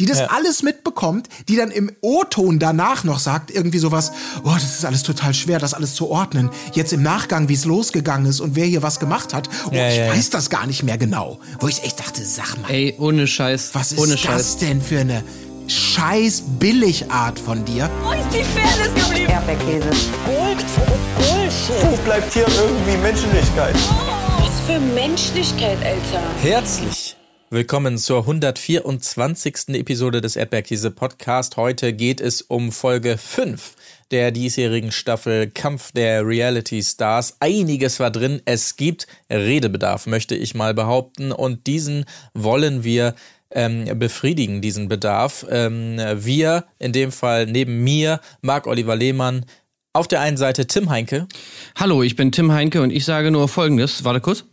die das ja. alles mitbekommt, die dann im O-Ton danach noch sagt, irgendwie sowas, oh, das ist alles total schwer, das alles zu ordnen. Jetzt im Nachgang, wie es losgegangen ist und wer hier was gemacht hat. Oh, ja, ich ja, weiß das gar nicht mehr genau. Wo ich echt dachte, sag mal. Ey, ohne Scheiß. Was ist ohne das Scheiß. denn für eine scheiß Billigart von dir? Wo ist die Fairness geblieben? Erdbeerkäse. Gold, Bullshit. Wo bleibt hier irgendwie Menschlichkeit? Was für Menschlichkeit, Alter. Herzlich Willkommen zur 124. Episode des Erdbeerkäse Podcast. Heute geht es um Folge 5 der diesjährigen Staffel Kampf der Reality Stars. Einiges war drin. Es gibt Redebedarf, möchte ich mal behaupten. Und diesen wollen wir ähm, befriedigen, diesen Bedarf. Ähm, wir, in dem Fall neben mir, Marc Oliver Lehmann, auf der einen Seite Tim Heinke. Hallo, ich bin Tim Heinke und ich sage nur Folgendes. Warte kurz.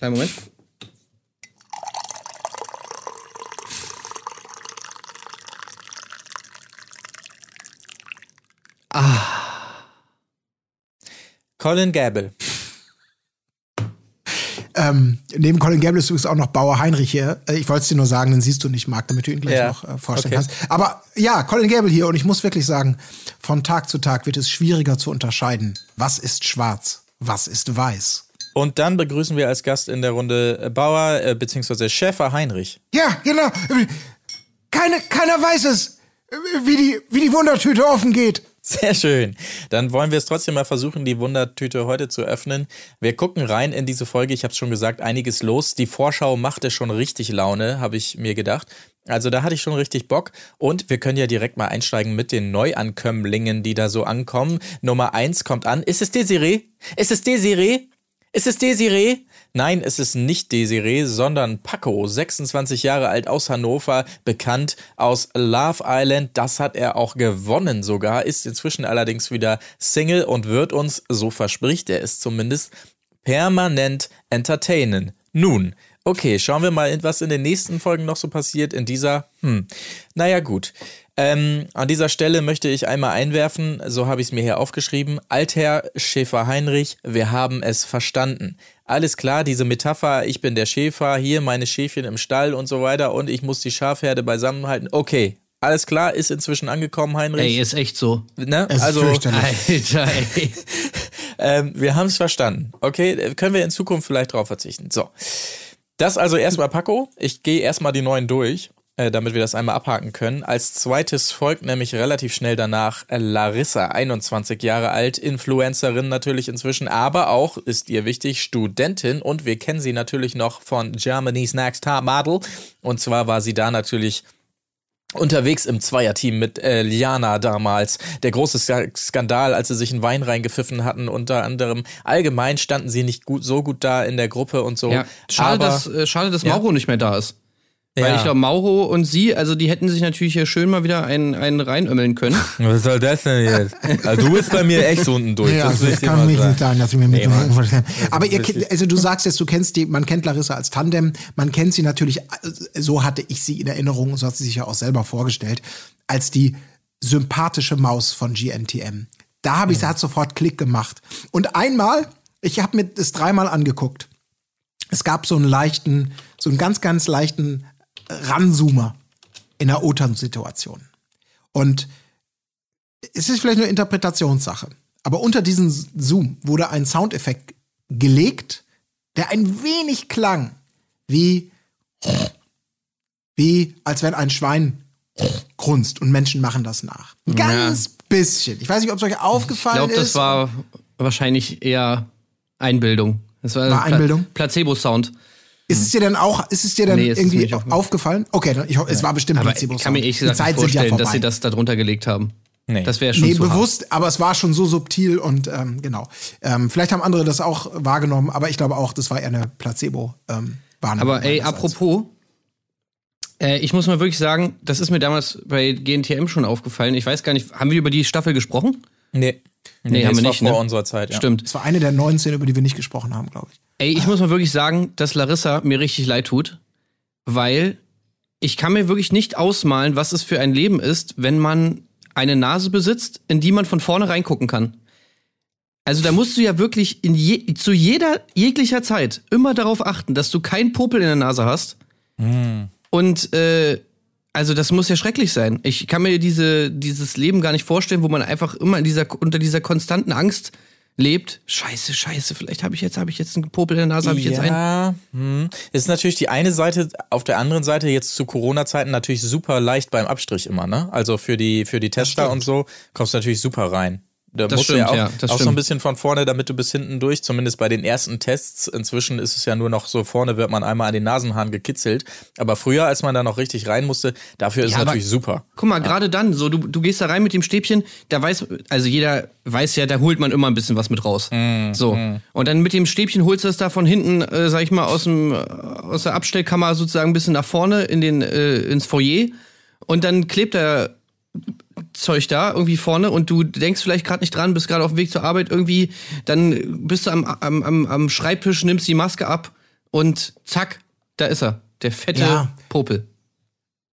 Kleinen Moment. Ah. Colin Gable. Ähm, neben Colin Gable ist übrigens auch noch Bauer Heinrich hier. Äh, ich wollte es dir nur sagen, den siehst du nicht, Marc, damit du ihn gleich ja. noch äh, vorstellen okay. kannst. Aber ja, Colin Gable hier und ich muss wirklich sagen, von Tag zu Tag wird es schwieriger zu unterscheiden. Was ist schwarz? Was ist weiß? Und dann begrüßen wir als Gast in der Runde äh, Bauer äh, bzw. Schäfer Heinrich. Ja, genau. Keine, keiner weiß es, wie die, wie die Wundertüte offen geht. Sehr schön. Dann wollen wir es trotzdem mal versuchen, die Wundertüte heute zu öffnen. Wir gucken rein in diese Folge. Ich habe es schon gesagt, einiges los. Die Vorschau machte schon richtig Laune, habe ich mir gedacht. Also da hatte ich schon richtig Bock. Und wir können ja direkt mal einsteigen mit den Neuankömmlingen, die da so ankommen. Nummer eins kommt an. Ist es Desiree? Ist es Desiree? Ist es Desiree? Nein, es ist nicht Desiree, sondern Paco, 26 Jahre alt aus Hannover, bekannt aus Love Island. Das hat er auch gewonnen sogar, ist inzwischen allerdings wieder Single und wird uns, so verspricht er es zumindest, permanent entertainen. Nun, okay, schauen wir mal, was in den nächsten Folgen noch so passiert in dieser, hm, naja gut. Ähm, an dieser Stelle möchte ich einmal einwerfen, so habe ich es mir hier aufgeschrieben. Altherr Schäfer-Heinrich, wir haben es verstanden. Alles klar, diese Metapher, ich bin der Schäfer, hier meine Schäfchen im Stall und so weiter und ich muss die Schafherde beisammenhalten. Okay, alles klar, ist inzwischen angekommen, Heinrich. Ey, ist echt so. Ne? Es also, Alter, ey. ähm, wir haben es verstanden. Okay, können wir in Zukunft vielleicht drauf verzichten. So. Das also erstmal Paco. Ich gehe erstmal die neuen durch. Äh, damit wir das einmal abhaken können. Als zweites folgt nämlich relativ schnell danach Larissa, 21 Jahre alt, Influencerin natürlich inzwischen, aber auch, ist ihr wichtig, Studentin und wir kennen sie natürlich noch von Germany's Next Top Model und zwar war sie da natürlich unterwegs im Zweierteam mit äh, Liana damals. Der große Skandal, als sie sich einen Wein reingepfiffen hatten, unter anderem. Allgemein standen sie nicht gut, so gut da in der Gruppe und so. Ja, schade, Aber, dass, äh, schade, dass Mauro ja. nicht mehr da ist. Weil ich glaube, Mauro und sie, also die hätten sich natürlich hier schön mal wieder einen, einen reinömmeln können. Was soll das denn jetzt? Also du bist bei mir echt unten durch. Ja, das, das kann mich nicht sagen, dass ich mir mit nee, Aber ihr, also du sagst jetzt, du kennst die, man kennt Larissa als Tandem, man kennt sie natürlich, so hatte ich sie in Erinnerung, so hat sie sich ja auch selber vorgestellt, als die sympathische Maus von GNTM. Da habe ich, ja. hat sofort Klick gemacht. Und einmal, ich habe mir das dreimal angeguckt. Es gab so einen leichten, so einen ganz, ganz leichten Ranzoomer in einer Otern-Situation. Und es ist vielleicht nur Interpretationssache. Aber unter diesem Zoom wurde ein Soundeffekt gelegt, der ein wenig klang wie, wie als wenn ein Schwein grunzt und Menschen machen das nach. Ein ganz ja. bisschen. Ich weiß nicht, ob es euch aufgefallen ist. Ich glaube, das war wahrscheinlich eher Einbildung. Das war, war Einbildung? Placebo-Sound. Ist es dir denn auch, ist es dir denn nee, irgendwie aufgefallen? Okay, dann, ich, es war bestimmt aber Placebo. Ich kann mir echt gesagt nicht vorstellen, ja dass sie das da drunter gelegt haben. Nee. Das wäre schon Nee, bewusst, hart. aber es war schon so subtil und ähm, genau. Ähm, vielleicht haben andere das auch wahrgenommen, aber ich glaube auch, das war eher eine Placebo. Ähm, aber ey, apropos, äh, ich muss mal wirklich sagen, das ist mir damals bei GNTM schon aufgefallen. Ich weiß gar nicht, haben wir über die Staffel gesprochen? Nee. Nee, nee haben wir nicht. Vor ne? unserer Zeit, ja. Stimmt. Es war eine der 19, über die wir nicht gesprochen haben, glaube ich. Ey, ich muss mal wirklich sagen, dass Larissa mir richtig leid tut, weil ich kann mir wirklich nicht ausmalen, was es für ein Leben ist, wenn man eine Nase besitzt, in die man von vorne reingucken kann. Also da musst du ja wirklich in je, zu jeder jeglicher Zeit immer darauf achten, dass du keinen Popel in der Nase hast. Und äh, also das muss ja schrecklich sein. Ich kann mir diese, dieses Leben gar nicht vorstellen, wo man einfach immer in dieser, unter dieser konstanten Angst lebt. Scheiße, scheiße, vielleicht habe ich jetzt, habe ich jetzt einen Popel in der Nase, habe ich jetzt einen. Ja, hm. ist natürlich die eine Seite, auf der anderen Seite jetzt zu Corona-Zeiten natürlich super leicht beim Abstrich immer, ne? Also für die, für die Tester und so kommst du natürlich super rein. Da Das musst du ja stimmt, auch, ja, auch so ein stimmt. bisschen von vorne, damit du bis hinten durch, zumindest bei den ersten Tests. Inzwischen ist es ja nur noch so, vorne wird man einmal an den Nasenhaaren gekitzelt. Aber früher, als man da noch richtig rein musste, dafür ist Ja, es natürlich super. Guck mal, gerade dann, so du, du gehst da rein mit dem Stäbchen, da weiß, also jeder weiß ja, da holt man immer ein bisschen was mit raus. so. Und dann mit dem Stäbchen holst du das da von hinten, äh, sag ich mal, aus dem, aus der Abstellkammer sozusagen ein bisschen nach vorne in den, äh, ins Foyer. Und dann klebt der Zeug da irgendwie vorne und du denkst vielleicht gerade nicht dran, bist gerade auf dem Weg zur Arbeit irgendwie, dann bist du am, am, am, am Schreibtisch, nimmst die Maske ab und zack, da ist er. Der fette Ja. Popel.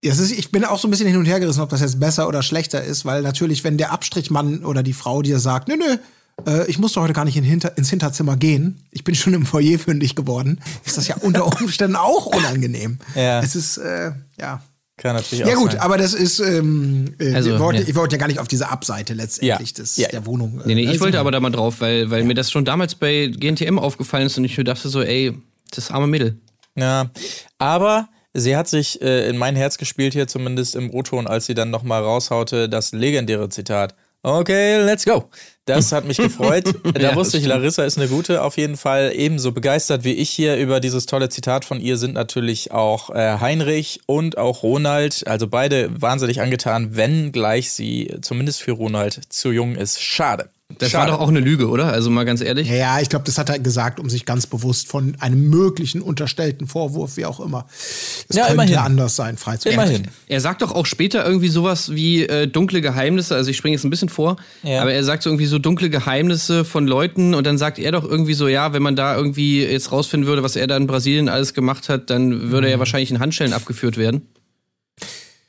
Das ist, ich bin auch so ein bisschen hin und her gerissen, ob das jetzt besser oder schlechter ist, weil natürlich, wenn der Abstrichmann oder die Frau dir sagt, nö, nö, äh, ich musste heute gar nicht in hinter, ins Hinterzimmer gehen, ich bin schon im Foyer fündig geworden, ist das ja unter Umständen auch unangenehm. Ja. Es ist, äh, ja. Kann natürlich Ja auch gut, sein. aber das ist, ähm, äh, Also, ich, wollte, ja. ich wollte ja gar nicht auf diese Abseite letztendlich Ja. des, Ja. der Wohnung. äh, Nee, nee, ich also- wollte aber da mal drauf, weil, weil mir das schon damals bei GNTM aufgefallen ist und ich mir dachte so, ey, das arme Mädel. Ja, aber sie hat sich äh, in mein Herz gespielt hier zumindest im O-Ton, als sie dann nochmal raushaute, das legendäre Zitat. Okay, let's go. Das hat mich gefreut. Da Ja, wusste ich, Larissa ist eine gute. Auf jeden Fall ebenso begeistert wie ich hier über dieses tolle Zitat von ihr sind natürlich auch äh, Heinrich und auch Ronald. Also beide wahnsinnig angetan, wenn gleich sie zumindest für Ronald zu jung ist. Schade. Das Schade. war doch auch eine Lüge, oder? Also mal ganz ehrlich. Ja, ja, ich glaube, das hat er gesagt, um sich ganz bewusst von einem möglichen unterstellten Vorwurf, wie auch immer. Es Ja, könnte immerhin. anders sein, freizugeben. Immerhin. Er sagt doch auch später irgendwie sowas wie äh, dunkle Geheimnisse, also ich springe jetzt ein bisschen vor, Ja. aber er sagt so irgendwie so dunkle Geheimnisse von Leuten und dann sagt er doch irgendwie so, ja, wenn man da irgendwie jetzt rausfinden würde, was er da in Brasilien alles gemacht hat, dann würde Mhm. er ja wahrscheinlich in Handschellen abgeführt werden.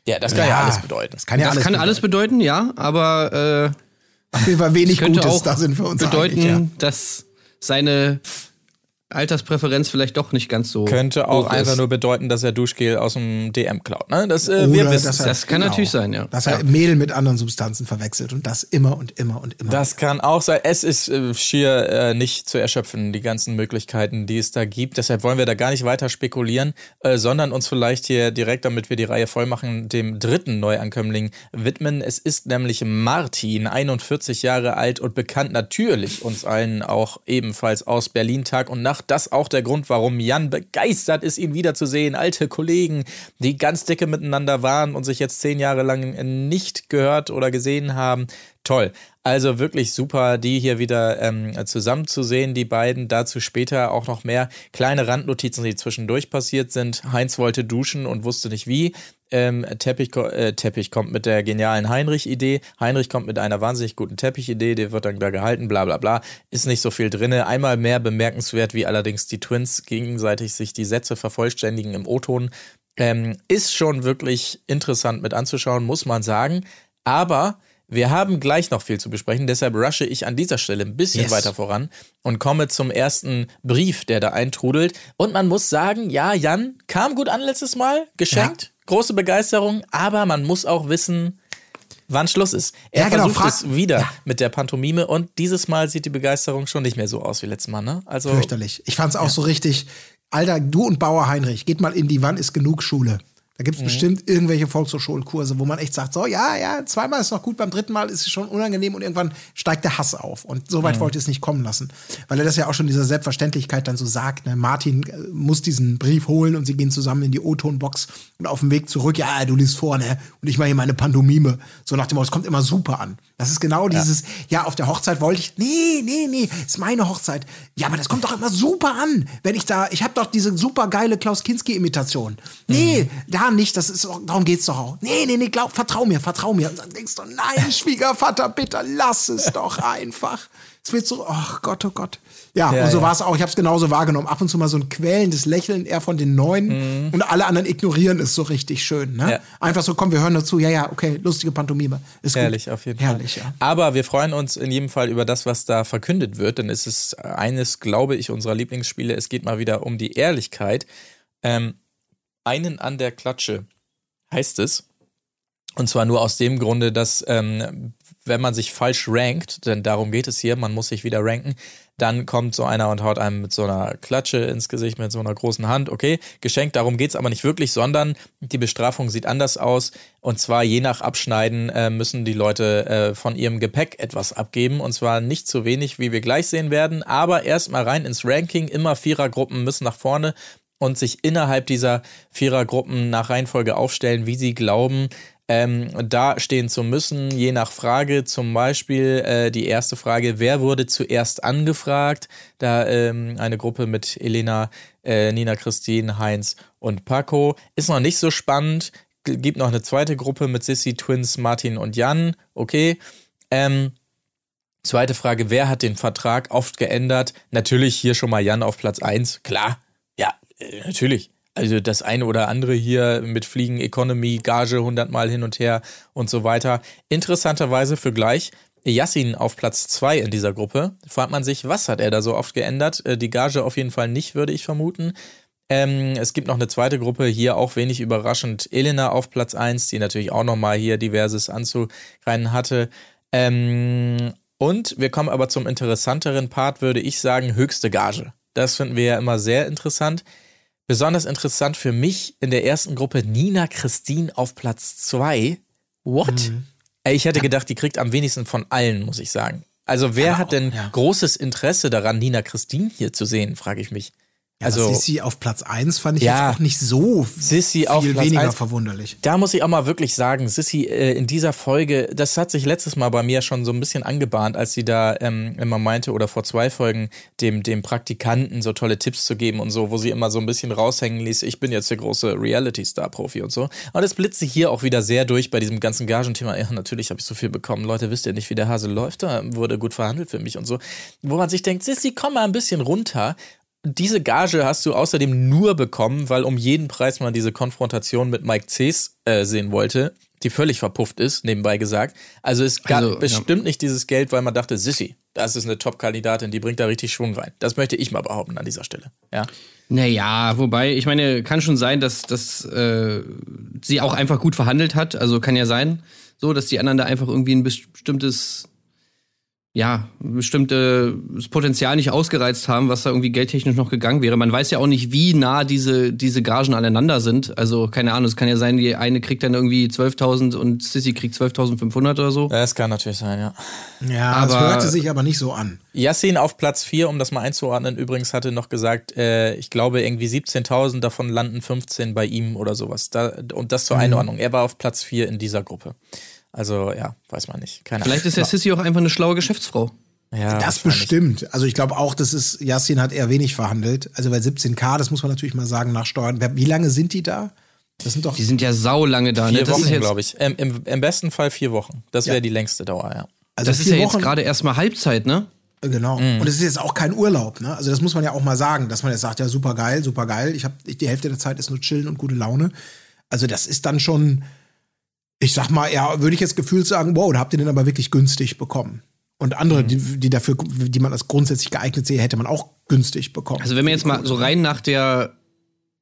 Ja, das kann ja, Ja, alles bedeuten. Das kann ja das alles kann bedeuten. alles bedeuten, ja, aber äh, Auf jeden Fall wenig könnte Gutes, da sind wir uns bedeuten, einig, ja. dass seine Alterspräferenz vielleicht doch nicht ganz so Könnte auch hoch einfach ist. nur bedeuten, dass er Duschgel aus dem DM klaut. Ne? Das, äh, wir wissen dass er- Das kann natürlich sein, ja. Dass er Mehl mit anderen Substanzen verwechselt und das immer und immer und immer. Das kann auch sein. Es ist äh, schier äh, nicht zu erschöpfen, die ganzen Möglichkeiten, die es da gibt. Deshalb wollen wir da gar nicht weiter spekulieren, äh, sondern uns vielleicht hier direkt, damit wir die Reihe voll machen, dem dritten Neuankömmling widmen. Es ist nämlich Martin, 41 Jahre alt und bekannt natürlich uns allen auch ebenfalls aus Berlin Tag und Nacht. Das auch der Grund, warum Jan begeistert ist, ihn wiederzusehen. Alte Kollegen, die ganz dicke miteinander waren und sich jetzt zehn Jahre lang nicht gehört oder gesehen haben. Toll. Also wirklich super, die hier wieder ähm, zusammen die beiden. Dazu später auch noch mehr kleine Randnotizen, die zwischendurch passiert sind. Heinz wollte duschen und wusste nicht wie. Ähm, Teppich, äh, Teppich kommt mit der genialen Heinrich-Idee. Heinrich kommt mit einer wahnsinnig guten Teppich-Idee, der wird dann da gehalten, bla bla bla. Ist nicht so viel drinne. Einmal mehr bemerkenswert, wie allerdings die Twins gegenseitig sich die Sätze vervollständigen im O-Ton. Ähm, ist schon wirklich interessant mit anzuschauen, muss man sagen. Aber wir haben gleich noch viel zu besprechen, deshalb rushe ich an dieser Stelle ein bisschen Yes. weiter voran und komme zum ersten Brief, der da eintrudelt. Und man muss sagen, ja, Jan kam gut an letztes Mal, geschenkt, große Begeisterung, aber man muss auch wissen, wann Schluss ist. Er Ja, genau, versucht es wieder Ja. mit der Pantomime und dieses Mal sieht die Begeisterung schon nicht mehr so aus wie letztes Mal, ne? Also Fürchterlich. Ich fand's auch so richtig. Alter, du und Bauer Heinrich, geht mal in die Wann ist genug Schule. Da Mhm. gibt's bestimmt irgendwelche Volkshochschulkurse, wo man echt sagt, so, ja, ja, zweimal ist noch gut, beim dritten Mal ist es schon unangenehm und irgendwann steigt der Hass auf. Und so weit Mhm. wollte es nicht kommen lassen. Weil er das ja auch schon dieser Selbstverständlichkeit dann so sagt. Ne? Martin äh, muss diesen Brief holen und sie gehen zusammen in die O-Ton-Box und auf dem Weg zurück, ja, du liest vor, ne? Und ich mache hier meine Pantomime. So nach dem Motto, es kommt immer super an. Das ist genau dieses, ja, auf der Hochzeit wollte ich, nee, nee, nee, ist meine Hochzeit. Ja, aber das kommt doch immer super an, wenn ich da, ich habe doch diese super geile Klaus Kinski-Imitation. Nee, da nicht, das ist, doch- darum geht's doch auch. Nee, nee, nee, glaub, vertrau mir, vertrau mir. Und dann denkst du, nein, Schwiegervater, bitte, lass es doch einfach. Es wird so, ach Gott, oh Gott. Ja, Ja, und so ja. war es auch. Ich habe es genauso wahrgenommen. Ab und zu mal so ein quälendes Lächeln eher von den Neuen und alle anderen ignorieren es so richtig schön. Ne? Mhm. Ja. Einfach so, komm, wir hören dazu. Ja, ja, okay, lustige Pantomime. Ist Herrlich, gut. auf jeden Herrlich, Fall. ja. Aber wir freuen uns in jedem Fall über das, was da verkündet wird, denn es ist eines, glaube ich, unserer Lieblingsspiele. Es geht mal wieder um die Ehrlichkeit. Ähm, einen an der Klatsche heißt es. Und zwar nur aus dem Grunde, dass ähm, wenn man sich falsch rankt, denn darum geht es hier, man muss sich wieder ranken, dann kommt so einer und haut einem mit so einer Klatsche ins Gesicht, mit so einer großen Hand. Okay, geschenkt, darum geht's aber nicht wirklich, sondern die Bestrafung sieht anders aus. Und zwar je nach Abschneiden äh, müssen die Leute äh, von ihrem Gepäck etwas abgeben. Und zwar nicht so wenig, wie wir gleich sehen werden, aber erstmal rein ins Ranking. Immer Vierergruppen müssen nach vorne und sich innerhalb dieser Vierergruppen nach Reihenfolge aufstellen, wie sie glauben, ähm, da stehen zu müssen, je nach Frage. Zum Beispiel äh, die erste Frage, wer wurde zuerst angefragt? Da ähm, eine Gruppe mit Elena, äh, Nina, Christine, Heinz und Paco. Ist noch nicht so spannend. Gibt noch eine zweite Gruppe mit Sissy, Twins, Martin und Jan. Okay. Ähm, Zweite Frage, wer hat den Vertrag oft geändert? Natürlich hier schon mal Jan auf Platz 1, klar. Ja, äh, natürlich. Also das eine oder andere hier mit Fliegen, Economy, Gage 100 Mal hin und her und so weiter. Interessanterweise für gleich Yassin auf Platz 2 in dieser Gruppe. Fragt man sich, was hat er da so oft geändert? Äh, Die Gage auf jeden Fall nicht, würde ich vermuten. Ähm, es gibt noch eine zweite Gruppe, hier auch wenig überraschend. Elena auf Platz 1, die natürlich auch nochmal hier diverses anzureinen hatte. Ähm, und wir kommen aber zum interessanteren Part, würde ich sagen, höchste Gage. Das finden wir ja immer sehr interessant. Besonders interessant für mich in der ersten Gruppe Nina Christine auf Platz 2. What? Ey, ich hätte gedacht, die kriegt am wenigsten von allen, muss ich sagen. Also wer hat denn ja. großes Interesse daran, Nina Christine hier zu sehen, frage ich mich. Also Sissi auf Platz 1 fand ich Ja. jetzt auch nicht so Sissi viel auf Platz weniger eins. verwunderlich. Da muss ich auch mal wirklich sagen, Sissy, äh, in dieser Folge, das hat sich letztes Mal bei mir schon so ein bisschen angebahnt, als sie da ähm, immer meinte, oder vor zwei Folgen, dem, dem Praktikanten so tolle Tipps zu geben und so, wo sie immer so ein bisschen raushängen ließ, ich bin jetzt der große Reality-Star-Profi und so. Und das blitzt sich hier auch wieder sehr durch bei diesem ganzen Gagenthema. Ja, natürlich habe ich so viel bekommen. Leute, wisst ihr nicht, wie der Hase läuft? Da wurde gut verhandelt für mich und so. Wo man sich denkt, Sissy, komm mal ein bisschen runter. Diese Gage hast du außerdem nur bekommen, weil um jeden Preis man diese Konfrontation mit Mike Cs äh, sehen wollte, die völlig verpufft ist, nebenbei gesagt. Also es gab Also, ja. bestimmt nicht dieses Geld, weil man dachte, Sissy, das ist eine Top-Kandidatin, die bringt da richtig Schwung rein. Das möchte ich mal behaupten an dieser Stelle. Ja. Naja, wobei, ich meine, kann schon sein, dass, dass äh, sie auch einfach gut verhandelt hat. Also kann ja sein, so, dass die anderen da einfach irgendwie ein bestimmtes, ja, bestimmtes Potenzial nicht ausgereizt haben, was da irgendwie geldtechnisch noch gegangen wäre. Man weiß ja auch nicht, wie nah diese, diese Gagen aneinander sind. Also, keine Ahnung, es kann ja sein, die eine kriegt dann irgendwie 12.000 und Sissy kriegt 12.500 oder so. Das kann natürlich sein, ja. Ja, es Aber- hörte sich aber nicht so an. Yassin auf Platz 4, um das mal einzuordnen, übrigens hatte noch gesagt, äh, ich glaube irgendwie 17.000, davon landen 15 bei ihm oder sowas. Da, und das zur Mhm. Einordnung. Er war auf Platz 4 in dieser Gruppe. Also ja, weiß man nicht. Keine Vielleicht ist ja Sissy auch einfach eine schlaue Geschäftsfrau. ja, Das bestimmt. Also ich glaube auch, das ist, Yassin hat eher wenig verhandelt. Also bei 17k, das muss man natürlich mal sagen, nach Steuern. Wie lange sind die da? Das sind doch. Die sind ja sau lange da. Vier ne? Das Wochen, ist jetzt, glaube ich. Ähm, im, Im besten Fall vier Wochen. Das wäre Ja. die längste Dauer, ja. also das ist ja jetzt Wochen- gerade erstmal Halbzeit, ne? Genau. Mhm. Und es ist jetzt auch kein Urlaub, ne? Also das muss man ja auch mal sagen, dass man jetzt sagt, ja, super geil, super geil. Ich habe die Hälfte der Zeit ist nur chillen und gute Laune. Also das ist dann schon, ich sag mal, ja, würde ich jetzt gefühlt sagen, wow, da habt ihr den aber wirklich günstig bekommen. Und andere, Mhm. die, die dafür, die man als grundsätzlich geeignet sehe, hätte man auch günstig bekommen. Also wenn man jetzt mal so rein nach der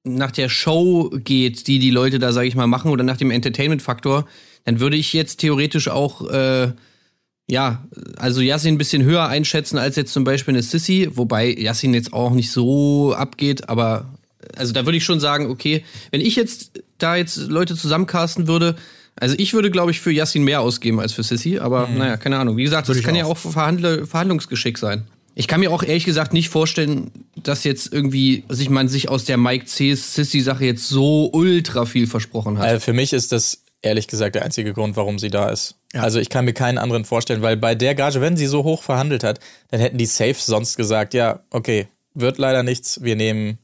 nach der Show geht, die die Leute da, sage ich mal, machen oder nach dem Entertainment-Faktor, dann würde ich jetzt theoretisch auch äh, ja, also Yassin ein bisschen höher einschätzen als jetzt zum Beispiel eine Sissy, wobei Yassin jetzt auch nicht so abgeht, aber also da würde ich schon sagen, okay, wenn ich jetzt da jetzt Leute zusammencasten würde, also ich würde, glaube ich, für Yassin mehr ausgeben als für Sissy, aber naja, keine Ahnung. Wie gesagt, das Mhm. Würde ich kann ja auch. auch Verhandle, Verhandlungsgeschick sein. Ich kann mir auch ehrlich gesagt nicht vorstellen, dass jetzt irgendwie sich man sich aus der Mike C. Sissy-Sache jetzt so ultra viel versprochen hat. Also für mich ist das ehrlich gesagt der einzige Grund, warum sie da ist. Ja. Also ich kann mir keinen anderen vorstellen, weil bei der Gage, wenn sie so hoch verhandelt hat, dann hätten die safe sonst gesagt, ja, okay, wird leider nichts, wir nehmen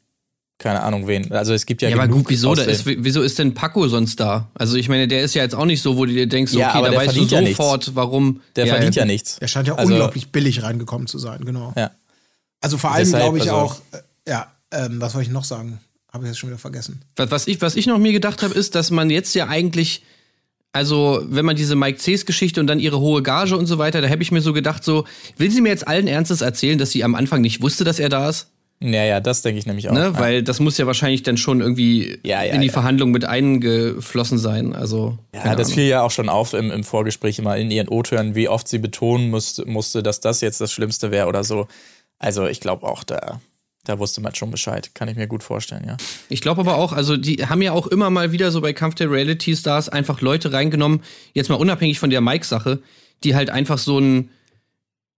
keine Ahnung wen. Also es gibt ja Ja, aber gut, wieso, ist, wieso ist denn Paco sonst da? Also ich meine, der ist ja jetzt auch nicht so, wo du dir denkst, Ja, okay, aber da der weißt du verdient ja nichts. sofort, warum. Der verdient ja nichts. Der scheint ja Also- unglaublich billig reingekommen zu sein, genau. Ja. Also vor allem glaube ich also- auch, äh, ja, ähm, was wollte ich noch sagen? Habe ich jetzt schon wieder vergessen. Was, was, ich, was ich noch mir gedacht habe, ist, dass man jetzt ja eigentlich, also wenn man diese Mike C's Geschichte und dann ihre hohe Gage und so weiter, da habe ich mir so gedacht, so, will sie mir jetzt allen Ernstes erzählen, dass sie am Anfang nicht wusste, dass er da ist? Naja, das denke ich nämlich auch. Ne? Weil das muss ja wahrscheinlich dann schon irgendwie Ja, ja, in die ja. Verhandlung mit eingeflossen sein. Also, Ja, das Ahnung. fiel ja auch schon auf im, im Vorgespräch immer in ihren O-Tönen, wie oft sie betonen musste, musste, dass das jetzt das Schlimmste wäre oder so. Also ich glaube auch, da, da wusste man schon Bescheid. Kann ich mir gut vorstellen, ja. Ich glaube aber auch, also die haben ja auch immer mal wieder so bei Kampf der Reality Stars einfach Leute reingenommen, jetzt mal unabhängig von der Mike-Sache, die halt einfach so ein,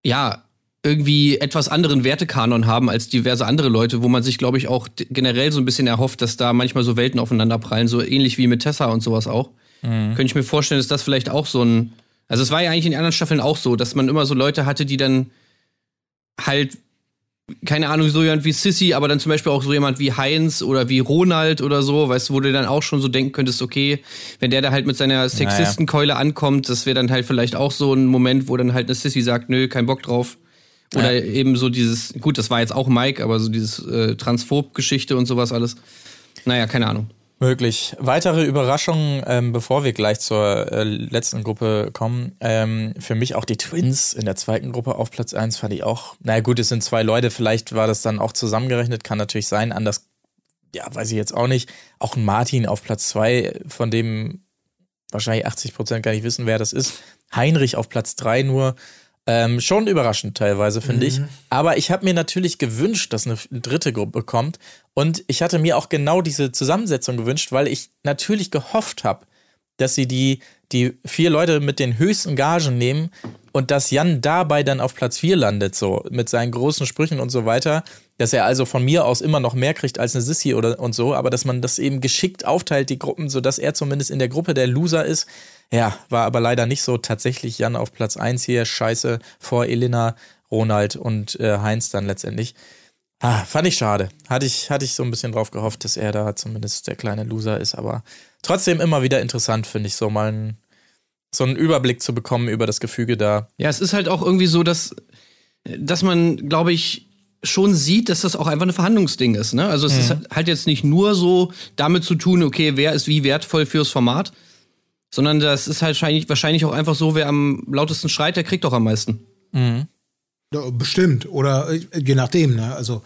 ja, irgendwie etwas anderen Wertekanon haben als diverse andere Leute, wo man sich, glaube ich, auch generell so ein bisschen erhofft, dass da manchmal so Welten aufeinanderprallen, so ähnlich wie mit Tessa und sowas auch. Könnte ich mir vorstellen, dass das vielleicht auch so ein, also es war ja eigentlich in den anderen Staffeln auch so, dass man immer so Leute hatte, die dann halt keine Ahnung, so jemand wie Sissy, aber dann zum Beispiel auch so jemand wie Heinz oder wie Ronald oder so, weißt du, wo du dann auch schon so denken könntest, okay, wenn der da halt mit seiner Sexistenkeule ankommt, das wäre dann halt vielleicht auch so ein Moment, wo dann halt eine Sissy sagt, nö, kein Bock drauf. Oder Ja. eben so dieses, gut, das war jetzt auch Mike, aber so dieses äh, Transphob-Geschichte und sowas alles. Naja, keine Ahnung. Möglich. Weitere Überraschungen, ähm, bevor wir gleich zur äh, letzten Gruppe kommen. Ähm, für mich auch die Twins in der zweiten Gruppe auf Platz 1 fand ich auch. Na gut, es sind zwei Leute, vielleicht war das dann auch zusammengerechnet, kann natürlich sein. Anders, ja, weiß ich jetzt auch nicht. Auch ein Martin auf Platz 2, von dem wahrscheinlich 80 Prozent gar nicht wissen, wer das ist. Heinrich auf Platz 3 nur. Ähm, schon überraschend teilweise, finde ich. Aber ich habe mir natürlich gewünscht, dass eine dritte Gruppe kommt. Und ich hatte mir auch genau diese Zusammensetzung gewünscht, weil ich natürlich gehofft habe, dass sie die, die vier Leute mit den höchsten Gagen nehmen und dass Jan dabei dann auf Platz 4 landet, so mit seinen großen Sprüchen und so weiter. Dass er also von mir aus immer noch mehr kriegt als eine Sissy oder und so, aber dass man das eben geschickt aufteilt, die Gruppen, sodass er zumindest in der Gruppe der Loser ist. Ja, war aber leider nicht so. Tatsächlich Jan auf Platz 1 hier, scheiße, vor Elena, Ronald und äh, Heinz dann letztendlich. Ah, fand ich schade. Hatte ich, hatte ich so ein bisschen drauf gehofft, dass er da zumindest der kleine Loser ist, aber trotzdem immer wieder interessant, finde ich, so mal ein, so einen Überblick zu bekommen über das Gefüge da. Ja, es ist halt auch irgendwie so, dass, dass man, glaube ich, schon sieht, dass das auch einfach ein Verhandlungsding ist. Ne? Also es ist halt jetzt nicht nur so damit zu tun, okay, wer ist wie wertvoll fürs Format, sondern das ist halt wahrscheinlich, wahrscheinlich auch einfach so, wer am lautesten schreit, der kriegt doch am meisten. Ja, Bestimmt. Oder äh, je nachdem, ne? Also,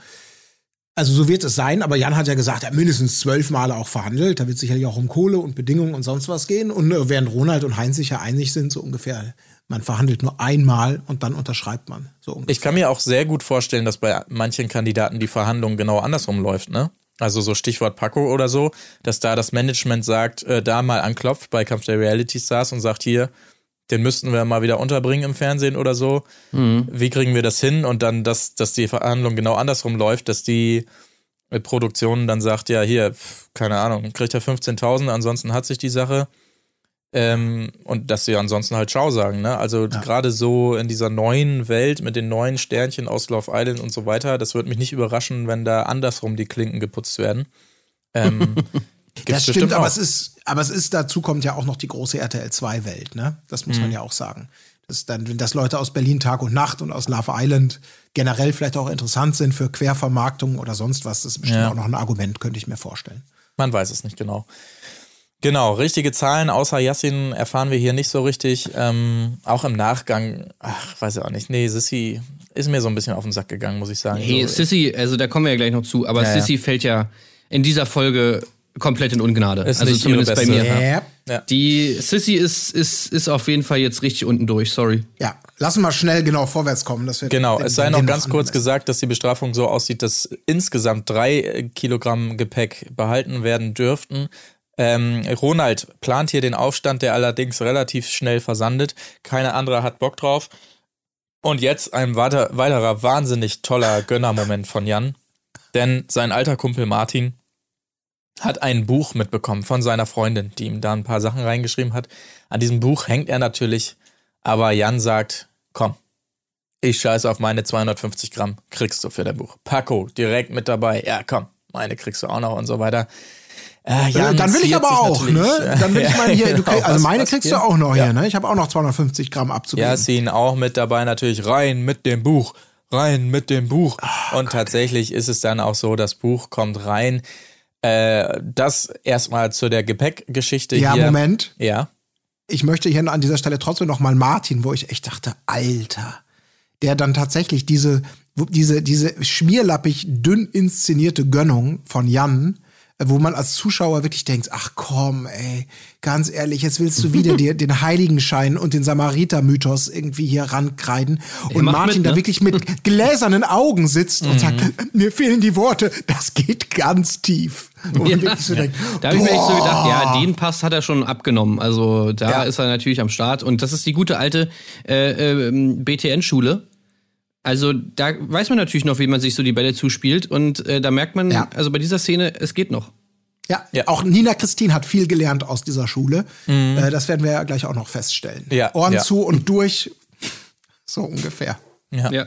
also so wird es sein, aber Jan hat ja gesagt, er hat mindestens zwölf Male auch verhandelt. Da wird sicherlich auch um Kohle und Bedingungen und sonst was gehen. Und äh, während Ronald und Heinz sich ja einig sind, so ungefähr, man verhandelt nur einmal und dann unterschreibt man. So ungefähr. Ich kann mir auch sehr gut vorstellen, dass bei manchen Kandidaten die Verhandlung genau andersrum läuft, ne? Also so Stichwort Paco oder so, dass da das Management sagt, äh, da mal anklopft bei Kampf der Reality Stars und sagt hier, den müssten wir mal wieder unterbringen im Fernsehen oder so. Wie kriegen wir das hin? Und dann, dass, dass die Verhandlung genau andersrum läuft, dass die äh, Produktion dann sagt, ja, hier, keine Ahnung, kriegt er 15.000, ansonsten hat sich die Sache. Ähm, und dass sie ansonsten halt Ciao sagen, ne? Also gerade so in dieser neuen Welt mit den neuen Sternchen aus Love Island und so weiter, das würde mich nicht überraschen, wenn da andersrum die Klinken geputzt werden. Ähm, Das stimmt, bestimmt aber auch. es ist, aber es ist, dazu kommt ja auch noch die große RTL 2 Welt, ne? Das muss Mhm. man ja auch sagen. Das ist dann, dass Leute aus Berlin Tag und Nacht und aus Love Island generell vielleicht auch interessant sind für Quervermarktung oder sonst was. Das ist bestimmt Ja. auch noch ein Argument, könnte ich mir vorstellen. Man weiß es nicht genau. Genau, richtige Zahlen außer Yassin erfahren wir hier nicht so richtig. Ähm, auch im Nachgang, ach, weiß ich auch nicht. Nee, Sissy ist mir so ein bisschen auf den Sack gegangen, muss ich sagen. Hey, so, Sissy, also da kommen wir ja gleich noch zu, aber Ja, ja. Sissy fällt ja in dieser Folge komplett in Ungnade. Ist also nicht zumindest ihre bei mir. Ja. Ja. Die Sissy ist, ist, ist auf jeden Fall jetzt richtig unten durch, sorry. ja, lassen wir schnell genau vorwärts kommen. Dass wir Genau, den- es sei den noch ganz noch kurz gesagt, dass die Bestrafung so aussieht, dass insgesamt drei Kilogramm Gepäck behalten werden dürften. Ähm, Ronald plant hier den Aufstand, der allerdings relativ schnell versandet. Keine andere hat Bock drauf. Und jetzt ein weiter, weiterer wahnsinnig toller Gönnermoment von Jan. Denn sein alter Kumpel Martin hat ein Buch mitbekommen von seiner Freundin, die ihm da ein paar Sachen reingeschrieben hat. An diesem Buch hängt er natürlich, aber Jan sagt, komm, ich scheiße auf meine 250 Gramm, kriegst du für dein Buch. Paco, direkt mit dabei. Ja, komm, meine kriegst du auch noch und so weiter. Äh, Äh, Jan dann will ich aber auch, ne? Dann will ich meine hier, du genau, krieg, also meine kriegst hier? du auch noch Ja. hier, ne? Ich habe auch noch 250 Gramm abzugeben. Yasin auch mit dabei, natürlich rein mit dem Buch. rein mit dem Buch. Oh und tatsächlich ist es dann auch so, das Buch kommt rein. Äh, das erstmal zu der Gepäckgeschichte Ja, hier. Moment. Ja. Ich möchte hier an dieser Stelle trotzdem noch mal Martin, wo ich echt dachte, Alter, der dann tatsächlich diese, diese, diese schmierlappig dünn inszenierte Gönnung von Jan, wo man als Zuschauer wirklich denkt, ach komm, ey, ganz ehrlich, jetzt willst du wieder dir den Heiligenschein und den Samariter-Mythos irgendwie hier rankreiden. Und Martin mit, da ne? wirklich mit gläsernen Augen sitzt und sagt, mir fehlen die Worte, das geht ganz tief. Ja. so denkt, Da habe ich mir echt so gedacht, ja, den Pass hat er schon abgenommen. Also da Ja. ist er natürlich am Start. Und das ist die gute alte äh, ähm, BTN-Schule. Also da weiß man natürlich noch, wie man sich so die Bälle zuspielt. Und äh, da merkt man, Ja. also bei dieser Szene, es geht noch. Ja, Ja. auch Nina Christine hat viel gelernt aus dieser Schule. Äh, das werden wir ja gleich auch noch feststellen. Ja, Ohren ja. zu und durch. So ungefähr. Ja. Ja.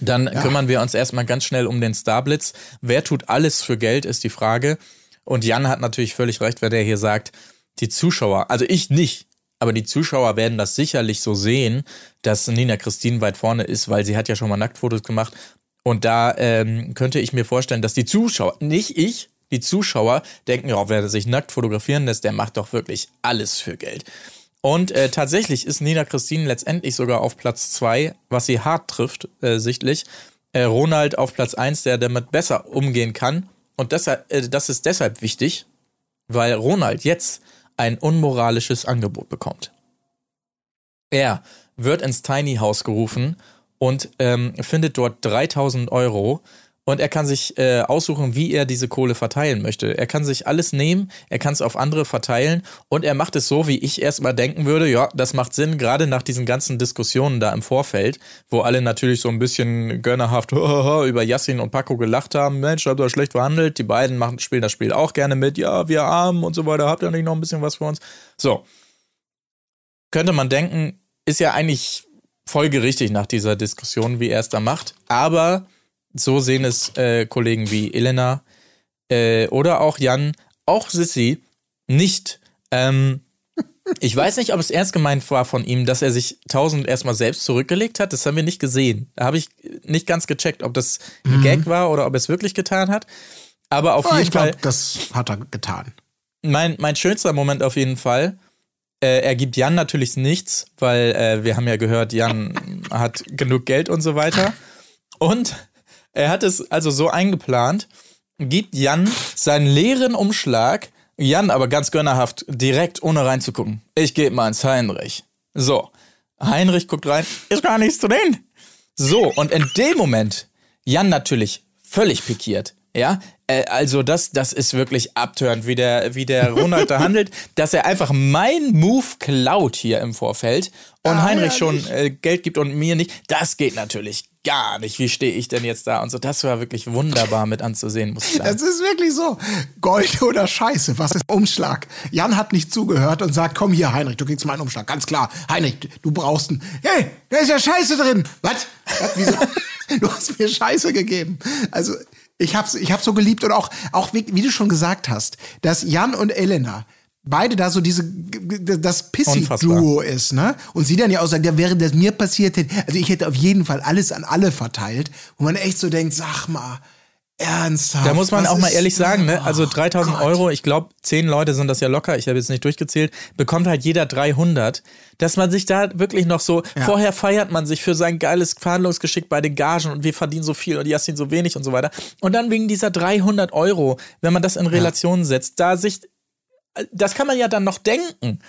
Dann kümmern wir uns erstmal ganz schnell um den Starblitz. Wer tut alles für Geld, ist die Frage. Und Jan hat natürlich völlig recht, wenn der hier sagt, die Zuschauer, also ich nicht, aber die Zuschauer werden das sicherlich so sehen, dass Nina Christine weit vorne ist, weil sie hat ja schon mal Nacktfotos gemacht. Und da ähm, könnte ich mir vorstellen, dass die Zuschauer, nicht ich, die Zuschauer denken, ja, wer sich nackt fotografieren lässt, der macht doch wirklich alles für Geld. Und äh, tatsächlich ist Nina Christine letztendlich sogar auf Platz zwei, was sie hart trifft, äh, sichtlich. Äh, Ronald auf Platz eins, der damit besser umgehen kann. Und deshalb, äh, das ist deshalb wichtig, weil Ronald jetzt ein unmoralisches Angebot bekommt. Er wird ins Tiny House gerufen und ähm, findet dort 3000 Euro und er kann sich äh, aussuchen, wie er diese Kohle verteilen möchte. Er kann sich alles nehmen, er kann es auf andere verteilen und er macht es so, wie ich erstmal denken würde, ja, das macht Sinn, gerade nach diesen ganzen Diskussionen da im Vorfeld, wo alle natürlich so ein bisschen gönnerhaft über Yassin und Paco gelacht haben, Mensch, habt ihr schlecht verhandelt, die beiden machen, spielen das Spiel auch gerne mit, ja, wir armen und so weiter, habt ihr nicht noch ein bisschen was für uns? So. Könnte man denken, ist ja eigentlich folgerichtig nach dieser Diskussion, wie er es da macht, aber so sehen es äh, Kollegen wie Elena äh, oder auch Jan, auch Sissy nicht. Ähm, ich weiß nicht, ob es ernst gemeint war von ihm, dass er sich 1000 erstmal selbst zurückgelegt hat. Das haben wir nicht gesehen. Da habe ich nicht ganz gecheckt, ob das ein Gag war oder ob er es wirklich getan hat. Aber auf Ah, jeden ich Fall, glaube, das hat er getan. mein, mein schönster Moment auf jeden Fall. Äh, er gibt Jan natürlich nichts, weil äh, wir haben ja gehört, Jan hat genug Geld und so weiter. Und er hat es also so eingeplant, gibt Jan seinen leeren Umschlag, Jan aber ganz gönnerhaft, direkt ohne reinzugucken. Ich gebe mal ins Heinrich. So, Heinrich guckt rein, ist gar nichts drin. So, und in dem Moment, Jan natürlich völlig pikiert. Ja, äh, also das, das ist wirklich abtörend, wie der, wie der Ronald da handelt, dass er einfach mein Move klaut hier im Vorfeld und Heinrich schon äh, Geld gibt und mir nicht. Das geht natürlich gar nicht. Wie stehe ich denn jetzt da? Und so, das war wirklich wunderbar mit anzusehen, muss ich sagen. Das ist wirklich so. Gold oder Scheiße, was ist Umschlag? Jan hat nicht zugehört und sagt, komm hier, Heinrich, du kriegst meinen Umschlag. Ganz klar. Heinrich, du brauchst einen. Hey, da ist ja Scheiße drin. Was? Was? Wieso? du hast mir Scheiße gegeben. Also, ich hab's, ich hab's so geliebt und auch, auch wie, wie du schon gesagt hast, dass Jan und Elena beide da so diese, das Pissy-Duo ist, ne? Und sie dann ja auch sagt, ja, während das mir passiert hätte, also ich hätte auf jeden Fall alles an alle verteilt, wo man echt so denkt, sag mal, ernsthaft. Da muss man was auch mal ehrlich sagen, ne? Also Oh 3000 Gott. Euro, ich glaube, zehn Leute sind das ja locker, ich habe jetzt nicht durchgezählt, bekommt halt jeder 300. Dass man sich da wirklich noch so, vorher feiert man sich für sein geiles Verhandlungsgeschick bei den Gagen und wir verdienen so viel und Jasmin so wenig und so weiter. Und dann wegen dieser 300 Euro, wenn man das in Relation setzt, da sich, das kann man ja dann noch denken.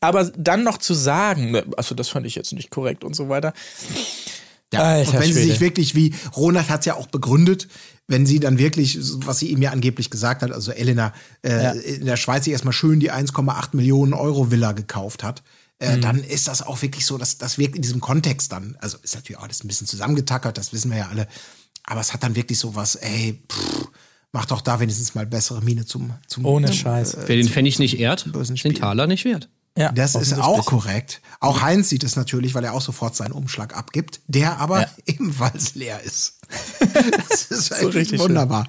Aber dann noch zu sagen, ne, also das fand ich jetzt nicht korrekt und so weiter. Ja, Alter und wenn sie Schwede. sich wirklich, wie Ronald hat es ja auch begründet, wenn sie dann wirklich, was sie ihm ja angeblich gesagt hat, also Elena äh, in der Schweiz sich erstmal schön die 1,8 Millionen Euro Villa gekauft hat, Mhm. äh, dann ist das auch wirklich so, dass das wirkt in diesem Kontext dann, also ist natürlich auch alles ein bisschen zusammengetackert, das wissen wir ja alle, aber es hat dann wirklich so was, ey, pff, mach doch da wenigstens mal bessere Miene zum, zum Ohne zum, Scheiß. Wer den Pfennig nicht ehrt, den. Taler nicht wert. Ja, Das ist auch korrekt. Auch Heinz sieht es natürlich, weil er auch sofort seinen Umschlag abgibt, der aber Ja. ebenfalls leer ist. Das ist richtig richtig schön. wunderbar.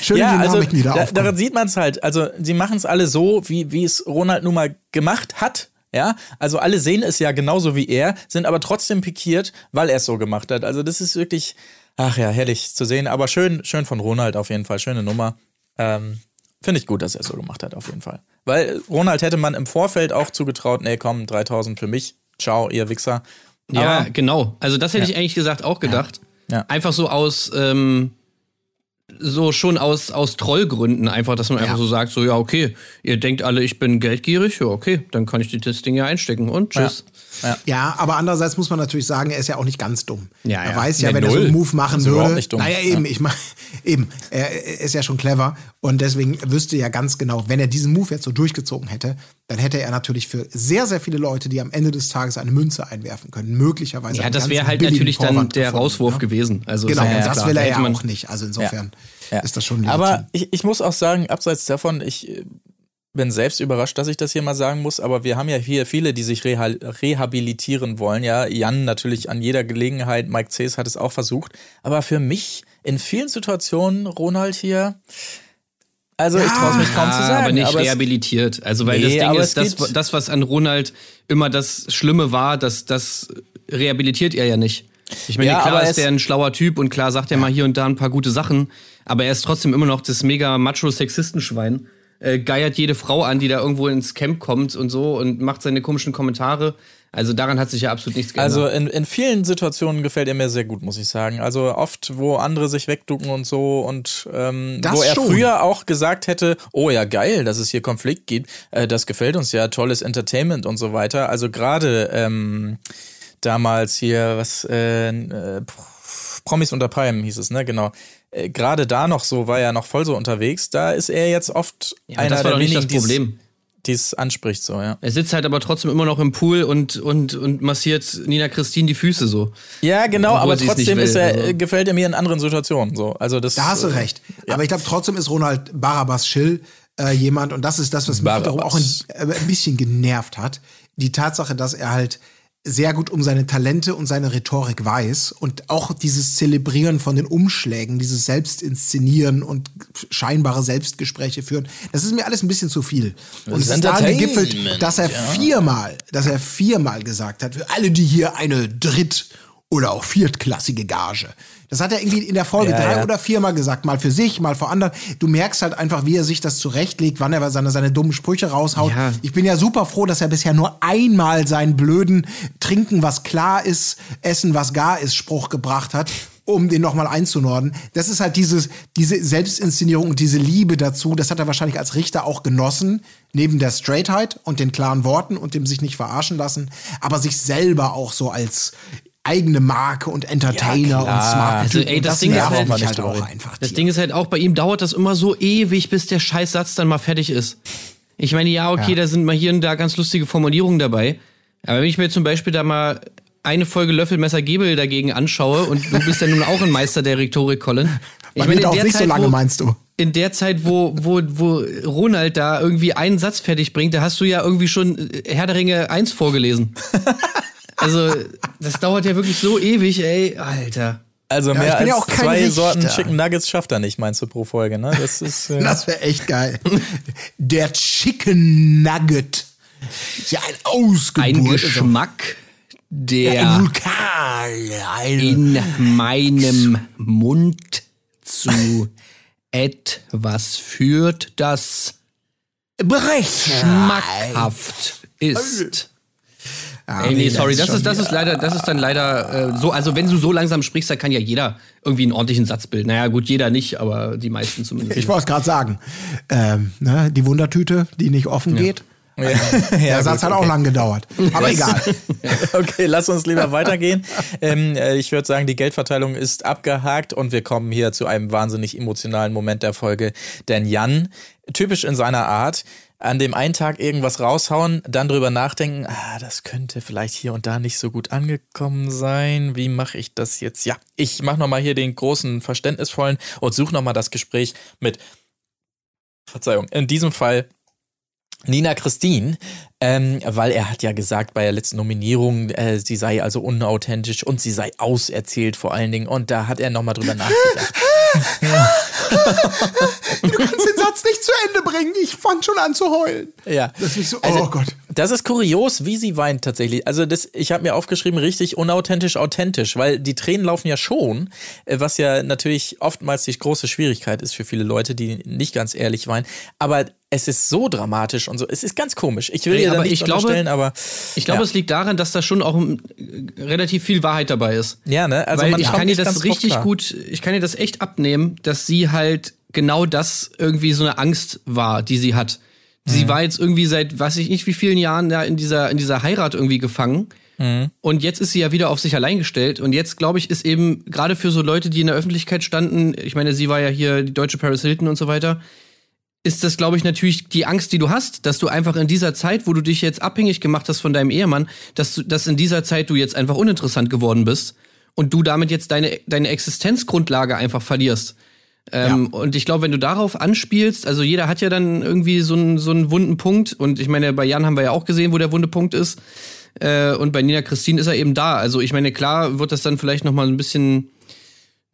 Schöne ja, also Dynamik, die da daran sieht man es halt. Also sie machen es alle so, wie, wie es Ronald nun mal gemacht hat. Ja, also alle sehen es ja genauso wie er, sind aber trotzdem pikiert, weil er es so gemacht hat. Also das ist wirklich, ach ja, herrlich zu sehen. Aber schön, schön von Ronald auf jeden Fall, schöne Nummer. Ähm, Finde ich gut, dass er es so gemacht hat, auf jeden Fall. Weil Ronald hätte man im Vorfeld auch zugetraut, nee, komm, 3000 für mich. Ciao, ihr Wichser. Ja, Aber- genau. Also das hätte Ja. ich eigentlich gesagt auch gedacht. Ja. Einfach so aus, ähm, so schon aus, aus Trollgründen einfach, dass man einfach so sagt, so ja, okay, ihr denkt alle, ich bin geldgierig, ja, okay, dann kann ich das Ding ja einstecken und tschüss. Ja, aber andererseits muss man natürlich sagen, er ist ja auch nicht ganz dumm. Ja, er ja. weiß ja, Nee, wenn er so null. einen Move machen Ist würde. nicht dumm. Naja, eben, ich meine, eben, er, er ist ja schon clever und deswegen wüsste ja ganz genau, wenn er diesen Move jetzt so durchgezogen hätte, dann hätte er natürlich für sehr, sehr viele Leute, die am Ende des Tages eine Münze einwerfen können, möglicherweise. Ja, das wäre halt natürlich dann Vorwand der gefunden, Rauswurf ne? gewesen. Also Genau, ist und ja das klar. will er ja auch nicht. Also insofern Ja. ist das schon legitim. Aber ich, ich muss auch sagen, abseits davon, ich äh, bin selbst überrascht, dass ich das hier mal sagen muss, aber wir haben ja hier viele, die sich reha rehabilitieren wollen. Ja, Jan natürlich an jeder Gelegenheit, Mike Cees hat es auch versucht. Aber für mich in vielen Situationen, Ronald hier, also ich traue es mich kaum zu Ja, sagen. aber nicht es- rehabilitiert. Also, weil Nee, das Ding aber ist, das, das, was an Ronald immer das Schlimme war, das, das rehabilitiert er ja nicht. Ich meine, Ja, klar aber ist der ein schlauer Typ und klar sagt er mal hier und da ein paar gute Sachen, aber er ist trotzdem immer noch das mega Macho-Sexistenschwein. Äh, geiert jede Frau an, die da irgendwo ins Camp kommt und so und macht seine komischen Kommentare. Also daran hat sich ja absolut nichts geändert. Also in, in vielen Situationen gefällt er mir sehr gut, muss ich sagen. Also oft, wo andere sich wegducken und so und ähm, wo er schon. früher auch gesagt hätte, oh ja, geil, dass es hier Konflikt gibt, äh, das gefällt uns ja, tolles Entertainment und so weiter. Also gerade ähm, damals hier, was, äh, äh, Promis unter Palmen hieß es, ne, genau. Äh, gerade da noch so, war er noch voll so unterwegs, da ist er jetzt oft ja, einer das war der doch nicht wenigen, das die's- Problem. die's anspricht, so, ja. Er sitzt halt aber trotzdem immer noch im Pool und, und, und massiert Nina Christine die Füße so. Ja, genau, aber trotzdem will, ist er, also. gefällt er mir in anderen Situationen, so. Also das, Da hast du äh, recht. Aber ich glaube, trotzdem ist Ronald Barabbas Schill äh, jemand, und das ist das, was mich wiederum auch ein, äh, ein bisschen genervt hat. Die Tatsache, dass er halt sehr gut um seine Talente und seine Rhetorik weiß und auch dieses Zelebrieren von den Umschlägen, dieses Selbstinszenieren und scheinbare Selbstgespräche führen, das ist mir alles ein bisschen zu viel. Und es ist daran gegipfelt, dass er viermal, dass er viermal gesagt hat, für alle, die hier eine Dritt- oder auch viertklassige Gage. Das hat er irgendwie in der Folge Ja, drei ja. oder viermal gesagt, mal für sich, mal vor anderen. Du merkst halt einfach, wie er sich das zurechtlegt, wann er seine, seine dummen Sprüche raushaut. Ja. Ich bin ja super froh, dass er bisher nur einmal seinen blöden Trinken, was klar ist, Essen, was gar ist, Spruch gebracht hat, um den nochmal einzunorden. Das ist halt dieses, diese Selbstinszenierung und diese Liebe dazu, das hat er wahrscheinlich als Richter auch genossen, neben der Straightheit und den klaren Worten und dem sich nicht verarschen lassen, aber sich selber auch so als eigene Marke und Entertainer Ja, und. Smart. Also, ey, das Ding ist halt- halt drüber auch einfach. Das Tier. Ding ist halt auch, bei ihm dauert das immer so ewig, bis der Scheißsatz dann mal fertig ist. Ich meine, ja, okay, Ja. da sind mal hier und da ganz lustige Formulierungen dabei. Aber wenn ich mir zum Beispiel da mal eine Folge Löffelmesser Gebel dagegen anschaue und du bist ja nun auch ein Meister der Rhetorik, Colin. Ich in dauert der nicht so Zeit, lange, wo, meinst du? In der Zeit, wo, wo, wo Ronald da irgendwie einen Satz fertig bringt, da hast du ja irgendwie schon Herr der Ringe 1 vorgelesen. also, das dauert ja wirklich so ewig, ey. Alter. Also Ja, mehr als ja zwei Richter. Sorten Chicken Nuggets schafft er nicht, meinst du, pro Folge, ne? Das ist. Äh, Das wäre echt geil. Der Chicken Nugget. Ist ja ein Ausgeburt. Ein Geschmack, der Ein Vulkan. Ein in meinem Mund zu etwas führt, das schmackhaft ist. Ja, Ey, nee, das sorry, das ist, das ist leider, das ist dann leider äh, so, also wenn du so langsam sprichst, da kann ja jeder irgendwie einen ordentlichen Satz bilden. Naja, gut, jeder nicht, aber die meisten zumindest. Ich wollte es gerade sagen. Ähm, ne, die Wundertüte, die nicht offen geht. Der Satz hat auch lang gedauert. Aber egal. Okay, lass uns lieber weitergehen. ähm, äh, ich würde sagen, die Geldverteilung ist abgehakt und wir kommen hier zu einem wahnsinnig emotionalen Moment der Folge. Denn Jan, typisch in seiner Art, an dem einen Tag irgendwas raushauen, dann drüber nachdenken, ah, das könnte vielleicht hier und da nicht so gut angekommen sein. Wie mache ich das jetzt? Ja, ich mache nochmal hier den großen, verständnisvollen und suche nochmal das Gespräch mit, Verzeihung, in diesem Fall Nina Christine, ähm, weil er hat ja gesagt bei der letzten Nominierung, äh, sie sei also unauthentisch und sie sei auserzählt vor allen Dingen. Und da hat er nochmal drüber nachgedacht. Du kannst den Satz nicht zu Ende bringen. Ich fange schon an zu heulen. Ja. Das ist so, Also, oh Gott. Das ist kurios, wie sie weint tatsächlich. Also das, ich habe mir aufgeschrieben, richtig unauthentisch authentisch, weil die Tränen laufen ja schon, äh, was ja natürlich oftmals die große Schwierigkeit ist für viele Leute, die nicht ganz ehrlich weinen. Aber es ist so dramatisch und so. Es ist ganz komisch. Ich will Ey, ihr da aber nicht ich glaube- unterstellen, aber Ich glaube, ja. es liegt daran, dass da schon auch ähm, relativ viel Wahrheit dabei ist. ja, ne? Also Weil ich kann dir das richtig gut, ich kann dir das echt abnehmen, dass sie halt genau das irgendwie so eine Angst war, die sie hat. Sie Mhm. war jetzt irgendwie seit weiß ich nicht wie vielen Jahren da in dieser in dieser Heirat irgendwie gefangen. Mhm. Und jetzt ist sie ja wieder auf sich allein gestellt. Und jetzt, glaube ich, ist eben gerade für so Leute, die in der Öffentlichkeit standen, ich meine, sie war ja hier die deutsche Paris Hilton und so weiter, ist das, glaube ich, natürlich die Angst, die du hast, dass du einfach in dieser Zeit, wo du dich jetzt abhängig gemacht hast von deinem Ehemann, dass du, dass in dieser Zeit du jetzt einfach uninteressant geworden bist und du damit jetzt deine, deine Existenzgrundlage einfach verlierst. Ähm, Und ich glaube, wenn du darauf anspielst, also jeder hat ja dann irgendwie so einen, so einen wunden Punkt und ich meine, bei Jan haben wir ja auch gesehen, wo der wunde Punkt ist. Äh, und bei Nina Christine ist er eben da. Also ich meine, klar wird das dann vielleicht noch mal ein bisschen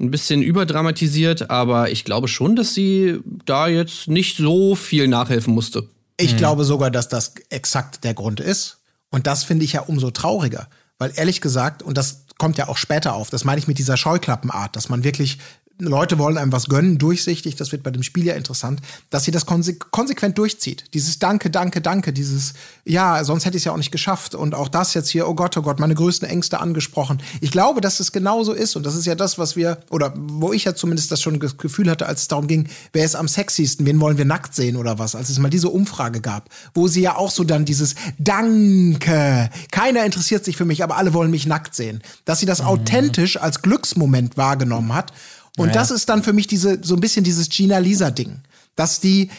ein bisschen überdramatisiert, aber ich glaube schon, dass sie da jetzt nicht so viel nachhelfen musste. Ich glaube sogar, dass das exakt der Grund ist. Und das finde ich ja umso trauriger. Weil ehrlich gesagt, und das kommt ja auch später auf, das meine ich mit dieser Scheuklappenart, dass man wirklich Leute wollen einem was gönnen, durchsichtig, das wird bei dem Spiel ja interessant, dass sie das konse konsequent durchzieht. Dieses Danke, Danke, Danke, dieses, ja, sonst hätte ich es ja auch nicht geschafft und auch das jetzt hier, oh Gott, oh Gott, meine größten Ängste angesprochen. Ich glaube, dass es genauso ist und das ist ja das, was wir, oder wo ich ja zumindest das schon das Gefühl hatte, als es darum ging, wer ist am sexiesten, wen wollen wir nackt sehen oder was, als es mal diese Umfrage gab, wo sie ja auch so dann dieses Danke, keiner interessiert sich für mich, aber alle wollen mich nackt sehen, dass sie das authentisch als Glücksmoment wahrgenommen hat und das ist dann für mich diese, so ein bisschen dieses Gina-Lisa-Ding, dass die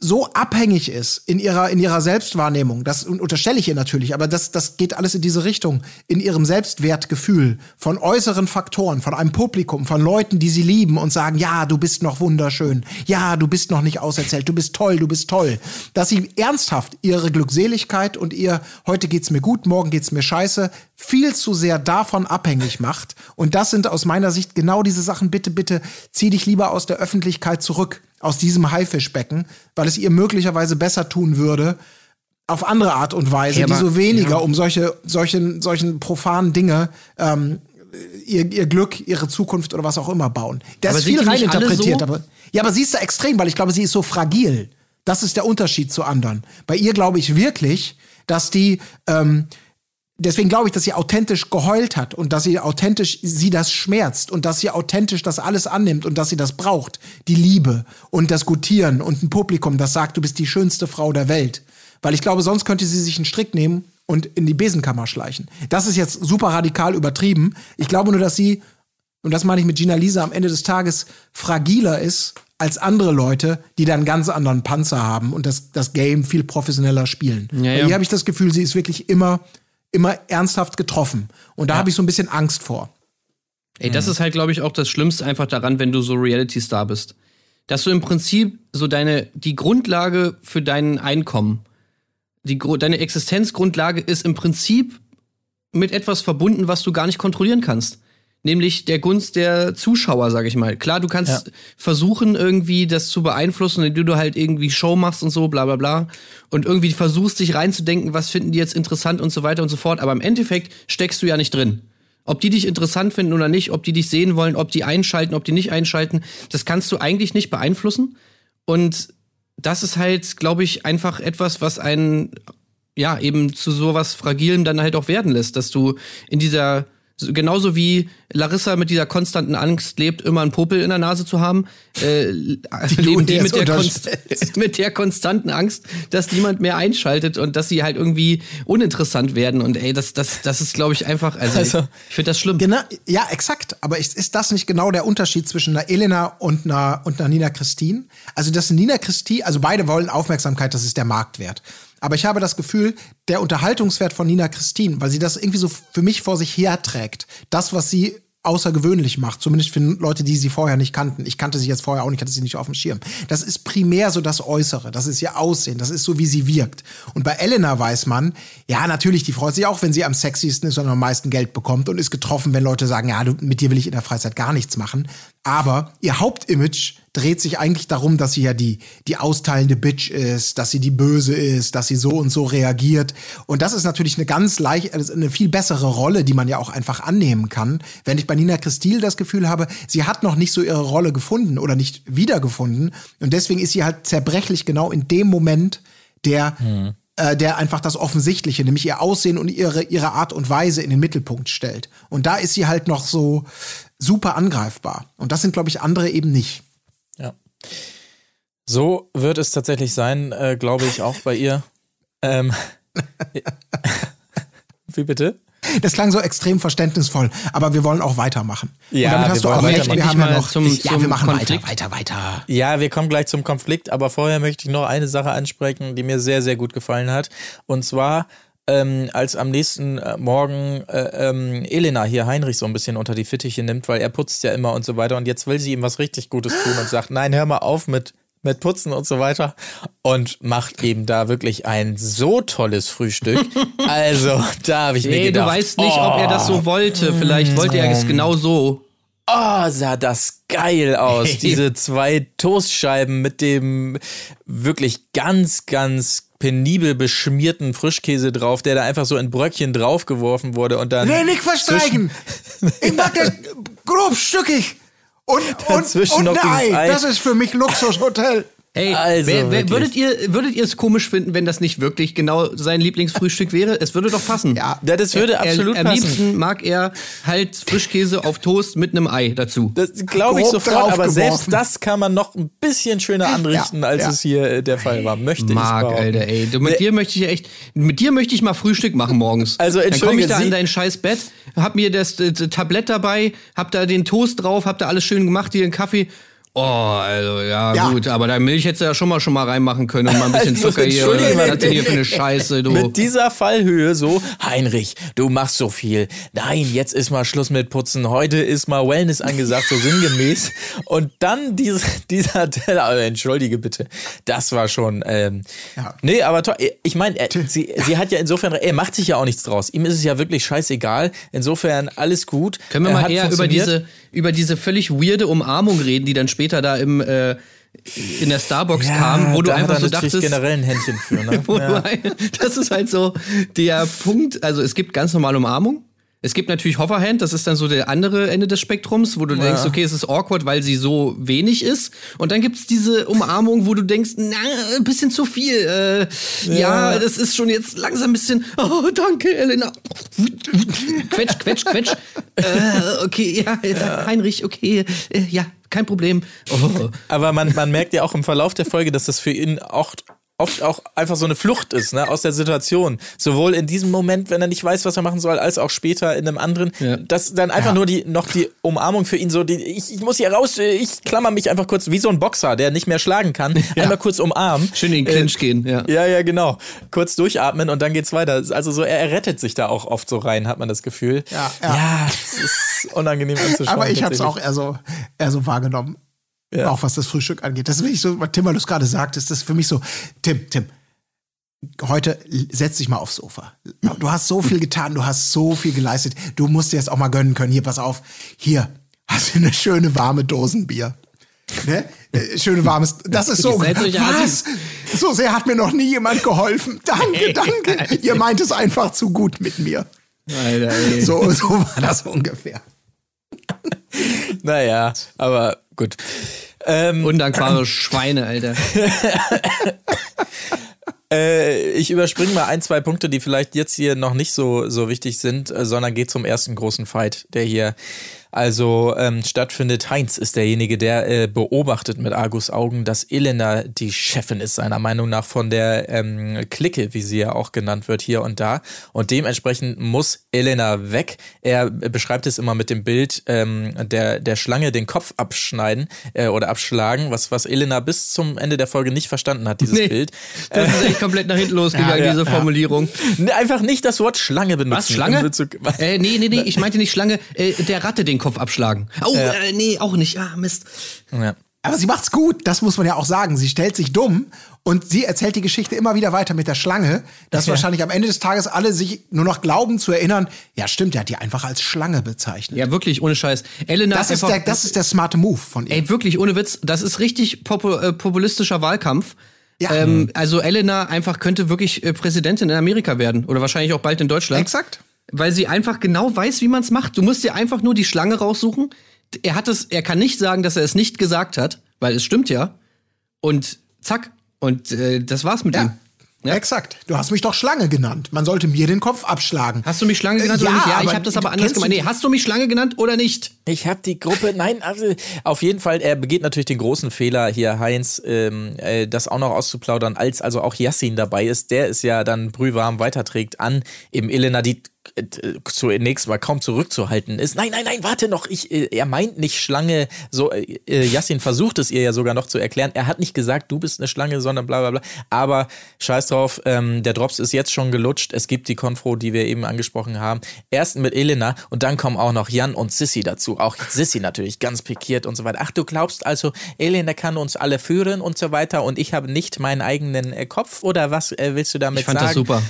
so abhängig ist in ihrer, in ihrer Selbstwahrnehmung, das unterstelle ich ihr natürlich, aber das, das geht alles in diese Richtung, in ihrem Selbstwertgefühl von äußeren Faktoren, von einem Publikum, von Leuten, die sie lieben und sagen, ja, du bist noch wunderschön, ja, du bist noch nicht auserzählt, du bist toll, du bist toll, dass sie ernsthaft ihre Glückseligkeit und ihr, heute geht's mir gut, morgen geht's mir scheiße, viel zu sehr davon abhängig macht. Und das sind aus meiner Sicht genau diese Sachen, bitte, bitte, zieh dich lieber aus der Öffentlichkeit zurück aus diesem Haifischbecken, weil es ihr möglicherweise besser tun würde, auf andere Art und Weise, Ja, die so weniger um solche, solchen, solchen profanen Dinge ähm, ihr, ihr Glück, ihre Zukunft oder was auch immer bauen. Da Aber ist viel reininterpretiert, so? aber ja, aber sie ist da extrem, weil ich glaube, sie ist so fragil. Das ist der Unterschied zu anderen. Bei ihr glaube ich wirklich, dass die ähm, deswegen glaube ich, dass sie authentisch geheult hat und dass sie authentisch sie das schmerzt und dass sie authentisch das alles annimmt und dass sie das braucht, die Liebe und das Gutieren und ein Publikum, das sagt, du bist die schönste Frau der Welt. Weil ich glaube, sonst könnte sie sich einen Strick nehmen und in die Besenkammer schleichen. Das ist jetzt super radikal übertrieben. Ich glaube nur, dass sie, und das meine ich mit Gina Lisa, am Ende des Tages fragiler ist als andere Leute, die dann einen ganz anderen Panzer haben und das, das Game viel professioneller spielen. Ja, ja. ihr habe ich das Gefühl, sie ist wirklich immer, immer ernsthaft getroffen. Und da habe ich so ein bisschen Angst vor. Ey, das ist halt, glaube ich, auch das Schlimmste einfach daran, wenn du so Reality-Star bist. Dass du im Prinzip so deine, die Grundlage für dein Einkommen, die, deine Existenzgrundlage ist im Prinzip mit etwas verbunden, was du gar nicht kontrollieren kannst. Nämlich der Gunst der Zuschauer, sag ich mal. Klar, du kannst versuchen, irgendwie das zu beeinflussen, indem du halt irgendwie Show machst und so, bla bla bla. Und irgendwie versuchst, dich reinzudenken, was finden die jetzt interessant und so weiter und so fort. Aber im Endeffekt steckst du ja nicht drin. Ob die dich interessant finden oder nicht, ob die dich sehen wollen, ob die einschalten, ob die nicht einschalten, das kannst du eigentlich nicht beeinflussen. Und das ist halt, glaube ich, einfach etwas, was einen, ja, eben zu sowas Fragilem dann halt auch werden lässt, dass du in dieser, genauso wie Larissa mit dieser konstanten Angst lebt, immer einen Popel in der Nase zu haben, äh, leben die mit der, konst mit der konstanten Angst, dass niemand mehr einschaltet und dass sie halt irgendwie uninteressant werden. Und ey, das, das, das ist, glaube ich, einfach, also, Also- ich, ich finde das schlimm. Genau, ja, exakt. Aber ist, ist das nicht genau der Unterschied zwischen einer Elena und einer, und einer Nina Christine? Also, dass Nina Christine, also beide wollen Aufmerksamkeit, das ist der Marktwert. Aber ich habe das Gefühl, der Unterhaltungswert von Nina Christine, weil sie das irgendwie so für mich vor sich herträgt, das, was sie außergewöhnlich macht, zumindest für Leute, die sie vorher nicht kannten. Ich kannte sie jetzt vorher auch nicht, hatte sie nicht auf dem Schirm. Das ist primär so das Äußere, das ist ihr Aussehen, das ist so, wie sie wirkt. Und bei Elena weiß man, ja, natürlich, die freut sich auch, wenn sie am sexiesten ist und am meisten Geld bekommt und ist getroffen, wenn Leute sagen, ja, du, mit dir will ich in der Freizeit gar nichts machen. Aber ihr Hauptimage dreht sich eigentlich darum, dass sie ja die, die austeilende Bitch ist, dass sie die Böse ist, dass sie so und so reagiert. Und das ist natürlich eine ganz leicht, also eine viel bessere Rolle, die man ja auch einfach annehmen kann. Wenn ich bei Nina Christil das Gefühl habe, sie hat noch nicht so ihre Rolle gefunden oder nicht wiedergefunden. Und deswegen ist sie halt zerbrechlich genau in dem Moment, der Mhm. äh, der einfach das Offensichtliche, nämlich ihr Aussehen und ihre, ihre Art und Weise in den Mittelpunkt stellt. Und da ist sie halt noch so super angreifbar. Und das sind, glaube ich, andere eben nicht. Ja. So wird es tatsächlich sein, äh, glaube ich, auch bei ihr. Ähm, wie bitte? Das klang so extrem verständnisvoll, aber wir wollen auch weitermachen. Ja, und damit wir hast du wollen auch recht, wir haben ja Endlich noch mal zum- ja, wir zum machen Konflikt. weiter, weiter, weiter. Ja, wir kommen gleich zum Konflikt, aber vorher möchte ich noch eine Sache ansprechen, die mir sehr, sehr gut gefallen hat. Und zwar, ähm, als am nächsten äh, Morgen äh, ähm, Elena hier Heinrich so ein bisschen unter die Fittiche nimmt, weil er putzt ja immer und so weiter. Und jetzt will sie ihm was richtig Gutes tun und sagt, nein, hör mal auf mit mit Putzen und so weiter und macht eben da wirklich ein so tolles Frühstück. Also, da habe ich mir Nee, du gedacht, weißt nicht, oh, ob er das so wollte. Vielleicht wollte er es genau so. Oh, sah das geil aus. Diese zwei Toastscheiben mit dem wirklich ganz, ganz penibel beschmierten Frischkäse drauf, der da einfach so in Bröckchen draufgeworfen wurde und dann. Nee, nicht verstreichen! Ich mag das grobstückig! Und, und, und ein Ei. Ei. Das ist für mich Luxushotel. Hey, Also, wer, wer, würdet ihr würdet ihr es komisch finden, wenn das nicht wirklich genau sein Lieblingsfrühstück wäre? Es würde doch passen. Ja. Das würde absolut er, Am passen. liebsten mag er halt Frischkäse auf Toast mit einem Ei dazu. Das glaube ich Grob sofort, aber selbst das kann man noch ein bisschen schöner anrichten, Ja, als ja. es hier äh, der Fall war. Möchte Mark, ich behaupten. Alter, ey. Du, mit dir möchte ich ja echt, mit dir möchte ich mal Frühstück machen morgens. Also, Dann komme ich entschuldige, da Sie- in dein scheiß Bett, hab mir das, äh, Tablett dabei, hab da den Toast drauf, hab da alles schön gemacht, hier einen Kaffee. Oh, also, ja, Ja. gut, aber da Milch hättest du ja schon mal schon mal reinmachen können und mal ein bisschen Also, Zucker hier. entschuldige, Was hat denn hier für eine Scheiße, du? Mit dieser Fallhöhe so, Heinrich, du machst so viel. Nein, jetzt ist mal Schluss mit Putzen. Heute ist mal Wellness angesagt, so sinngemäß. Und dann diese, dieser Teller, also entschuldige bitte, das war schon, ähm, Ja. nee, aber toll. Ich meine, er- sie, sie hat ja insofern, er macht sich ja auch nichts draus. Ihm ist es ja wirklich scheißegal. Insofern alles gut. Können wir mal eher über diese, über diese völlig weirde Umarmung reden, die dann später da im, äh, in der Starbucks ja, kam, wo du einfach so dachtest, generell ein Händchen für, ne? Ja. du Das ist halt so der Punkt. Also es gibt ganz normale Umarmung. Es gibt natürlich Hoverhand, das ist dann so der andere Ende des Spektrums, wo du denkst, okay, es ist awkward, weil sie so wenig ist. Und dann gibt's diese Umarmung, wo du denkst, na, ein bisschen zu viel. Äh, ja. das ist schon jetzt langsam ein bisschen, oh, danke, Elena. quetsch, quetsch, quetsch. Äh, okay, ja, ja, Heinrich, okay, äh, ja, kein Problem. Oh. Aber man, man merkt ja auch im Verlauf der Folge, dass das für ihn auch oft auch einfach so eine Flucht ist, ne, aus der Situation. Sowohl in diesem Moment, wenn er nicht weiß, was er machen soll, als auch später in einem anderen. Ja. Dass dann einfach nur die, noch die Umarmung für ihn so, die, ich, ich muss hier raus, ich klammer mich einfach kurz, wie so ein Boxer, der nicht mehr schlagen kann, einmal kurz umarmen. Schön in den Clinch gehen, ja. Ja, ja, genau. Kurz durchatmen und dann geht's weiter. Also so, er rettet sich da auch oft so rein, hat man das Gefühl. Ja, ja. ja es ist unangenehm anzuschauen. Aber ich habe es tatsächlich. auch eher so, eher so wahrgenommen. Ja. Auch was das Frühstück angeht. Das ist wirklich so, was Tim, weil du es gerade sagtest, das ist für mich so, Tim, Tim, heute setz dich mal aufs Sofa. Du hast so viel getan, du hast so viel geleistet. Du musst dir jetzt auch mal gönnen können. Hier, pass auf. Hier, hast du eine schöne warme Dosenbier. Ne? Äh, Schöne warmes. Das ist so. Was? So sehr hat mir noch nie jemand geholfen. Danke, danke. Ihr meint es einfach zu gut mit mir. Alter. So, so war das ungefähr. Naja, aber gut. Ähm, Undankbare Schweine, Alter. Äh, ich überspringe mal ein, zwei Punkte, die vielleicht jetzt hier noch nicht so, so wichtig sind, äh, sondern geht zum ersten großen Fight, der hier also ähm, stattfindet. Heinz ist derjenige, der äh, beobachtet mit Argus Augen, dass Elena die Chefin ist, seiner Meinung nach von der ähm, Clique, wie sie ja auch genannt wird, hier und da. Und dementsprechend muss Elena weg. Er beschreibt es immer mit dem Bild ähm, der, der Schlange den Kopf abschneiden äh, oder abschlagen, was, was Elena bis zum Ende der Folge nicht verstanden hat, dieses Nee. Bild. Das ist echt komplett nach hinten losgegangen, Ja, diese ja. Formulierung. Nee, Einfach nicht das Wort Schlange benutzen. Was, Schlange? Bezug- Äh, nee, nee, nee, ich meinte nicht Schlange, äh, der Ratte den Kopf abschlagen. Oh, äh, nee, auch nicht. Ah, Mist. Ja. Aber sie macht's gut, das muss man ja auch sagen. Sie stellt sich dumm und sie erzählt die Geschichte immer wieder weiter mit der Schlange, dass Ja. wahrscheinlich am Ende des Tages alle sich nur noch glauben zu erinnern, ja stimmt, er hat die einfach als Schlange bezeichnet. Ja, wirklich, ohne Scheiß. Elena das, ist einfach, der, das ist der smarte Move von ihr. Ey, wirklich, ohne Witz, das ist richtig äh, populistischer Wahlkampf. Ja. Ähm, also Elena einfach könnte wirklich äh, Präsidentin in Amerika werden oder wahrscheinlich auch bald in Deutschland. Exakt. Weil sie einfach genau weiß, wie man es macht. Du musst dir einfach nur die Schlange raussuchen. Er hat es, er kann nicht sagen, dass er es nicht gesagt hat, weil es stimmt ja. Und zack. Und äh, das war's mit ihm. Ja. Exakt. Du hast mich doch Schlange genannt. Man sollte mir den Kopf abschlagen. Hast du mich Schlange genannt Äh, oder ja, nicht? Ja, ich habe das aber anders gemeint. Nee, hast du mich Schlange genannt oder nicht? Ich habe die Gruppe, nein, also auf jeden Fall, er begeht natürlich den großen Fehler hier, Heinz, ähm, äh, das auch noch auszuplaudern, als also auch Yassin dabei ist, der es ja dann brühwarm weiterträgt an eben Elena, die zunächst mal kaum zurückzuhalten ist. Nein, nein, nein, warte noch, ich, äh, er meint nicht Schlange, so, äh, äh, Yassin versucht es ihr ja sogar noch zu erklären, er hat nicht gesagt, du bist eine Schlange, sondern bla bla bla, aber scheiß drauf, ähm, der Drops ist jetzt schon gelutscht, es gibt die Konfro, die wir eben angesprochen haben, erst mit Elena und dann kommen auch noch Jan und Sissy dazu, auch Sissy natürlich ganz pikiert und so weiter. Ach, du glaubst also, Elena kann uns alle führen und so weiter und ich habe nicht meinen eigenen äh, Kopf oder was äh, willst du damit Ich fand sagen? das super.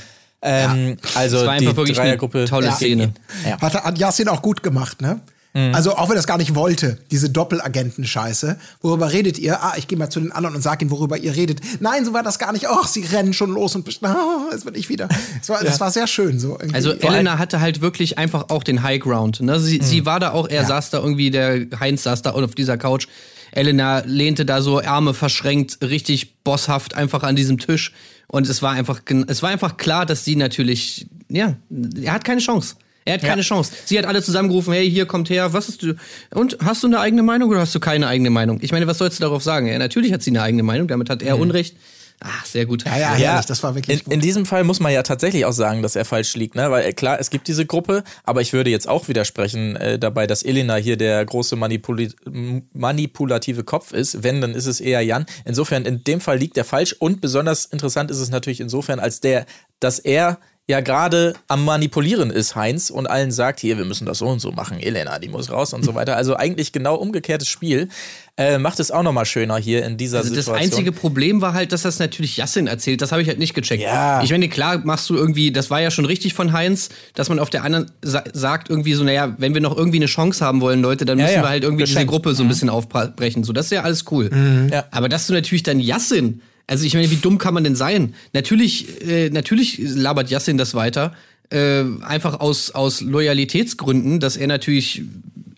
Ähm, Also Das war die einfach wirklich eine Dreiergruppe tolle Ja. Szene. Ja. Hat, hat Yassin auch gut gemacht, ne? Mhm. Also auch wenn er das gar nicht wollte, diese Doppelagenten-Scheiße. Worüber redet ihr? Ah, ich gehe mal zu den anderen und sag ihnen, worüber ihr redet. Nein, so war das gar nicht. Ach, sie rennen schon los und ah, es wird ich wieder. Das war, das war sehr schön so. irgendwie. Also Elena hatte halt wirklich einfach auch den High Ground. Ne? Sie, sie war da auch, er saß da irgendwie, der Heinz saß da auf dieser Couch. Elena lehnte da so Arme verschränkt, richtig bosshaft einfach an diesem Tisch. Und es war einfach, es war einfach klar, dass sie natürlich, ja, er hat keine Chance. Er hat keine Chance. Sie hat alle zusammengerufen, hey, hier kommt her, was ist du? Und hast du eine eigene Meinung oder hast du keine eigene Meinung? Ich meine, was sollst du darauf sagen? Ja, natürlich hat sie eine eigene Meinung, damit hat er Unrecht. Ach, sehr gut. ja, ja, herrlich, das war wirklich in, in diesem Fall muss man ja tatsächlich auch sagen, dass er falsch liegt, ne? Weil äh, klar, es gibt diese Gruppe, aber ich würde jetzt auch widersprechen äh, dabei, dass Elena hier der große manipuli m- manipulative Kopf ist. Wenn, dann ist es eher Jan. Insofern, in dem Fall liegt er falsch und besonders interessant ist es natürlich insofern, als der, dass er ja gerade am Manipulieren ist, Heinz, und allen sagt, hier, wir müssen das so und so machen, Elena, die muss raus und so weiter. Also eigentlich genau umgekehrtes Spiel. Äh, macht es auch nochmal schöner hier in dieser Also das Situation. einzige Problem war halt, dass das natürlich Yassin erzählt. Das habe ich halt nicht gecheckt. Ja. Ich meine, klar machst du irgendwie, das war ja schon richtig von Heinz, dass man auf der anderen sa sagt irgendwie so, naja, wenn wir noch irgendwie eine Chance haben wollen, Leute, dann Ja, müssen ja. wir halt irgendwie diese Geschenkt. Gruppe so ein bisschen aufbrechen. So, das ist ja alles cool. Ja. Aber dass du natürlich dann Yassin, also ich meine, wie dumm kann man denn sein? Natürlich, äh, natürlich labert Yassin das weiter. Äh, einfach aus, aus Loyalitätsgründen, dass er natürlich,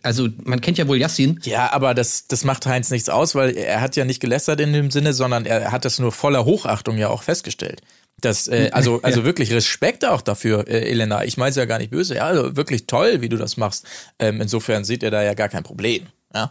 also man kennt ja wohl Yassin, Ja, aber das, das macht Heinz nichts aus, weil er hat ja nicht gelästert in dem Sinne, sondern er hat das nur voller Hochachtung ja auch festgestellt. Das, äh, also, also wirklich Respekt auch dafür, äh, Elena. Ich meine es ja gar nicht böse. Ja, also wirklich toll, wie du das machst. Ähm, insofern sieht er da ja gar kein Problem. Ja,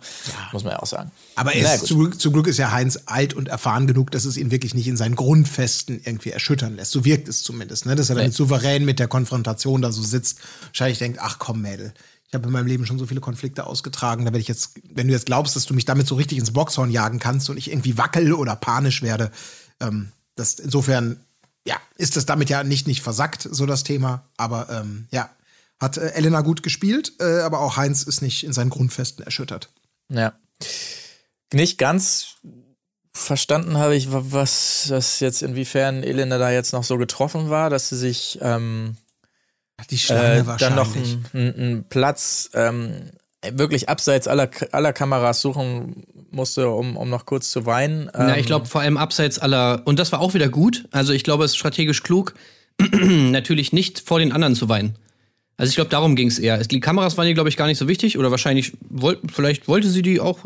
muss man ja auch sagen. Aber Na er ist, zum, Glück- zum Glück ist ja Heinz alt und erfahren genug, dass es ihn wirklich nicht in seinen Grundfesten irgendwie erschüttern lässt. So wirkt es zumindest, ne? dass er damit souverän mit der Konfrontation da so sitzt. Wahrscheinlich denkt, ach komm, Mädel, ich habe in meinem Leben schon so viele Konflikte ausgetragen, da werde ich jetzt, wenn du jetzt glaubst, dass du mich damit so richtig ins Boxhorn jagen kannst und ich irgendwie wackel oder panisch werde, ähm, das insofern, ja, ist das damit ja nicht, nicht versackt, so das Thema. Aber ähm, ja, hat äh, Elena gut gespielt, äh, aber auch Heinz ist nicht in seinen Grundfesten erschüttert. Ja. Nicht ganz verstanden habe ich, wa- was das jetzt, inwiefern Elena da jetzt noch so getroffen war, dass sie sich ähm, Die Schlange äh, wahrscheinlich. dann noch einen, Platz ähm, wirklich abseits aller, aller Kameras suchen musste, um, um noch kurz zu weinen. Na, Ähm, ich glaube vor allem abseits aller, und das war auch wieder gut. Also ich glaube, es ist strategisch klug, natürlich nicht vor den anderen zu weinen. Also ich glaube, darum ging es eher. Es- Die Kameras waren ihr, glaube ich, gar nicht so wichtig. Oder wahrscheinlich, wollt, vielleicht wollte sie die auch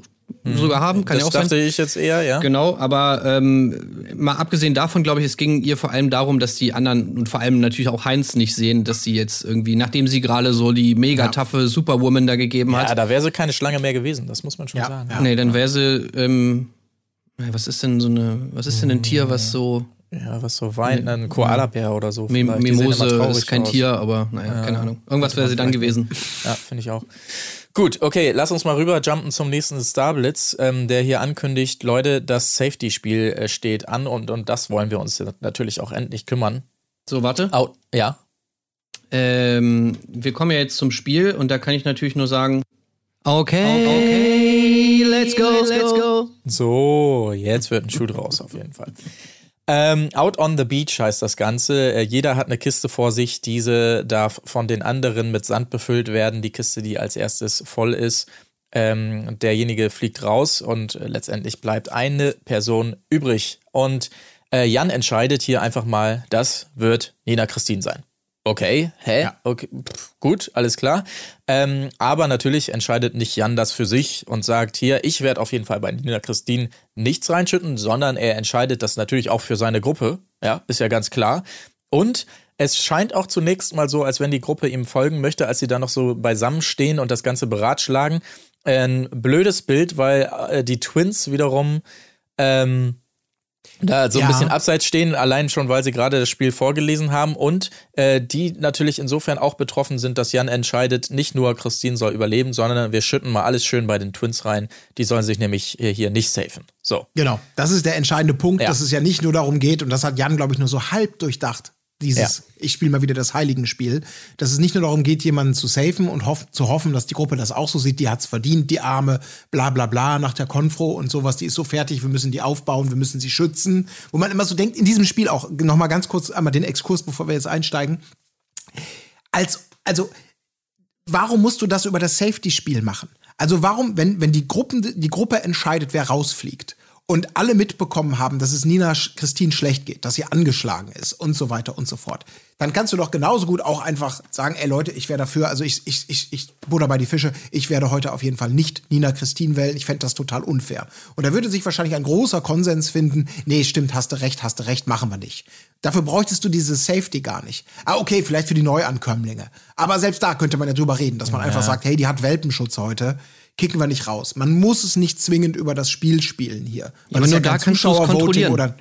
sogar haben, kann das ja auch dachte sein. ich jetzt eher, ja. Genau, aber ähm, mal abgesehen davon, glaube ich, es ging ihr vor allem darum, dass die anderen und vor allem natürlich auch Heinz nicht sehen, dass sie jetzt irgendwie, nachdem sie gerade so die mega taffe Superwoman da gegeben hat, Ja, da wäre sie keine Schlange mehr gewesen, das muss man schon Ja, sagen. ja. Nee, dann wäre sie, ähm, was ist denn so eine, was ist denn ein Tier, was so, Ja, was so weint, ein Koalabär oder so. Mim vielleicht. Mimose traurig ist kein aus. Tier, aber naja, keine Ahnung. Irgendwas wäre sie dann gewesen. Ja, finde ich auch. Gut, okay, lass uns mal rüber jumpen zum nächsten Starblitz, ähm, der hier ankündigt, Leute, das Safety-Spiel äh, steht an und, und das wollen wir uns natürlich auch endlich kümmern. So, warte. Au, ja. Ähm, wir kommen ja jetzt zum Spiel und da kann ich natürlich nur sagen, okay, okay let's go, let's go. So, jetzt wird ein Schuh draus auf jeden Fall. Ähm, Out on the Beach heißt das Ganze. Äh, jeder hat eine Kiste vor sich. Diese darf von den anderen mit Sand befüllt werden. Die Kiste, die als erstes voll ist, ähm, derjenige fliegt raus und äh, letztendlich bleibt eine Person übrig. Und äh, Jan entscheidet hier einfach mal, das wird Nina Christine sein. Okay, hä? Ja. Okay, pff, gut, alles klar. Ähm, aber natürlich entscheidet nicht Jan das für sich und sagt hier, ich werde auf jeden Fall bei Nina Christine nichts reinschütten, sondern er entscheidet das natürlich auch für seine Gruppe. Ja, ist ja ganz klar. Und es scheint auch zunächst mal so, als wenn die Gruppe ihm folgen möchte, als sie da noch so beisammen stehen und das Ganze beratschlagen. Ein blödes Bild, weil äh, die Twins wiederum ähm, da so ein Ja. bisschen abseits stehen, allein schon, weil sie gerade das Spiel vorgelesen haben und äh, die natürlich insofern auch betroffen sind, dass Jan entscheidet, nicht nur Christine soll überleben, sondern wir schütten mal alles schön bei den Twins rein. Die sollen sich nämlich äh, hier nicht safen. So. Genau, das ist der entscheidende Punkt, Ja. dass es ja nicht nur darum geht, und das hat Jan, glaube ich, nur so halb durchdacht, dieses, Ja. ich spiele mal wieder das Heiligenspiel, dass es nicht nur darum geht, jemanden zu safen und hoff, zu hoffen, dass die Gruppe das auch so sieht, die hat's verdient, die Arme, bla bla bla, nach der Konfro und sowas, die ist so fertig, wir müssen die aufbauen, wir müssen sie schützen. Wo man immer so denkt, in diesem Spiel auch, noch mal ganz kurz einmal den Exkurs, bevor wir jetzt einsteigen, als, also warum musst du das über das Safety-Spiel machen? Also warum, wenn, wenn die, Gruppen, die Gruppe entscheidet, wer rausfliegt und alle mitbekommen haben, dass es Nina Christine schlecht geht, dass sie angeschlagen ist und so weiter und so fort, dann kannst du doch genauso gut auch einfach sagen, ey Leute, ich wäre dafür, also ich, ich, ich, ich butter bei die Fische, ich werde heute auf jeden Fall nicht Nina Christine wählen, ich fände das total unfair. Und da würde sich wahrscheinlich ein großer Konsens finden, nee, stimmt, hast du recht, hast du recht, machen wir nicht. Dafür bräuchtest du dieses Safety gar nicht. Ah, okay, vielleicht für die Neuankömmlinge. Aber selbst da könnte man ja drüber reden, dass man einfach sagt, hey, die hat Welpenschutz heute. Kicken wir nicht raus. Man muss es nicht zwingend über das Spiel spielen hier. Weil aber nur kein da kannst du es kontrollieren. Oder,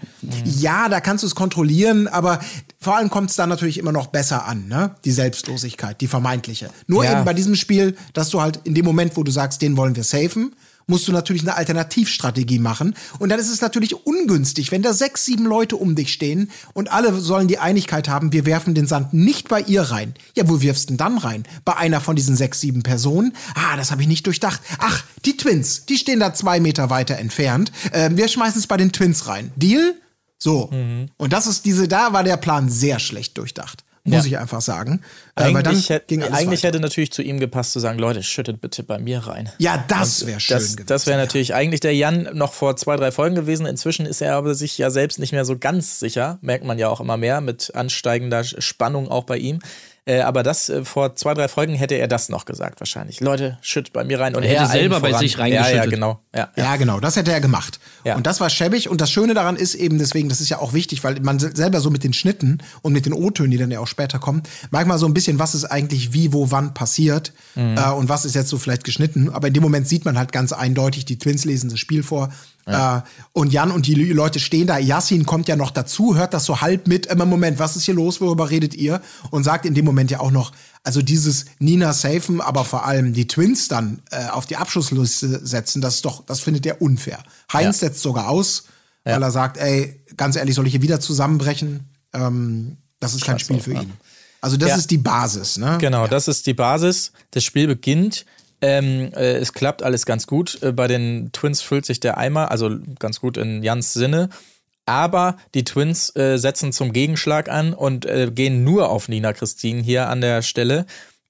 Ja, da kannst du es kontrollieren, aber vor allem kommt es dann natürlich immer noch besser an, ne? Die Selbstlosigkeit, die vermeintliche. Nur Ja. eben bei diesem Spiel, dass du halt in dem Moment, wo du sagst, den wollen wir safen, musst du natürlich eine Alternativstrategie machen. Und dann ist es natürlich ungünstig, wenn da sechs, sieben Leute um dich stehen und alle sollen die Einigkeit haben, wir werfen den Sand nicht bei ihr rein. Ja, wo wirfst du denn dann rein? Bei einer von diesen sechs, sieben Personen? Ah, das habe ich nicht durchdacht. Ach, die Twins, die stehen da zwei Meter weiter entfernt. Ähm, wir schmeißen es bei den Twins rein. Deal? So. Und das ist diese, da war der Plan sehr schlecht durchdacht. Muss Ja. ich einfach sagen. Äh, Eigentlich, alles eigentlich hätte natürlich zu ihm gepasst zu sagen, Leute, schüttet bitte bei mir rein. Ja, das wäre schön Das, gewesen. das wäre natürlich eigentlich der Jan noch vor zwei, drei Folgen gewesen. Inzwischen ist er aber sich ja selbst nicht mehr so ganz sicher. Merkt man ja auch immer mehr mit ansteigender Spannung auch bei ihm. Äh, aber das äh, vor zwei, drei Folgen hätte er das noch gesagt wahrscheinlich. Leute, schüttet bei mir rein. Und Er hätte er selber bei sich Ja, ja, reingeschüttet. genau. Ja, Ja, genau, das hätte er gemacht. Ja. Und das war schäbig. Und das Schöne daran ist eben, deswegen, das ist ja auch wichtig, weil man se- selber so mit den Schnitten und mit den O-Tönen, die dann ja auch später kommen, manchmal so ein bisschen, was ist eigentlich wie, wo, wann passiert Mhm. äh, und was ist jetzt so vielleicht geschnitten. Aber in dem Moment sieht man halt ganz eindeutig, die Twins lesen das Spiel vor. Äh, und Jan und die Leute stehen da. Yassin kommt ja noch dazu, hört das so halb mit. Immer Moment, was ist hier los? Worüber redet ihr? Und sagt in dem Moment ja auch noch, also dieses Nina safen, aber vor allem die Twins dann äh, auf die Abschussliste setzen, das ist doch, das findet er unfair. Heinz setzt sogar aus, weil er sagt, ey, ganz ehrlich, soll ich hier wieder zusammenbrechen? Ähm, das ist kein Spiel für ihn. Also das Ja. ist die Basis, ne? Genau, das ist die Basis. Das Spiel beginnt. Ähm, äh, es klappt alles ganz gut. Äh, bei den Twins füllt sich der Eimer, also ganz gut in Jans Sinne. Aber die Twins äh, setzen zum Gegenschlag an und äh, gehen nur auf Nina Christine hier an der Stelle.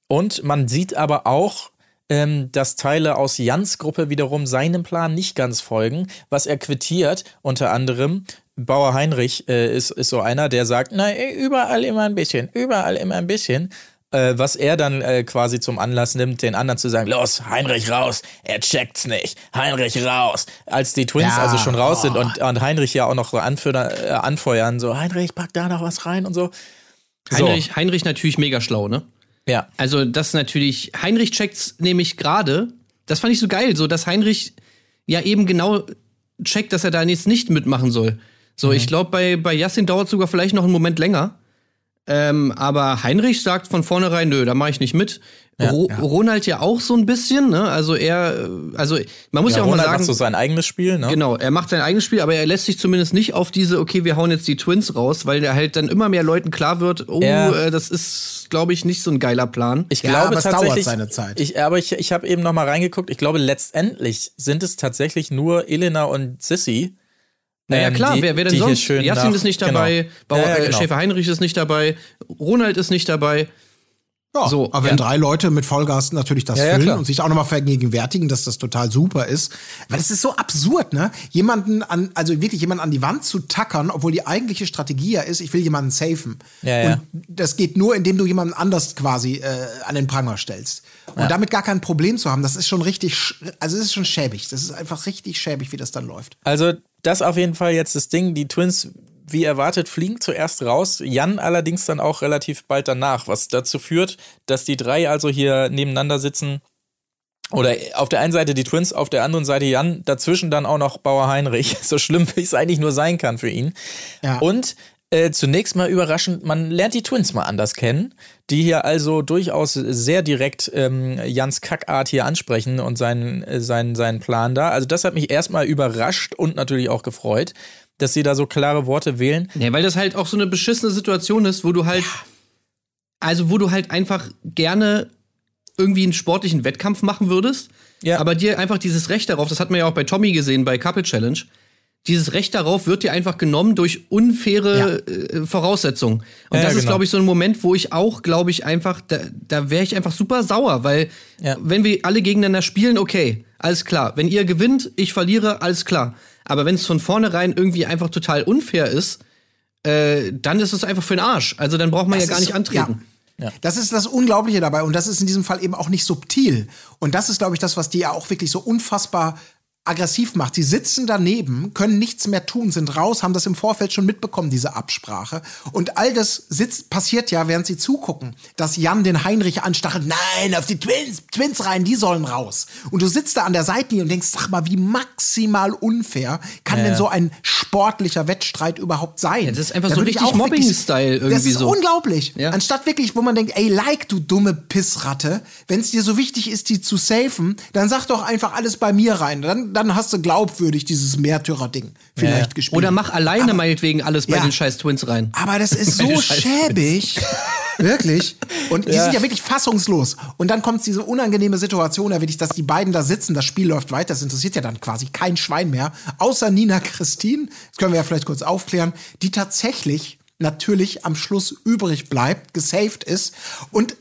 Und man sieht aber auch, ähm, dass Teile aus Jans Gruppe wiederum seinem Plan nicht ganz folgen, was er quittiert. Unter anderem Bauer Heinrich äh, ist, ist so einer, der sagt, na, überall immer ein bisschen, überall immer ein bisschen. Äh, was er dann äh, quasi zum Anlass nimmt, den anderen zu sagen, los, Heinrich raus, er checkt's nicht, Heinrich raus. Als die Twins Ja, also schon raus sind oh. und, und Heinrich ja auch noch so äh, anfeuern, so, Heinrich, pack da noch was rein und so. So, Heinrich, Heinrich natürlich mega schlau, ne? ja. Also das natürlich, Heinrich checkt's nämlich gerade. Das fand ich so geil, so dass Heinrich ja eben genau checkt, dass er da jetzt nicht mitmachen soll. So, Mhm. ich glaube, bei, bei Yassin dauert sogar vielleicht noch einen Moment länger. Ähm, aber Heinrich sagt von vornherein, nö, da mache ich nicht mit. Ro Ronald ja auch so ein bisschen, ne? Also er, also man muss ja, Ja, auch mal Ronald sagen, macht so sein eigenes Spiel, ne? Genau, er macht sein eigenes Spiel, aber er lässt sich zumindest nicht auf diese, okay, wir hauen jetzt die Twins raus, weil der halt dann immer mehr Leuten klar wird, oh, Ja. äh, das ist, glaube ich, nicht so ein geiler Plan. Ich Ja, glaube aber es dauert tatsächlich, seine Zeit. Ich, aber ich, ich habe eben noch mal reingeguckt. Ich glaube, letztendlich sind es tatsächlich nur Elena und Sissy. Naja, ähm, klar, die- wer, wer denn sonst? nach- ist nicht genau. dabei, Bauer, Ja, ja, äh, genau. Schäfer Heinrich ist nicht dabei, Ronald ist nicht dabei. Ja, So, aber wenn ja. drei Leute mit Vollgas natürlich das Ja, ja, füllen klar. und sich auch nochmal vergegenwärtigen, dass das total super ist. Weil es ist so absurd, ne? Jemanden an, also wirklich jemanden an die Wand zu tackern, obwohl die eigentliche Strategie ja ist, ich will jemanden safen. Ja, ja. Und das geht nur, indem du jemanden anders quasi äh, an den Pranger stellst. Und damit gar kein Problem zu haben, das ist schon richtig, also es ist schon schäbig. Das ist einfach richtig schäbig, wie das dann läuft. Also, das auf jeden Fall jetzt das Ding. Die Twins, wie erwartet, fliegen zuerst raus. Jan allerdings dann auch relativ bald danach, was dazu führt, dass die drei also hier nebeneinander sitzen. Oder auf der einen Seite die Twins, auf der anderen Seite Jan, dazwischen dann auch noch Bauer Heinrich. So schlimm, wie es eigentlich nur sein kann für ihn. Ja. Und äh, zunächst mal überraschend, man lernt die Twins mal anders kennen, die hier also durchaus sehr direkt ähm, Jans Kackart hier ansprechen und seinen, äh, seinen, seinen Plan da. Also das hat mich erstmal überrascht und natürlich auch gefreut, dass sie da so klare Worte wählen. Ja, weil das halt auch so eine beschissene Situation ist, wo du halt, also wo du halt einfach gerne irgendwie einen sportlichen Wettkampf machen würdest, Ja. aber dir einfach dieses Recht darauf, das hat man ja auch bei Tommy gesehen, bei Couple Challenge, dieses Recht darauf wird dir einfach genommen durch unfaire äh, Voraussetzungen. Und Ja, das ja, ist, genau. glaube ich, so ein Moment, wo ich auch, glaube ich, einfach, da, da wäre ich einfach super sauer, weil Ja. wenn wir alle gegeneinander spielen, okay, alles klar. Wenn ihr gewinnt, ich verliere, alles klar. Aber wenn es von vornherein irgendwie einfach total unfair ist, äh, dann ist es einfach für den Arsch. Also dann braucht man Das ja gar ist nicht antreten. Ja. Das ist das Unglaubliche dabei und das ist in diesem Fall eben auch nicht subtil. Und das ist, glaube ich, das, was die ja auch wirklich so unfassbar aggressiv macht. Sie sitzen daneben, können nichts mehr tun, sind raus, haben das im Vorfeld schon mitbekommen, diese Absprache. Und all das sitzt, passiert ja, während sie zugucken, dass Jan den Heinrich anstachelt, nein, auf die Twins, Twins rein, die sollen raus. Und du sitzt da an der Seitenlinie und denkst, sag mal, wie maximal unfair kann Ja. denn so ein sportlicher Wettstreit überhaupt sein? das ist einfach Da so richtig Mobbing-Style Das irgendwie ist so. unglaublich. Ja. Anstatt wirklich, wo man denkt, ey, like, du dumme Pissratte, wenn es dir so wichtig ist, die zu safen, dann sag doch einfach alles bei mir rein. Dann, dann hast du glaubwürdig dieses Märtyrer-Ding vielleicht Ja. gespielt. Oder mach alleine Aber- meinetwegen alles bei Ja. den scheiß Twins rein. aber das ist so schäbig. Wirklich. Und die Ja. sind ja wirklich fassungslos. Und dann kommt diese unangenehme Situation, da wirklich, dass die beiden da sitzen, das Spiel läuft weiter, das interessiert ja dann quasi kein Schwein mehr, außer Nina Christine, das können wir ja vielleicht kurz aufklären, die tatsächlich natürlich am Schluss übrig bleibt, gesaved ist und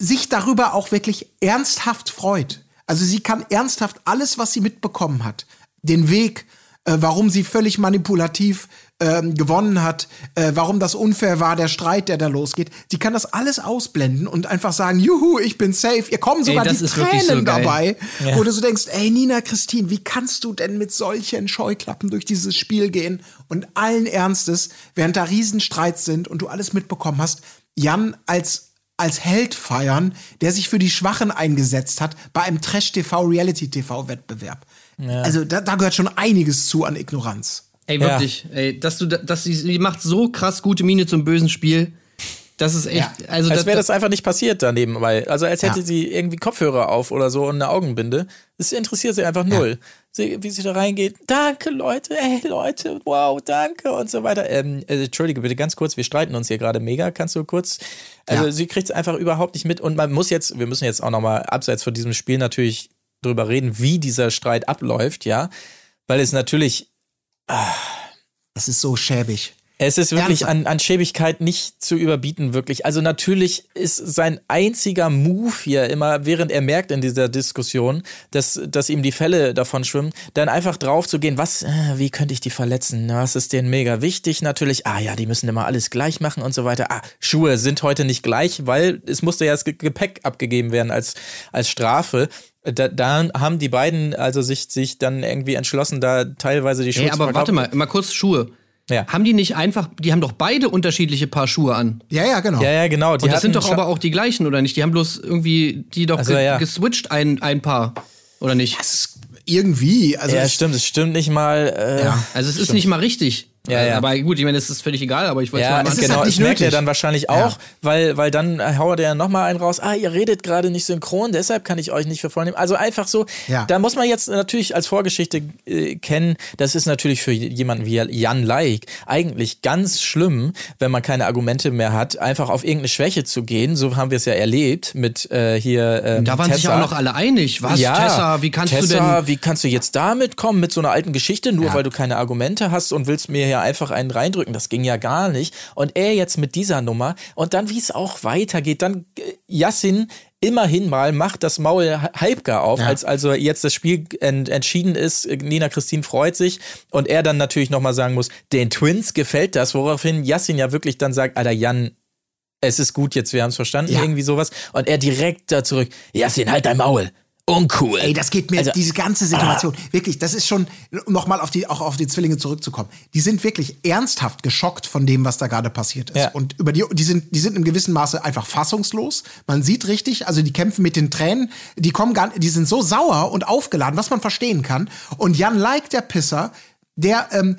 sich darüber auch wirklich ernsthaft freut. Also sie kann ernsthaft alles, was sie mitbekommen hat, den Weg, äh, warum sie völlig manipulativ ähm, gewonnen hat, äh, warum das unfair war, der Streit, der da losgeht. Sie kann das alles ausblenden und einfach sagen, juhu, ich bin safe. Ihr kommen sogar das die Tränen so dabei, wo du so denkst, ey Nina Christine, wie kannst du denn mit solchen Scheuklappen durch dieses Spiel gehen und allen Ernstes, während da Riesenstreits sind und du alles mitbekommen hast, Jan als als Held feiern, der sich für die Schwachen eingesetzt hat bei einem Trash-TV-Reality-TV-Wettbewerb. Also da, da gehört schon einiges zu an Ignoranz. Ey, Ja. wirklich. Ey, dass du, da- dass sie, sie macht so krass gute Miene zum bösen Spiel. Das ist echt, Ja. also Als wäre das einfach nicht passiert daneben, weil, also als hätte Ja. sie irgendwie Kopfhörer auf oder so und eine Augenbinde. Das interessiert sie einfach null. Sie, wie sie da reingeht, danke Leute, ey Leute, wow, danke und so weiter. Ähm, äh, Entschuldige bitte ganz kurz, wir streiten uns hier gerade mega. Kannst du kurz? Also Ja. sie kriegt es einfach überhaupt nicht mit und man muss jetzt, wir müssen jetzt auch nochmal abseits von diesem Spiel natürlich drüber reden, wie dieser Streit abläuft, ja, weil es natürlich Das ist so schäbig. Es ist wirklich an, an Schäbigkeit nicht zu überbieten, wirklich. Also natürlich ist sein einziger Move hier immer, während er merkt in dieser Diskussion, dass, dass ihm die Fälle davon schwimmen, dann einfach drauf zu gehen, was, äh, wie könnte ich die verletzen? Was ist denen mega wichtig? Natürlich, ah ja, die müssen immer alles gleich machen und so weiter. Ah, Schuhe sind heute nicht gleich, weil es musste ja das Ge- Gepäck abgegeben werden als, als Strafe. Da, da haben die beiden also sich, sich dann irgendwie entschlossen, da teilweise die Schuhe Ey, zu aber warte mal, mal kurz Schuhe. Ja. Haben die nicht einfach, die haben doch beide unterschiedliche Paar Schuhe an. Ja, ja, genau. Ja, ja, genau. Die Und das sind doch aber auch die gleichen, oder nicht? Die haben bloß irgendwie, die doch Also, ge ja. geswitcht ein, ein Paar. Oder nicht? Das ist irgendwie, also Ja, es- stimmt, es stimmt nicht mal. Äh, Ja. Also es ist nicht mal richtig. Ja, ja. Aber gut, ich meine, das ist völlig egal, aber ich wollte Ja, mal es ist genau, halt nicht merkt er nötig. dann wahrscheinlich auch, weil, weil dann haut er nochmal einen raus, ah, ihr redet gerade nicht synchron, deshalb kann ich euch nicht für voll nehmen. Also einfach so, Ja. da muss man jetzt natürlich als Vorgeschichte äh, kennen, das ist natürlich für jemanden wie Jan Laik eigentlich ganz schlimm, wenn man keine Argumente mehr hat, einfach auf irgendeine Schwäche zu gehen. So haben wir es ja erlebt mit äh, hier ähm, Da waren sich Tessa. ja auch noch alle einig. Was, Tessa, wie kannst Tessa, du denn. wie kannst du jetzt damit kommen mit so einer alten Geschichte, nur weil du keine Argumente hast und willst mir hier einfach einen reindrücken? Das ging ja gar nicht. Und er jetzt mit dieser Nummer und dann, wie es auch weitergeht, dann äh, Yassin immerhin mal macht das Maul ha- halb gar auf, Ja. als also jetzt das Spiel ent entschieden ist. äh, Nina Christine freut sich und er dann natürlich nochmal sagen muss, den Twins gefällt das, woraufhin Yassin ja wirklich dann sagt, Alter, Jan, es ist gut jetzt, wir haben es verstanden, Ja. irgendwie sowas. Und er direkt da zurück, Yassin, halt dein Maul. Uncool. Ey, das geht mir, Also- diese ganze Situation, wirklich, das ist schon, um nochmal auf die, auch auf die Zwillinge zurückzukommen. Die sind wirklich ernsthaft geschockt von dem, was da gerade passiert ist. Ja. Und über die, die sind, die sind im gewissen Maße einfach fassungslos. Man sieht richtig, also die kämpfen mit den Tränen, die kommen gar, die sind so sauer und aufgeladen, was man verstehen kann. Und Jan Like, der Pisser, der, ähm,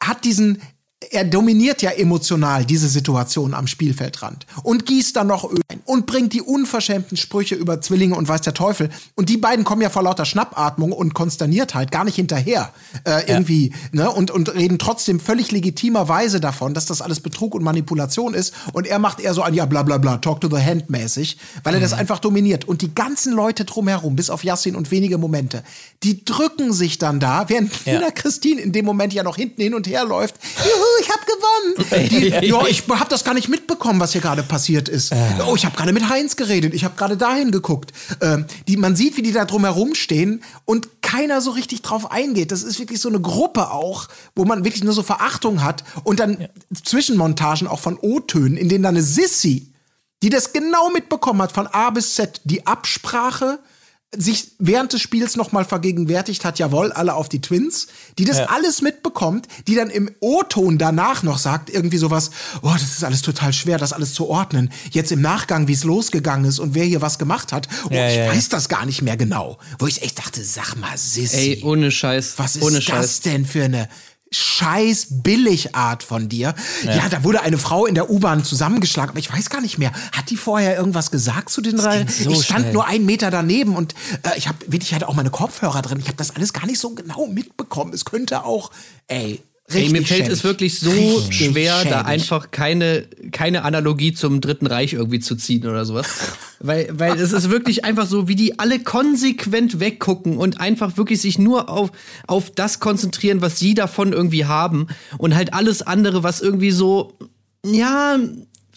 hat diesen, er dominiert ja emotional diese Situation am Spielfeldrand und gießt dann noch Öl ein und bringt die unverschämten Sprüche über Zwillinge und weiß der Teufel. Und die beiden kommen ja vor lauter Schnappatmung und Konsterniertheit gar nicht hinterher äh, irgendwie ne? und, und reden trotzdem völlig legitimerweise davon, dass das alles Betrug und Manipulation ist. Und er macht eher so ein ja bla bla bla, talk to the hand mäßig, weil er das einfach dominiert. Und die ganzen Leute drumherum, bis auf Yassin und wenige Momente, die drücken sich dann da, während Ja. Nina Christine in dem Moment ja noch hinten hin und her läuft. Juhu, ich hab gewonnen. Die, ja, ich hab das gar nicht mitbekommen, was hier gerade passiert ist. Oh, ich habe gerade mit Heinz geredet. Ich habe gerade dahin geguckt. Ähm, die, man sieht, wie die da drumherum stehen und keiner so richtig drauf eingeht. Das ist wirklich so eine Gruppe auch, wo man wirklich nur so Verachtung hat und dann Zwischenmontagen auch von O-Tönen, in denen dann eine Sissy, die das genau mitbekommen hat von A bis Z, die Absprache sich während des Spiels nochmal vergegenwärtigt hat, jawohl, alle auf die Twins, die das alles mitbekommt, die dann im O-Ton danach noch sagt, irgendwie sowas, oh, das ist alles total schwer, das alles zu ordnen. Jetzt im Nachgang, wie es losgegangen ist und wer hier was gemacht hat, oh, Ja, ich ja, ja. weiß das gar nicht mehr genau. Wo ich echt dachte, sag mal, Sissi. Ey, ohne Scheiß. Was ist ohne das Scheiß. denn für eine scheiß Billigart von dir? Ja. da wurde eine Frau in der U-Bahn zusammengeschlagen, aber ich weiß gar nicht mehr. Hat die vorher irgendwas gesagt zu den drei? so ich stand schnell. nur einen Meter daneben und äh, ich habe wirklich ich hatte auch meine Kopfhörer drin. Ich habe das alles gar nicht so genau mitbekommen. Es könnte auch, ey, richtig Ey, mir fällt es wirklich so Richtig schwer, da schäbig. einfach keine, keine Analogie zum Dritten Reich irgendwie zu ziehen oder sowas. weil, weil es ist wirklich einfach so, wie die alle konsequent weggucken und einfach wirklich sich nur auf, auf das konzentrieren, was sie davon irgendwie haben und halt alles andere, was irgendwie so, ja,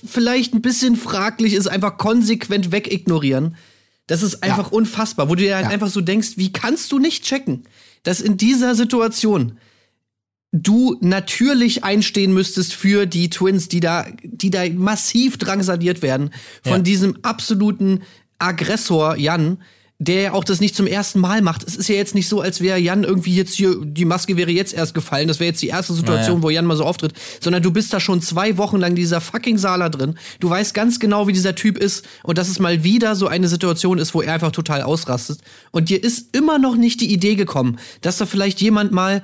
vielleicht ein bisschen fraglich ist, einfach konsequent wegignorieren. Das ist einfach unfassbar, wo du dir halt Ja. einfach so denkst, wie kannst du nicht checken, dass in dieser Situation du natürlich einstehen müsstest für die Twins, die da, die da massiv drangsaliert werden von Ja. diesem absoluten Aggressor Jan, der ja auch das nicht zum ersten Mal macht. Es ist ja jetzt nicht so, als wäre Jan irgendwie jetzt hier, die Maske wäre jetzt erst gefallen. Das wäre jetzt die erste Situation, Naja. wo Jan mal so auftritt. Sondern du bist da schon zwei Wochen lang dieser fucking Sala drin. Du weißt ganz genau, wie dieser Typ ist. Und dass es mal wieder so eine Situation ist, wo er einfach total ausrastet. Und dir ist immer noch nicht die Idee gekommen, dass da vielleicht jemand mal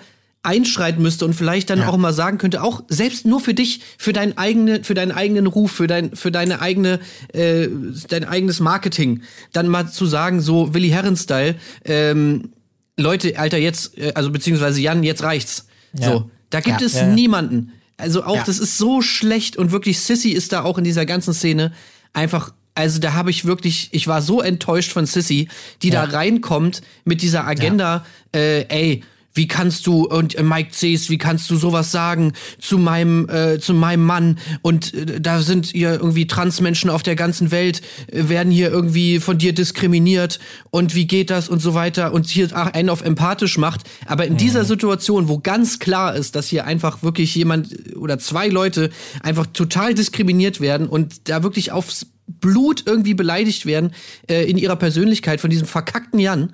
einschreiten müsste und vielleicht dann Ja. auch mal sagen könnte, auch selbst nur für dich, für deinen eigene, für deinen eigenen Ruf, für dein, für deine eigene, äh, dein eigenes Marketing, dann mal zu sagen, so Willi Herren-Style, ähm, Leute, Alter, jetzt, äh, also beziehungsweise Jan, jetzt reicht's. Ja. So, da gibt Ja. es Ja, ja. niemanden. Also auch, Ja. das ist so schlecht und wirklich Sissy ist da auch in dieser ganzen Szene einfach. Also da habe ich wirklich, ich war so enttäuscht von Sissy, die da reinkommt mit dieser Agenda, äh, ey, wie kannst du und äh, Mike Cs, wie kannst du sowas sagen zu meinem äh, zu meinem Mann? Und äh, da sind hier irgendwie Transmenschen auf der ganzen Welt äh, werden hier irgendwie von dir diskriminiert. Und wie geht das? Und so weiter. Und hier ach, einen auf empathisch macht, aber in dieser Situation, wo ganz klar ist, dass hier einfach wirklich jemand oder zwei Leute einfach total diskriminiert werden und da wirklich aufs Blut irgendwie beleidigt werden äh, in ihrer Persönlichkeit von diesem verkackten Jan.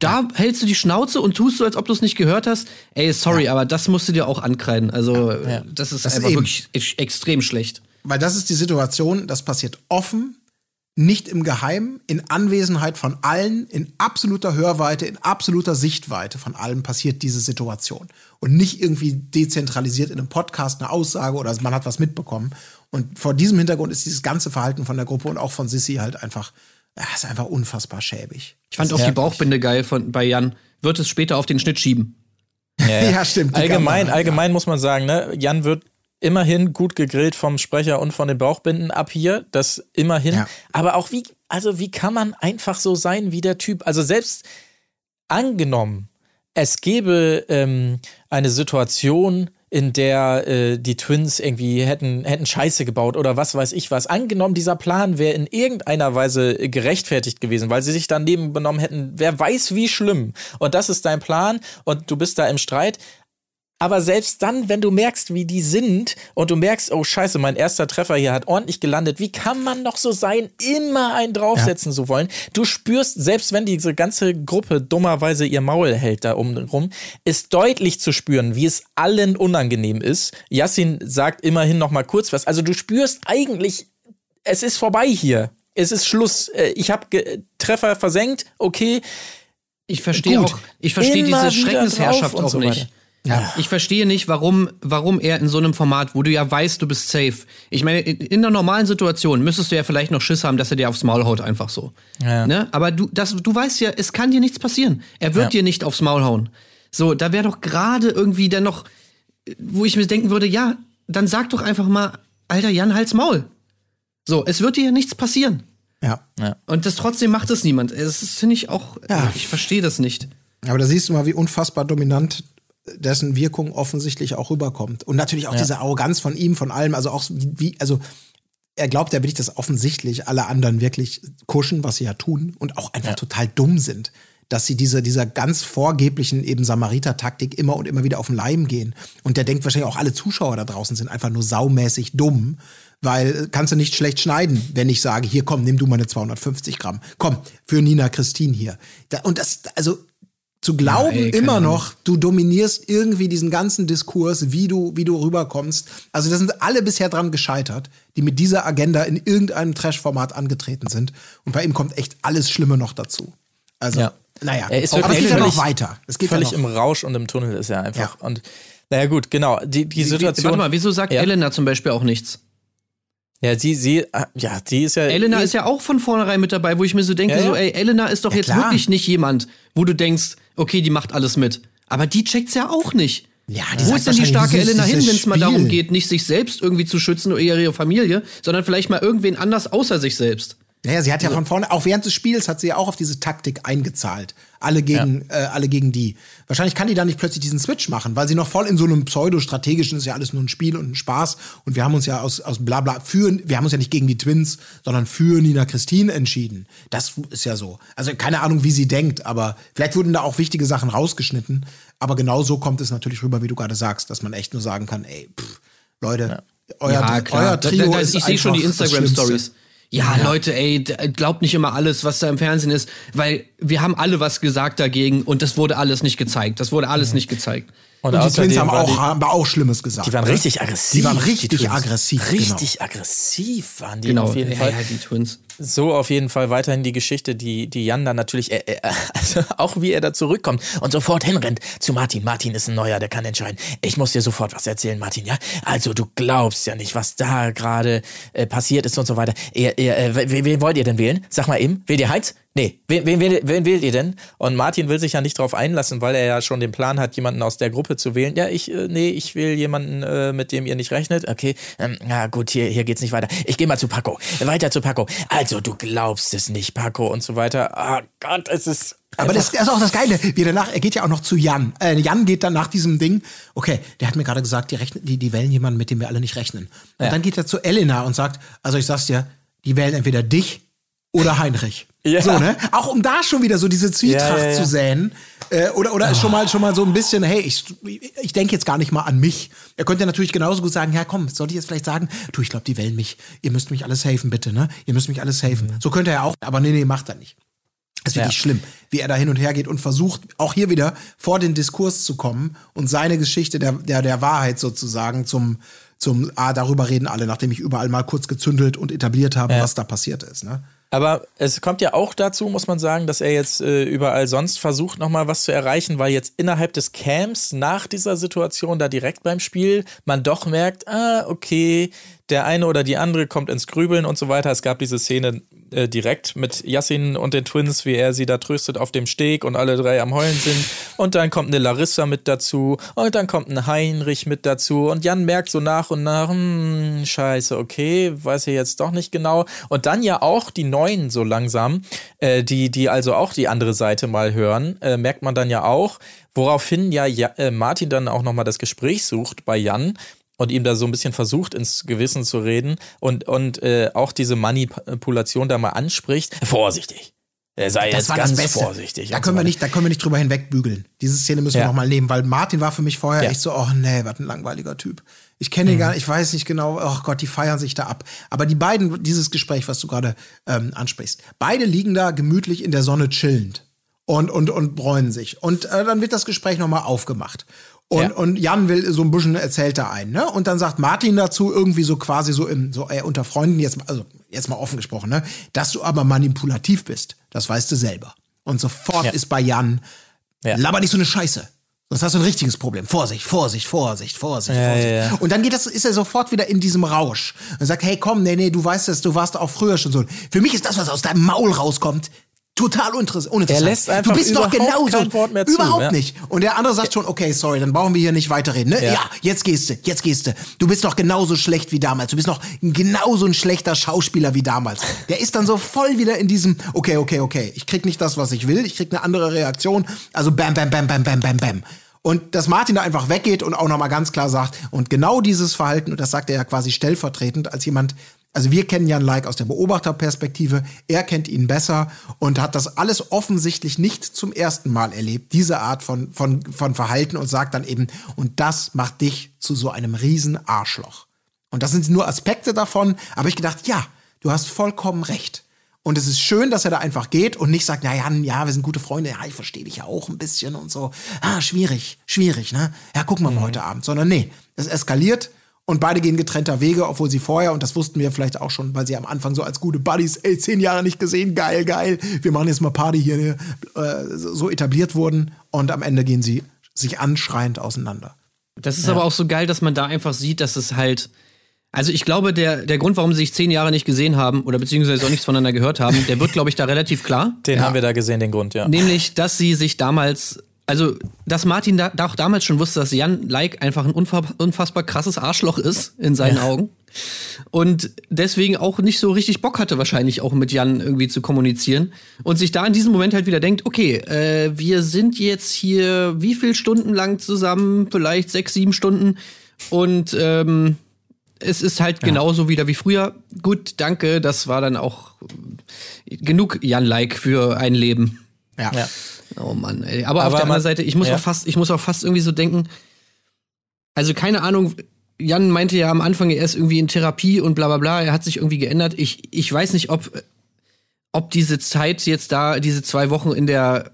Da hältst du die Schnauze und tust so, als ob du es nicht gehört hast. Ey, sorry, aber das musst du dir auch ankreiden. Also, Ja. das ist Das einfach eben. wirklich ex- extrem schlecht. Weil das ist die Situation, das passiert offen, nicht im Geheimen, in Anwesenheit von allen, in absoluter Hörweite, in absoluter Sichtweite von allen passiert diese Situation. Und nicht irgendwie dezentralisiert in einem Podcast eine Aussage oder man hat was mitbekommen. Und vor diesem Hintergrund ist dieses ganze Verhalten von der Gruppe und auch von Sissy halt einfach, ja, ist einfach unfassbar schäbig. Ich fand auch die Bauchbinde geil von, bei Jan. Wird es später auf den Schnitt schieben. Ja, Ja, stimmt, die Allgemein, Kamera, allgemein muss man sagen, ne, Jan wird immerhin gut gegrillt vom Sprecher und von den Bauchbinden ab hier, das immerhin. Ja. Aber auch wie, also wie kann man einfach so sein wie der Typ? Also selbst angenommen, es gäbe ähm, eine Situation, in der äh, die Twins irgendwie hätten, hätten Scheiße gebaut oder was weiß ich was. Angenommen, dieser Plan wäre in irgendeiner Weise gerechtfertigt gewesen, weil sie sich daneben benommen hätten, wer weiß wie schlimm. Und das ist dein Plan und du bist da im Streit. Aber selbst dann, wenn du merkst, wie die sind und du merkst, oh scheiße, mein erster Treffer hier hat ordentlich gelandet, wie kann man noch so sein, immer einen draufsetzen zu wollen? Du spürst, selbst wenn diese ganze Gruppe dummerweise ihr Maul hält da oben rum, ist deutlich zu spüren, wie es allen unangenehm ist. Yassin sagt immerhin noch mal kurz was. Also du spürst eigentlich, es ist vorbei hier. Es ist Schluss. Äh, Ich habe Treffer versenkt, okay. Ich verstehe auch, ich verstehe diese Schreckensherrschaft auch so nicht. weiter. Ja. Ich verstehe nicht, warum, warum er in so einem Format, wo du ja weißt, du bist safe. Ich meine, in, in einer normalen Situation müsstest du ja vielleicht noch Schiss haben, dass er dir aufs Maul haut, einfach so. Ja. Ne? Aber du, das, du weißt ja, es kann dir nichts passieren. Er wird Ja. dir nicht aufs Maul hauen. So, da wäre doch gerade irgendwie dann noch, wo ich mir denken würde, ja, dann sag doch einfach mal, Alter Jan, halt's Maul. So, es wird dir ja nichts passieren. Ja. Und das trotzdem macht es niemand. Das finde ich auch, Ja. ich verstehe das nicht. Aber da siehst du mal, wie unfassbar dominant dessen Wirkung offensichtlich auch rüberkommt. Und natürlich auch diese Arroganz von ihm, von allem, also auch wie, also er glaubt ja wirklich, dass offensichtlich alle anderen wirklich kuschen, was sie ja tun und auch einfach total dumm sind. Dass sie diese, dieser ganz vorgeblichen eben Samariter-Taktik immer und immer wieder auf den Leim gehen. Und der denkt wahrscheinlich auch, alle Zuschauer da draußen sind einfach nur saumäßig dumm, weil äh, kannst du nicht schlecht schneiden, wenn ich sage, hier komm, nimm du meine 250 Gramm. Komm, für Nina Christine hier. Da, und das, also zu glauben ey, keine immer Ahnung. noch, du dominierst irgendwie diesen ganzen Diskurs, wie du, wie du rüberkommst. Also da sind alle bisher dran gescheitert, die mit dieser Agenda in irgendeinem Trash-Format angetreten sind. Und bei ihm kommt echt alles Schlimme noch dazu. Also, Ja. naja, Er ist aber es geht ja noch weiter. Es geht völlig ja noch. im Rausch und im Tunnel ist er einfach. Ja. Und naja, gut, genau. Die, die Situation. warte mal, wieso sagt Ja. Elena zum Beispiel auch nichts? Ja, sie, sie, ah, ja, die ist ja. Elena ist ja auch von vornherein mit dabei, wo ich mir so denke, Ja, ja. so, ey, Elena ist doch Ja, jetzt klar. wirklich nicht jemand, wo du denkst, okay, die macht alles mit. Aber die checkt's ja auch nicht. Ja, die Wo ist denn die starke Elena hin, wenn es mal darum geht, nicht sich selbst irgendwie zu schützen oder ihre Familie, sondern vielleicht mal irgendwen anders außer sich selbst? Naja, sie hat ja von vorne, auch während des Spiels hat sie ja auch auf diese Taktik eingezahlt. Alle gegen, äh, alle gegen die. Wahrscheinlich kann die dann nicht plötzlich diesen Switch machen, weil sie noch voll in so einem pseudo-strategischen, ist ja alles nur ein Spiel und ein Spaß. Und wir haben uns ja aus, aus bla bla für, wir haben uns ja nicht gegen die Twins, sondern für Nina Christine entschieden. Das ist ja so. Also keine Ahnung, wie sie denkt, aber vielleicht wurden da auch wichtige Sachen rausgeschnitten. Aber genau so kommt es natürlich rüber, wie du gerade sagst, dass man echt nur sagen kann, ey, pff, Leute, euer, euer Trio Da- da- ist ich sehe schon die Instagram-Stories. Schlimmste. Ja, Leute, ey, glaubt nicht immer alles, was da im Fernsehen ist, weil wir haben alle was gesagt dagegen und das wurde alles nicht gezeigt. Das wurde alles nicht gezeigt. und Und die Twins haben auch, die- haben auch Schlimmes gesagt. Die waren ne? richtig aggressiv. Die waren richtig Twins. aggressiv. Richtig aggressiv waren die Genau, auf jeden ja, Fall. ja, die Twins. So auf jeden Fall weiterhin die Geschichte, die, die Jan dann natürlich, äh, äh, also auch wie er da zurückkommt und sofort hinrennt zu Martin. Martin ist ein Neuer, der kann entscheiden. Ich muss dir sofort was erzählen, Martin, ja? Also du glaubst ja nicht, was da gerade äh, passiert ist und so weiter. Ihr, ihr, äh, wen, wen wollt ihr denn wählen? Sag mal eben, wählt ihr Heinz? Nee, wen, wen, wen, wen wählt ihr denn? Und Martin will sich ja nicht drauf einlassen, weil er ja schon den Plan hat, jemanden aus der Gruppe zu wählen. Ja, ich, äh, nee, ich will jemanden, äh, mit dem ihr nicht rechnet. Okay, ähm, ja gut, hier, hier geht's nicht weiter. Ich gehe mal zu Paco. Weiter zu Paco. Also, du glaubst es nicht, Paco und so weiter. Ah Gott, es ist. Aber das, das ist auch das Geile. Wie danach, er geht ja auch noch zu Jan. Äh, Jan geht dann nach diesem Ding, okay, der hat mir gerade gesagt, die, rechnen, die, die wählen jemanden, mit dem wir alle nicht rechnen. Und Ja. dann geht er zu Elena und sagt, also ich sag's dir, die wählen entweder dich oder Heinrich. Ja. So, ne? Auch um da schon wieder so diese Zwietracht Ja, ja, zu säen. Äh, oder oder schon mal schon mal so ein bisschen, hey, ich, ich denke jetzt gar nicht mal an mich. Er könnte natürlich genauso gut sagen, ja komm, sollte ich jetzt vielleicht sagen, du, ich glaube, die wählen mich. Ihr müsst mich alles helfen, bitte, ne? Ihr müsst mich alles helfen. So könnte er auch, aber nee, nee, macht er nicht. Das ist wirklich schlimm, wie er da hin und her geht und versucht, auch hier wieder vor den Diskurs zu kommen und seine Geschichte der, der, der Wahrheit sozusagen zum, zum, ah, darüber reden alle, nachdem ich überall mal kurz gezündelt und etabliert habe, was da passiert ist. Ne? Aber es kommt ja auch dazu, muss man sagen, dass er jetzt äh, überall sonst versucht, nochmal was zu erreichen, weil jetzt innerhalb des Camps nach dieser Situation da direkt beim Spiel man doch merkt, ah, okay, der eine oder die andere kommt ins Grübeln und so weiter. Es gab diese Szene äh, direkt mit Yassin und den Twins, wie er sie da tröstet auf dem Steg und alle drei am Heulen sind. Und dann kommt eine Larissa mit dazu und dann kommt ein Heinrich mit dazu und Jan merkt so nach und nach, hm, scheiße, okay, weiß ich jetzt doch nicht genau. Und dann ja auch die Neuen so langsam, äh, die, die also auch die andere Seite mal hören, äh, merkt man dann ja auch, woraufhin ja, ja äh, Martin dann auch nochmal das Gespräch sucht bei Jan und ihm da so ein bisschen versucht, ins Gewissen zu reden und, und äh, auch diese Manipulation da mal anspricht. Vorsichtig. Er sei Das jetzt ganz vorsichtig. Da können, wir nicht, da können wir nicht drüber hinwegbügeln. Diese Szene müssen wir Ja. noch mal nehmen, weil Martin war für mich vorher Ja. echt so, oh nee, was ein langweiliger Typ. Ich kenne ihn gar nicht, ich weiß nicht genau, oh Gott, die feiern sich da ab. Aber die beiden, dieses Gespräch, was du gerade ähm, ansprichst, beide liegen da gemütlich in der Sonne chillend und, und, und bräunen sich. Und äh, dann wird das Gespräch noch mal aufgemacht. Und, Ja. und Jan will so ein bisschen erzählt da ein, ne? Und dann sagt Martin dazu irgendwie so quasi so im, so äh, unter Freunden jetzt, mal- also jetzt mal offen gesprochen, ne? Dass du aber manipulativ bist, das weißt du selber. Und sofort Ja. ist bei Jan, Ja. laber nicht so eine Scheiße. Sonst hast du ein richtiges Problem. Vorsicht, Vorsicht, Vorsicht, Vorsicht, Ja, Vorsicht. ja, ja. Und dann geht das, ist er sofort wieder in diesem Rausch. Und sagt, hey, komm, nee, nee, du weißt es, du warst auch früher schon so. Für mich ist das, was aus deinem Maul rauskommt, total uninteress- uninteressant. Er lässt einfach du bist doch genauso. kein Wort mehr zu, überhaupt ja. nicht. Und der andere sagt schon, okay, sorry, dann brauchen wir hier nicht weiterreden. Ne? Ja. Ja. jetzt gehst du, jetzt gehst du. Du bist doch genauso schlecht wie damals. Du bist noch genauso ein schlechter Schauspieler wie damals. Der ist dann so voll wieder in diesem, okay, okay, okay, ich krieg nicht das, was ich will, ich krieg eine andere Reaktion. Also bam, bam, bam, bam, bam, bam, bam. Und dass Martin da einfach weggeht und auch nochmal ganz klar sagt, und genau dieses Verhalten, und das sagt er ja quasi stellvertretend als jemand, also wir kennen Jan Like aus der Beobachterperspektive, er kennt ihn besser und hat das alles offensichtlich nicht zum ersten Mal erlebt, diese Art von, von, von Verhalten und sagt dann eben, und das macht dich zu so einem riesen Arschloch. Und das sind nur Aspekte davon, aber ich gedacht, ja, du hast vollkommen recht. Und es ist schön, dass er da einfach geht und nicht sagt, na ja, ja, wir sind gute Freunde, ja, ich verstehe dich ja auch ein bisschen und so. Ah, schwierig, schwierig, ne? Ja, gucken wir mal heute Abend. Sondern nee, es eskaliert und beide gehen getrennter Wege, obwohl sie vorher, und das wussten wir vielleicht auch schon, weil sie am Anfang so als gute Buddies, ey, zehn Jahre nicht gesehen, geil, geil, wir machen jetzt mal Party hier, äh, so etabliert wurden. Und am Ende gehen sie sich anschreiend auseinander. Das ist aber auch so geil, dass man da einfach sieht, dass es halt. Also ich glaube, der, der Grund, warum sie sich zehn Jahre nicht gesehen haben oder beziehungsweise auch nichts voneinander gehört haben, der wird, glaube ich, da relativ klar. Den haben wir da gesehen, den Grund, ja. Nämlich, dass sie sich damals, also dass Martin da, da auch damals schon wusste, dass Jan Like einfach ein unfa unfassbar krasses Arschloch ist in seinen Augen. Und deswegen auch nicht so richtig Bock hatte, wahrscheinlich auch mit Jan irgendwie zu kommunizieren. Und sich da in diesem Moment halt wieder denkt, okay, äh, wir sind jetzt hier wie viel Stunden lang zusammen? Vielleicht sechs, sieben Stunden. Und ähm, es ist halt genauso wieder wie früher. Gut, danke, das war dann auch genug Jan-like für ein Leben. Ja. Ja. Oh Mann, ey. Aber, auf Aber der anderen Seite, ich muss ja. auch fast, ich muss auch fast irgendwie so denken, also keine Ahnung, Jan meinte ja am Anfang, er ist irgendwie in Therapie und bla bla bla, er hat sich irgendwie geändert. Ich, ich weiß nicht, ob, ob diese Zeit jetzt da, diese zwei Wochen in der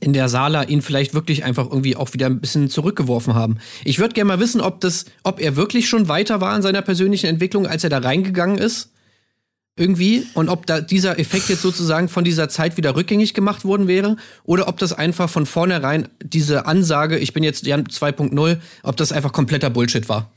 in der Sala ihn vielleicht wirklich einfach irgendwie auch wieder ein bisschen zurückgeworfen haben. Ich würde gerne mal wissen, ob das, ob er wirklich schon weiter war in seiner persönlichen Entwicklung, als er da reingegangen ist. Irgendwie. Und ob da dieser Effekt jetzt sozusagen von dieser Zeit wieder rückgängig gemacht worden wäre. Oder ob das einfach von vornherein diese Ansage, ich bin jetzt Jan 2.0, ob das einfach kompletter Bullshit war.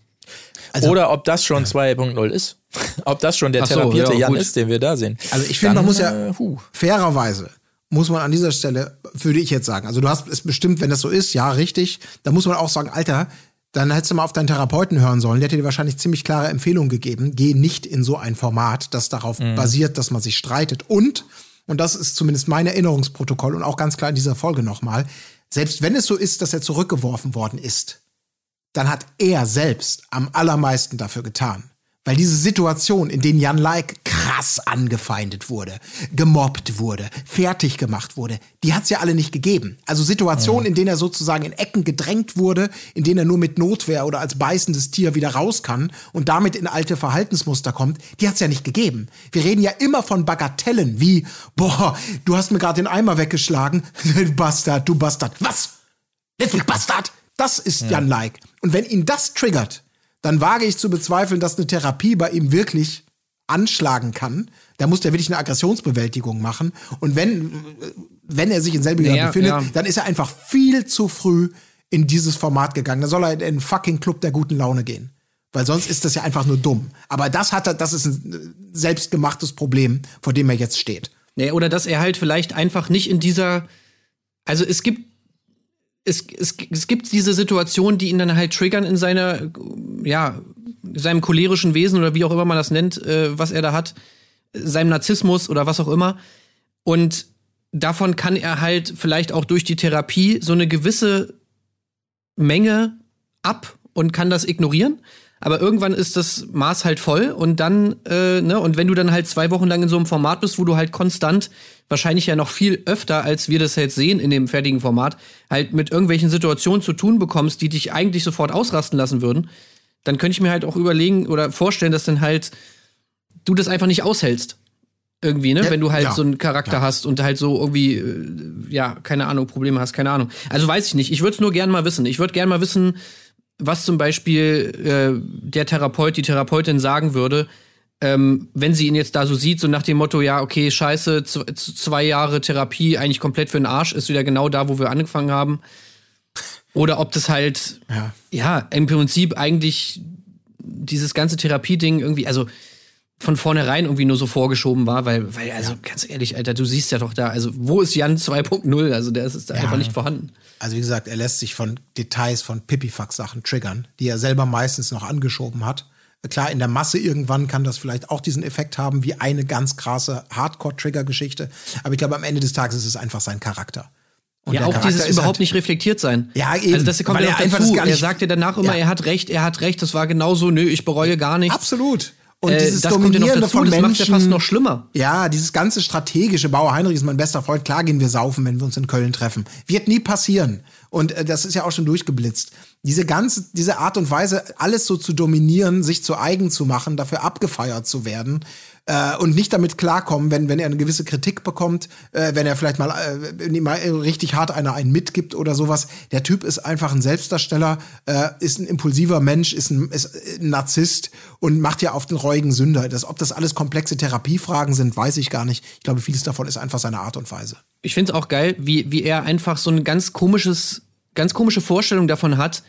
Oder ob das schon 2.0 ist. ob das schon der so, therapierte ja, Jan gut. ist, den wir da sehen. Also ich finde, man muss ja äh, fairerweise muss man an dieser Stelle, würde ich jetzt sagen, also du hast es bestimmt, wenn das so ist, ja, richtig, da muss man auch sagen, Alter, dann hättest du mal auf deinen Therapeuten hören sollen. Der hätte dir wahrscheinlich ziemlich klare Empfehlungen gegeben. Geh nicht in so ein Format, das darauf basiert, dass man sich streitet. Und, und das ist zumindest mein Erinnerungsprotokoll und auch ganz klar in dieser Folge nochmal, selbst wenn es so ist, dass er zurückgeworfen worden ist, dann hat er selbst am allermeisten dafür getan. Weil diese Situation, in denen Jan Like krass angefeindet wurde, gemobbt wurde, fertig gemacht wurde, die hat es ja alle nicht gegeben. Also Situationen, in denen er sozusagen in Ecken gedrängt wurde, in denen er nur mit Notwehr oder als beißendes Tier wieder raus kann und damit in alte Verhaltensmuster kommt, die hat es ja nicht gegeben. Wir reden ja immer von Bagatellen wie, boah, du hast mir gerade den Eimer weggeschlagen, du Bastard, du Bastard. Was? Netflix Bastard. Das ist Jan Like. Und wenn ihn das triggert, dann wage ich zu bezweifeln, dass eine Therapie bei ihm wirklich anschlagen kann. Da muss der wirklich eine Aggressionsbewältigung machen. Und wenn, wenn er sich in Selbiger Ja, befindet, ja. dann ist er einfach viel zu früh in dieses Format gegangen. Da soll er in den fucking Club der guten Laune gehen. Weil sonst ist das ja einfach nur dumm. Aber das hat er, das ist ein selbstgemachtes Problem, vor dem er jetzt steht. Nee, oder dass er halt vielleicht einfach nicht in dieser. Also es gibt. Es, es, es gibt diese Situation, die ihn dann halt triggern in seiner, ja, seinem cholerischen Wesen oder wie auch immer man das nennt, äh, was er da hat, seinem Narzissmus oder was auch immer. Und davon kann er halt vielleicht auch durch die Therapie so eine gewisse Menge ab und kann das ignorieren. Aber irgendwann ist das Maß halt voll und dann, äh, ne, und wenn du dann halt zwei Wochen lang in so einem Format bist, wo du halt konstant, wahrscheinlich ja noch viel öfter, als wir das jetzt sehen in dem fertigen Format, halt mit irgendwelchen Situationen zu tun bekommst, die dich eigentlich sofort ausrasten lassen würden, dann könnte ich mir halt auch überlegen oder vorstellen, dass dann halt du das einfach nicht aushältst. Irgendwie, ne? Ja, Wenn du halt ja, so einen Charakter ja. hast und halt so irgendwie, äh, ja, keine Ahnung, Probleme hast, keine Ahnung. Also weiß ich nicht. Ich würde es nur gern mal wissen. Ich würde gern mal wissen, was zum Beispiel äh, der Therapeut, die Therapeutin sagen würde, ähm, wenn sie ihn jetzt da so sieht, so nach dem Motto, ja, okay, scheiße, zwei Jahre Therapie, eigentlich komplett für den Arsch, ist wieder genau da, wo wir angefangen haben. Oder ob das halt, Ja. ja, im Prinzip eigentlich dieses ganze Therapieding irgendwie, also von vornherein irgendwie nur so vorgeschoben war, weil, weil, also ganz ehrlich, Alter, du siehst ja doch da, also wo ist Jan 2.0? Also der ist, da Ja. einfach nicht vorhanden. Also wie gesagt, er lässt sich von Details von Pipifax-Sachen triggern, die er selber meistens noch angeschoben hat. Klar, in der Masse irgendwann kann das vielleicht auch diesen Effekt haben, wie eine ganz krasse Hardcore-Trigger-Geschichte. Aber ich glaube, am Ende des Tages ist es einfach sein Charakter. Und ja, auch Charakter dieses überhaupt halt- nicht reflektiert sein. Ja, eben, Also das kommt ja er noch einfach dazu. Er sagt ja danach immer, Ja. er hat recht, er hat recht, das war genauso, nö, ich bereue gar nichts. Absolut. Und Äh, dieses das kommt ja noch Dominierende dazu, von das Menschen, macht's ja fast noch schlimmer. Ja, dieses ganze strategische, Bauer Heinrich ist mein bester Freund, klar gehen wir saufen, wenn wir uns in Köln treffen. Wird nie passieren. Und äh, das ist ja auch schon durchgeblitzt. Diese ganze, diese Art und Weise, alles so zu dominieren, sich zu eigen zu machen, dafür abgefeiert zu werden äh, und nicht damit klarkommen, wenn, wenn er eine gewisse Kritik bekommt, äh, wenn er vielleicht mal, äh, mal richtig hart einer einen mitgibt oder sowas. Der Typ ist einfach ein Selbstdarsteller, äh, ist ein impulsiver Mensch, ist ein, ist ein Narzisst und macht ja auf den reuigen Sünder. Das, ob das alles komplexe Therapiefragen sind, weiß ich gar nicht. Ich glaube, vieles davon ist einfach seine Art und Weise. Ich finde es auch geil, wie, wie er einfach so ein ganz komisches, ganz komische Vorstellung davon hat,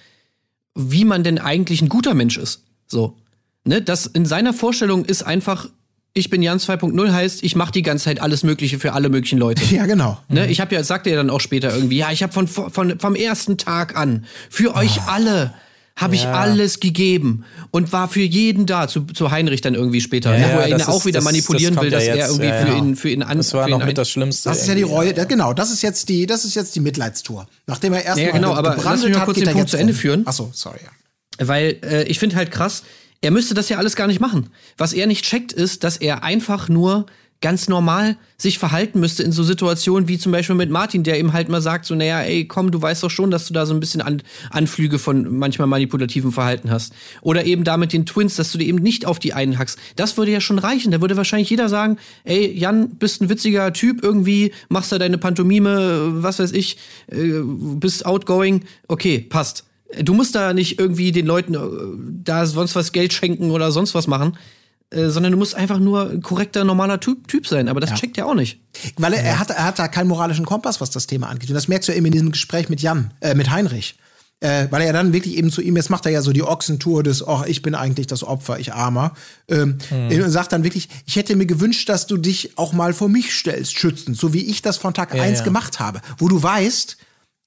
wie man denn eigentlich ein guter Mensch ist. So. Ne? Das in seiner Vorstellung ist einfach, ich bin Jan 2.0 heißt, ich mache die ganze Zeit alles Mögliche für alle möglichen Leute. Ja, genau. Ne, ich habe ja, sagte er dann auch später irgendwie, ja, ich habe von, von vom ersten Tag an für euch Ah. alle habe ich alles gegeben und war für jeden da zu, zu Heinrich dann irgendwie später, Ja, ne, wo ja, er ihn das auch ist- wieder das- manipulieren das will, dass ja er irgendwie ja, für ja. ihn für ihn an Das war für noch mit das Schlimmste. Das ist ja die. Reue, ja, genau, das ist jetzt die, das ist jetzt die Mitleidstour. Nachdem er erstmal Ja, genau, aber lass mich mal kurz den Punkt zu Ende führen. Achso, sorry. Ja. Weil äh, ich finde halt krass, er müsste das ja alles gar nicht machen. Was er nicht checkt, ist, dass er einfach nur ganz normal sich verhalten müsste in so Situationen wie zum Beispiel mit Martin, der ihm halt mal sagt, so, naja, ey, komm, du weißt doch schon, dass du da so ein bisschen An Anflüge von manchmal manipulativen Verhalten hast. Oder eben da mit den Twins, dass du dir eben nicht auf die einen hackst. Das würde ja schon reichen. Da würde wahrscheinlich jeder sagen, ey, Jan, bist ein witziger Typ irgendwie, machst da deine Pantomime, was weiß ich, äh, bist outgoing, okay, passt. Du musst da nicht irgendwie den Leuten äh, da sonst was Geld schenken oder sonst was machen, äh, sondern du musst einfach nur ein korrekter, normaler Typ, typ sein. Aber das checkt er auch nicht. Weil er, er, hat, er hat da keinen moralischen Kompass, was das Thema angeht. Und das merkst du eben in diesem Gespräch mit Jan, äh, mit Heinrich. Äh, weil er ja dann wirklich eben zu ihm, jetzt macht er ja so die Ochsentour des, oh, ich bin eigentlich das Opfer, ich Armer. Ähm, Und sagt dann wirklich, ich hätte mir gewünscht, dass du dich auch mal vor mich stellst, schützend, so wie ich das von Tag eins ja. gemacht habe. Wo du weißt,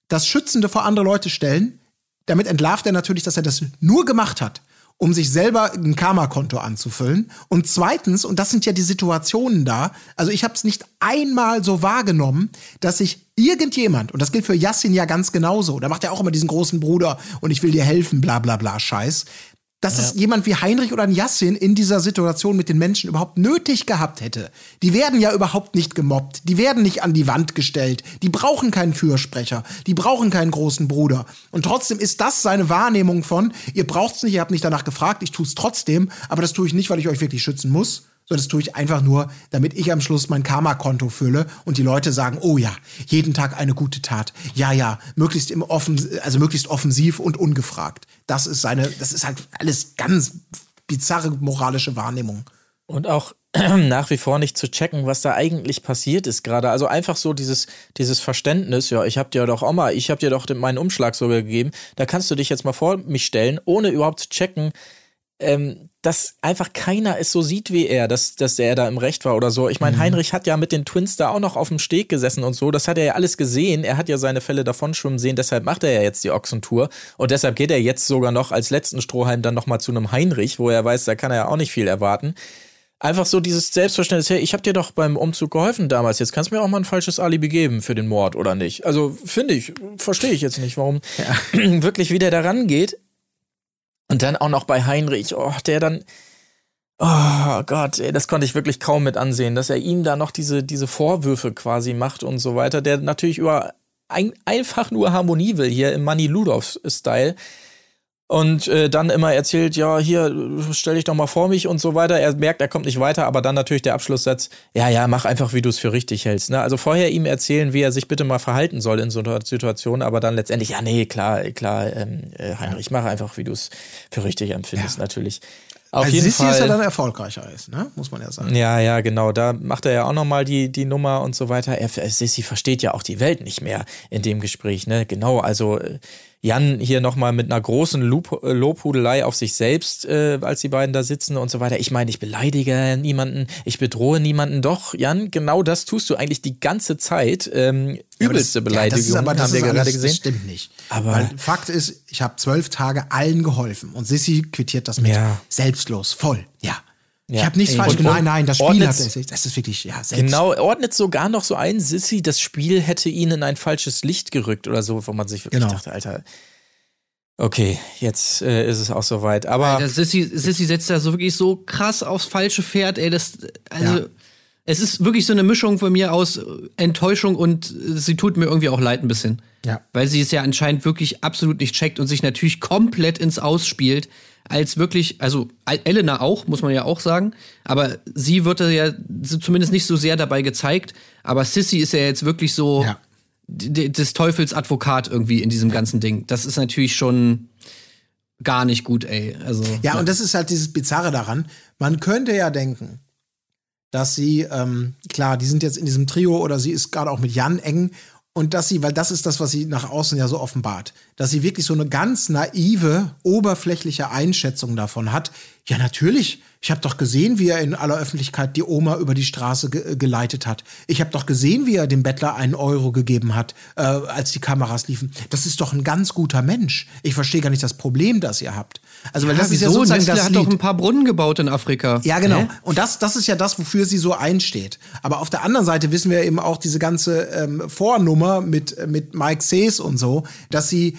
das Schützende vor andere Leute stellen, damit entlarvt er natürlich, dass er das nur gemacht hat, um sich selber ein Karma-Konto anzufüllen. Und zweitens, und das sind ja die Situationen da, also ich habe es nicht einmal so wahrgenommen, dass sich irgendjemand, und das gilt für Yassin ja ganz genauso, da macht er auch immer diesen großen Bruder und ich will dir helfen, bla bla bla Scheiß, dass es jemand wie Heinrich oder ein Yassin in dieser Situation mit den Menschen überhaupt nötig gehabt hätte. Die werden ja überhaupt nicht gemobbt, die werden nicht an die Wand gestellt, die brauchen keinen Fürsprecher, die brauchen keinen großen Bruder. Und trotzdem ist das seine Wahrnehmung von, ihr braucht's nicht, ihr habt nicht danach gefragt, ich tue es trotzdem, aber das tue ich nicht, weil ich euch wirklich schützen muss, sondern das tue ich einfach nur, damit ich am Schluss mein Karma-Konto fülle und die Leute sagen, oh ja, jeden Tag eine gute Tat. Ja, ja, möglichst im offen, also möglichst offensiv und ungefragt. Das ist seine, das ist halt alles ganz bizarre moralische Wahrnehmung. Und auch nach wie vor nicht zu checken, was da eigentlich passiert ist gerade. Also einfach so dieses, dieses Verständnis, ja, ich hab dir doch mal, ich hab dir doch meinen Umschlag sogar gegeben, da kannst du dich jetzt mal vor mich stellen, ohne überhaupt zu checken, ähm, dass einfach keiner es so sieht wie er, dass, dass er da im Recht war oder so. Ich meine, mhm. Heinrich hat ja mit den Twins da auch noch auf dem Steg gesessen und so. Das hat er ja alles gesehen. Er hat ja seine Fälle davon schwimmen sehen. Deshalb macht er ja jetzt die Ochsentour. Und deshalb geht er jetzt sogar noch als letzten Strohhalm dann nochmal zu einem Heinrich, wo er weiß, da kann er ja auch nicht viel erwarten. Einfach so dieses Selbstverständnis, hey, ich habe dir doch beim Umzug geholfen damals, jetzt kannst du mir auch mal ein falsches Alibi geben für den Mord oder nicht. Also finde ich, verstehe ich jetzt nicht, warum ja. wirklich wie der da rangeht. Und dann auch noch bei Heinrich, oh, der dann, oh Gott, ey, das konnte ich wirklich kaum mit ansehen, dass er ihm da noch diese, diese Vorwürfe quasi macht und so weiter, der natürlich über ein, einfach nur Harmonie will hier im Manny Ludov-Style und äh, dann immer erzählt, ja, hier, stell dich doch mal vor mich und so weiter. Er merkt, er kommt nicht weiter, aber dann natürlich der Abschlusssatz, ja, ja, mach einfach, wie du es für richtig hältst. Ne? Also vorher ihm erzählen, wie er sich bitte mal verhalten soll in so einer Situation, aber dann letztendlich, ja, nee, klar, klar, ähm, äh, Heinrich, mach einfach, wie du es für richtig empfindest, ja. natürlich. Auf jeden Sissi Fall. ist ja dann erfolgreicher ist, ne? muss man ja sagen. Ja, ja, genau. Da macht er ja auch nochmal die, die Nummer und so weiter. Er, Sissi versteht ja auch die Welt nicht mehr in dem Gespräch. Ne? Genau, also äh, Jan hier nochmal mit einer großen Lob Lobhudelei auf sich selbst, äh, als die beiden da sitzen und so weiter. Ich meine, ich beleidige niemanden, ich bedrohe niemanden. Doch, Jan, genau das tust du eigentlich die ganze Zeit. Ähm, übelste das, Beleidigung, ja, das ist aber, das haben wir alles, gerade gesehen. Das stimmt nicht. Aber Weil Fakt ist, ich habe zwölf Tage allen geholfen und Sissy quittiert das mit ja. selbstlos, voll, ja. Ja. Ich habe nichts falsch gemacht. Nein, nein, das Spiel hat das ist wirklich, ja, selbst. Genau, ordnet sogar noch so ein, Sissy, das Spiel hätte ihn in ein falsches Licht gerückt oder so, wo man sich wirklich genau. dachte, Alter, okay, jetzt äh, ist es auch soweit. Aber. Alter, Sissy, Sissy setzt da so wirklich so krass aufs falsche Pferd, ey, das, also. Ja. Es ist wirklich so eine Mischung von mir aus Enttäuschung und sie tut mir irgendwie auch leid ein bisschen. Ja. Weil sie es ja anscheinend wirklich absolut nicht checkt und sich natürlich komplett ins Ausspielt als wirklich, also Elena auch, muss man ja auch sagen, aber sie wird ja zumindest nicht so sehr dabei gezeigt, aber Sissy ist ja jetzt wirklich so ja. des Teufels Advokat irgendwie in diesem ganzen Ding. Das ist natürlich schon gar nicht gut, ey. Also, ja, ja, und das ist halt dieses Bizarre daran. Man könnte ja denken, dass sie, ähm, klar, die sind jetzt in diesem Trio oder sie ist gerade auch mit Jan eng und dass sie, weil das ist das, was sie nach außen ja so offenbart, dass sie wirklich so eine ganz naive, oberflächliche Einschätzung davon hat. Ja, natürlich. Ich habe doch gesehen, wie er in aller Öffentlichkeit die Oma über die Straße ge äh, geleitet hat. Ich habe doch gesehen, wie er dem Bettler einen Euro gegeben hat, äh, als die Kameras liefen. Das ist doch ein ganz guter Mensch. Ich verstehe gar nicht das Problem, das ihr habt. Also, weil das wieso? ist ja sozusagen Nestle das hat Lied. doch ein paar Brunnen gebaut in Afrika. Ja, genau. Hä? Und das, das ist ja das, wofür sie so einsteht. Aber auf der anderen Seite wissen wir eben auch diese ganze ähm, Vornummer mit, mit Mike Sees und so, dass sie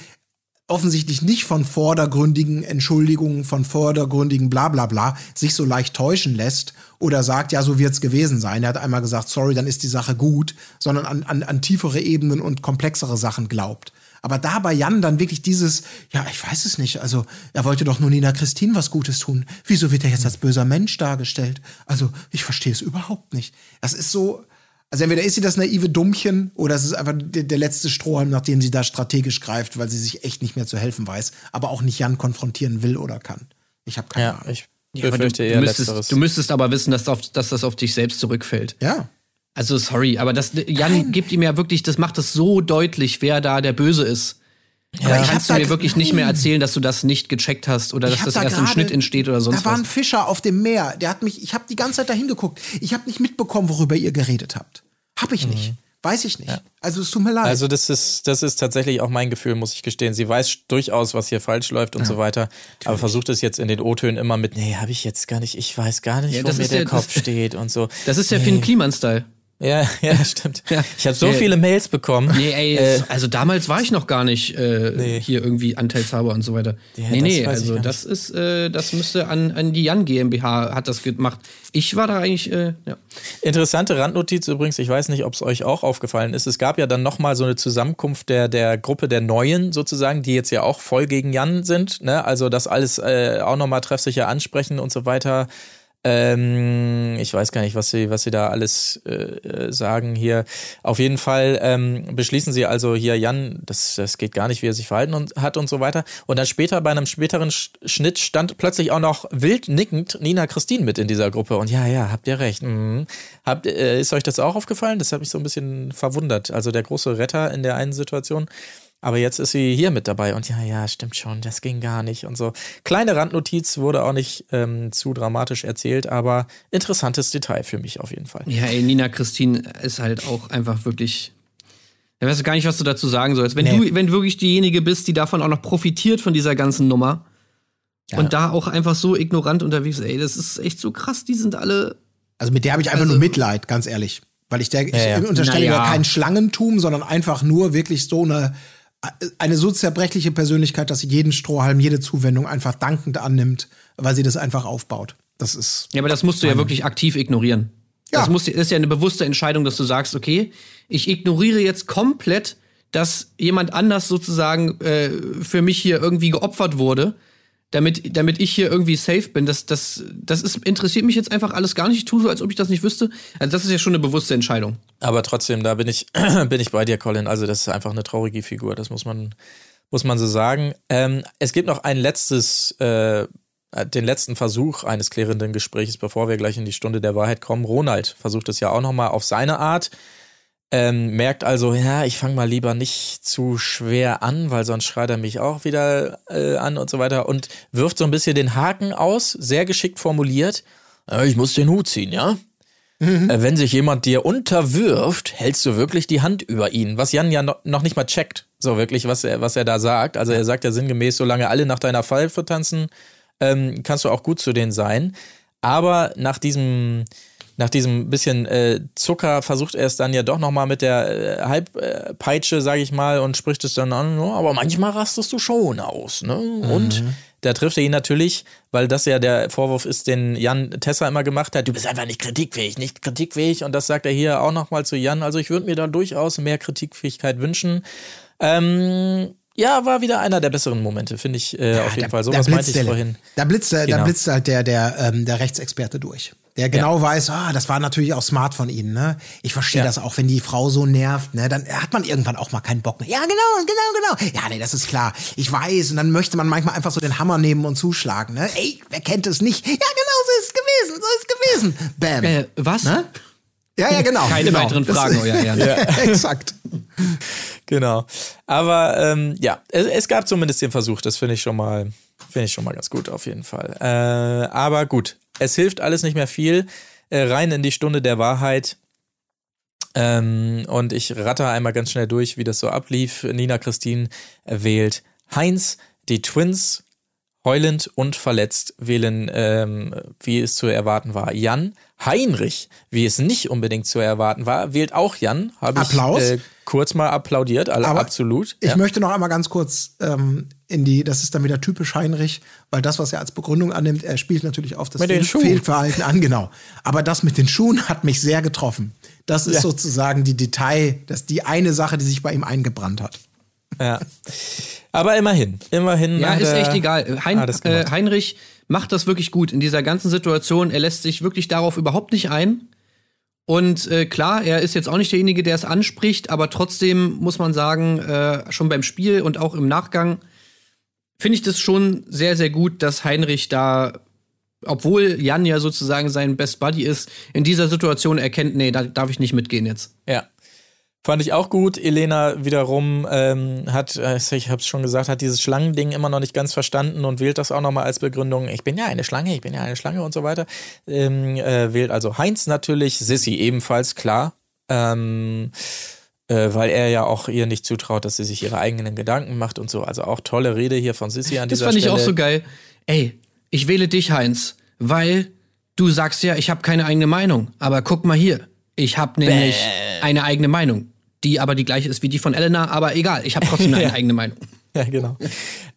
offensichtlich nicht von vordergründigen Entschuldigungen, von vordergründigen Blablabla bla, bla, sich so leicht täuschen lässt oder sagt, ja, so wird's gewesen sein. Er hat einmal gesagt, sorry, dann ist die Sache gut, sondern an, an, an tiefere Ebenen und komplexere Sachen glaubt. Aber da bei Jan dann wirklich dieses, ja, ich weiß es nicht, also er wollte doch nur Nina Christine was Gutes tun. Wieso wird er jetzt als böser Mensch dargestellt? Also ich verstehe es überhaupt nicht. Das ist so, also entweder ist sie das naive Dummchen oder es ist einfach der, der letzte Strohhalm, nachdem sie da strategisch greift, weil sie sich echt nicht mehr zu helfen weiß, aber auch nicht Jan konfrontieren will oder kann. Ich habe keine ja, Ahnung. Ich ja, du, du, müsstest, du müsstest aber wissen, dass, auf, dass das auf dich selbst zurückfällt. Ja. Also sorry, aber das Jan Nein. gibt ihm ja wirklich, das macht es so deutlich, wer da der Böse ist. Ja, aber kannst du mir wirklich nicht mehr erzählen, dass du das nicht gecheckt hast oder dass das da erst grade, im Schnitt entsteht oder sonst was. Da war ein Fischer auf dem Meer, der hat mich, ich habe die ganze Zeit da hingeguckt. Ich habe nicht mitbekommen, worüber ihr geredet habt. Hab ich nicht. Mhm. Weiß ich nicht. Ja. Also es tut mir leid. Also das ist, das ist tatsächlich auch mein Gefühl, muss ich gestehen. Sie weiß durchaus, was hier falsch läuft und ja, so weiter, natürlich. aber versucht es jetzt in den O-Tönen immer mit, nee, habe ich jetzt gar nicht, ich weiß gar nicht, ja, wo mir der, der Kopf steht und so. Das ist der nee. Finn Kliman-Style. Ja, ja, stimmt. Ja. Ich habe so nee. viele Mails bekommen. Nee, ey, äh, also damals war ich noch gar nicht äh, nee. hier irgendwie Anteilshaber und so weiter. Ja, nee, nee, also das ist, äh, das müsste an, an die Jan GmbH hat das gemacht. Ich war da eigentlich, äh, ja. Interessante Randnotiz übrigens, ich weiß nicht, ob es euch auch aufgefallen ist. Es gab ja dann nochmal so eine Zusammenkunft der, der Gruppe der Neuen sozusagen, die jetzt ja auch voll gegen Jan sind. Ne? Also das alles äh, auch nochmal treffsicher ansprechen und so weiter. Ähm, ich weiß gar nicht, was sie, was sie da alles äh, äh, sagen hier. Auf jeden Fall ähm, beschließen sie also hier, Jan, das, das geht gar nicht, wie er sich verhalten und, hat und so weiter. Und dann später, bei einem späteren Sch Schnitt, stand plötzlich auch noch wild nickend Nina Christine mit in dieser Gruppe. Und ja, ja, habt ihr recht. Mhm. Habt, äh, ist euch das auch aufgefallen? Das hat mich so ein bisschen verwundert. Also der große Retter in der einen Situation. Aber jetzt ist sie hier mit dabei und ja, ja, stimmt schon, das ging gar nicht und so. Kleine Randnotiz wurde auch nicht ähm, zu dramatisch erzählt, aber interessantes Detail für mich auf jeden Fall. Ja, ey, Nina Christine ist halt auch einfach wirklich. Ich weiß gar nicht, was du dazu sagen sollst. Wenn Nee. du, wenn du wirklich diejenige bist, die davon auch noch profitiert von dieser ganzen Nummer Ja. und da auch einfach so ignorant unterwegs ist, ey, das ist echt so krass, die sind alle. Also mit der habe ich einfach Also- nur Mitleid, ganz ehrlich. Weil ich der, ich Ja, ja. unterstelle Naja. mir kein Schlangentum, sondern einfach nur wirklich so eine, eine so zerbrechliche Persönlichkeit, dass sie jeden Strohhalm, jede Zuwendung einfach dankend annimmt, weil sie das einfach aufbaut. Das ist. Ja, aber das musst du ja wirklich aktiv ignorieren. Ja. Das, muss, ist ja eine bewusste Entscheidung, dass du sagst, okay, ich ignoriere jetzt komplett, dass jemand anders sozusagen äh, für mich hier irgendwie geopfert wurde, damit, damit ich hier irgendwie safe bin. Das, das, das ist, interessiert mich jetzt einfach alles gar nicht. Ich tue so, als ob ich das nicht wüsste. Also das ist ja schon eine bewusste Entscheidung. Aber trotzdem, da bin ich, bin ich bei dir, Colin. Also, das ist einfach eine traurige Figur, das muss man, muss man so sagen. Ähm, es gibt noch ein letztes, äh, den letzten Versuch eines klärenden Gesprächs, bevor wir gleich in die Stunde der Wahrheit kommen. Ronald versucht es ja auch nochmal auf seine Art. Ähm, merkt also, ja, ich fange mal lieber nicht zu schwer an, weil sonst schreit er mich auch wieder äh, an und so weiter und wirft so ein bisschen den Haken aus, sehr geschickt formuliert. Äh, ich muss den Hut ziehen, ja? Äh, Wenn sich jemand dir unterwirft, hältst du wirklich die Hand über ihn. Was Jan ja no noch nicht mal checkt, so wirklich, was er, was er da sagt. Also er sagt ja sinngemäß, solange alle nach deiner Pfeife tanzen, ähm, kannst du auch gut zu denen sein. Aber nach diesem, nach diesem bisschen äh, Zucker versucht er es dann ja doch nochmal mit der äh, Halbpeitsche, sage ich mal, und spricht es dann an, "Ja, aber manchmal rastest du schon aus. Ne? Und da trifft er ihn natürlich, weil das ja der Vorwurf ist, den Jan Tessa immer gemacht hat, du bist einfach nicht kritikfähig, nicht kritikfähig. Und das sagt er hier auch nochmal zu Jan. Also ich würde mir da durchaus mehr Kritikfähigkeit wünschen. Ähm, ja, war wieder einer der besseren Momente, finde ich äh, auf jeden da, Fall. da Sowas meinte ich vorhin. Da blitzt, der- da Genau. blitzt halt der, der, ähm, der Rechtsexperte durch. Der genau weiß, ah, das war natürlich auch smart von ihnen, ne? Ich verstehe Ja. das auch, wenn die Frau so nervt, ne? Dann hat man irgendwann auch mal keinen Bock mehr. Ja, genau, genau, genau. Ja, nee, das ist klar. Ich weiß. Und dann möchte man manchmal einfach so den Hammer nehmen und zuschlagen, ne? Ey, wer kennt es nicht? Ja, genau, so ist es gewesen, so ist es gewesen. Bam. Äh, was? Ne? Ja, ja, genau. Keine genau. weiteren Fragen, euer Ehren. Exakt. Genau. Aber ähm, ja, es, es gab zumindest den Versuch, das finde ich schon mal, finde ich schon mal ganz gut auf jeden Fall. Äh, aber gut, es hilft alles nicht mehr viel. Äh, rein in die Stunde der Wahrheit. Ähm, und ich ratter einmal ganz schnell durch, wie das so ablief. Nina Christine wählt Heinz, die Twins, heulend und verletzt wählen, ähm, wie es zu erwarten war, Jan. Heinrich, wie es nicht unbedingt zu erwarten war, wählt auch Jan. Habe ich Applaus. äh, kurz mal applaudiert, alle Aber absolut. Ich ja. möchte noch einmal ganz kurz ähm, in die, das ist dann wieder typisch Heinrich, weil das, was er als Begründung annimmt, er spielt natürlich auf das Mit den Fehl- Schuhen. Fehlverhalten an, genau. Aber das mit den Schuhen hat mich sehr getroffen. Das ist Ja. sozusagen die Detail, das ist die eine Sache, die sich bei ihm eingebrannt hat. ja. Aber immerhin, immerhin. Ja, ist echt egal. Hein, alles äh. Heinrich macht das wirklich gut in dieser ganzen Situation. Er lässt sich wirklich darauf überhaupt nicht ein. Und äh, klar, er ist jetzt auch nicht derjenige, der es anspricht, aber trotzdem muss man sagen, äh, schon beim Spiel und auch im Nachgang finde ich das schon sehr, sehr gut, dass Heinrich da, obwohl Jan ja sozusagen sein Best Buddy ist, in dieser Situation erkennt, nee, da darf ich nicht mitgehen jetzt. Ja. Fand ich auch gut. Elena wiederum ähm, hat, äh, ich habe es schon gesagt, hat dieses Schlangending immer noch nicht ganz verstanden und wählt das auch nochmal als Begründung. Ich bin ja eine Schlange, ich bin ja eine Schlange und so weiter. Ähm, äh, wählt also Heinz natürlich, Sissy ebenfalls, klar. Ähm, äh, weil er ja auch ihr nicht zutraut, dass sie sich ihre eigenen Gedanken macht und so. Also auch tolle Rede hier von Sissy an Das dieser fand ich Stelle. auch so geil. Ey, ich wähle dich, Heinz, weil du sagst ja, ich habe keine eigene Meinung. Aber guck mal hier, ich habe nämlich eine eigene Meinung, die aber die gleiche ist wie die von Elena. Aber egal, ich habe trotzdem eine eigene Meinung. Ja, genau.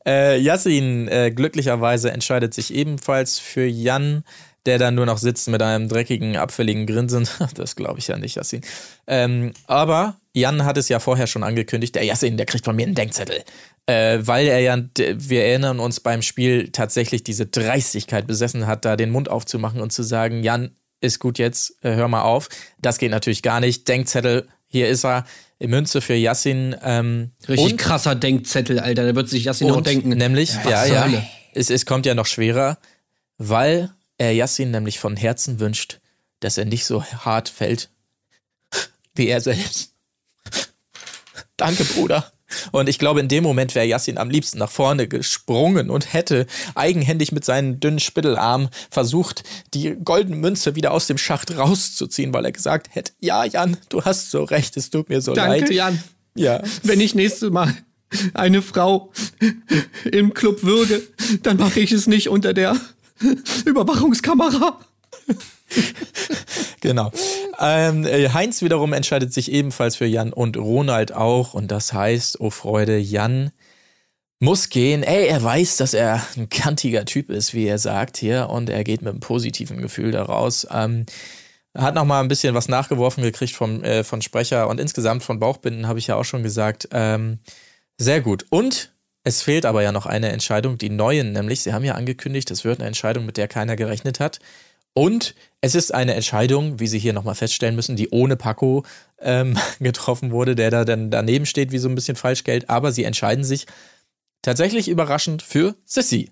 Äh, Yassin äh, glücklicherweise entscheidet sich ebenfalls für Jan. der dann nur noch sitzt mit einem dreckigen, abfälligen Grinsen. Das glaube ich ja nicht, Yassin. Ähm, aber Jan hat es ja vorher schon angekündigt, der Yassin, der kriegt von mir einen Denkzettel. Äh, weil er ja, wir erinnern uns beim Spiel tatsächlich diese Dreistigkeit besessen hat, da den Mund aufzumachen und zu sagen, Jan, ist gut jetzt, äh, hör mal auf. Das geht natürlich gar nicht. Denkzettel, hier ist er. Münze für Yassin. Ähm, Richtig und, krasser Denkzettel, Alter. Da wird sich Yassin und denken. Nämlich, ja, ja. Hölle? Es, es kommt ja noch schwerer, weil er Yassin nämlich von Herzen wünscht, dass er nicht so hart fällt wie er selbst. Danke, Bruder. Und ich glaube, in dem Moment wäre Yassin am liebsten nach vorne gesprungen und hätte eigenhändig mit seinen dünnen Spittelarmen versucht, die goldene Münze wieder aus dem Schacht rauszuziehen, weil er gesagt hätte, ja, Jan, du hast so recht, es tut mir so Danke, leid. Jan. Ja. Wenn ich nächstes Mal eine Frau im Club würge, dann mache ich es nicht unter der Überwachungskamera. Genau. Ähm, äh, Heinz wiederum entscheidet sich ebenfalls für Jan und Ronald auch. Und das heißt, oh Freude, Jan muss gehen. Ey, er weiß, dass er ein kantiger Typ ist, wie er sagt hier. Und er geht mit einem positiven Gefühl daraus. Ähm, hat noch mal ein bisschen was nachgeworfen gekriegt vom, äh, von Sprecher. Und insgesamt von Bauchbinden habe ich ja auch schon gesagt. Ähm, sehr gut. Und es fehlt aber ja noch eine Entscheidung, die neuen, nämlich, sie haben ja angekündigt, es wird eine Entscheidung, mit der keiner gerechnet hat. Und es ist eine Entscheidung, wie Sie hier nochmal feststellen müssen, die ohne Paco ähm, getroffen wurde, der da dann daneben steht wie so ein bisschen Falschgeld. Aber sie entscheiden sich tatsächlich überraschend für Sissy.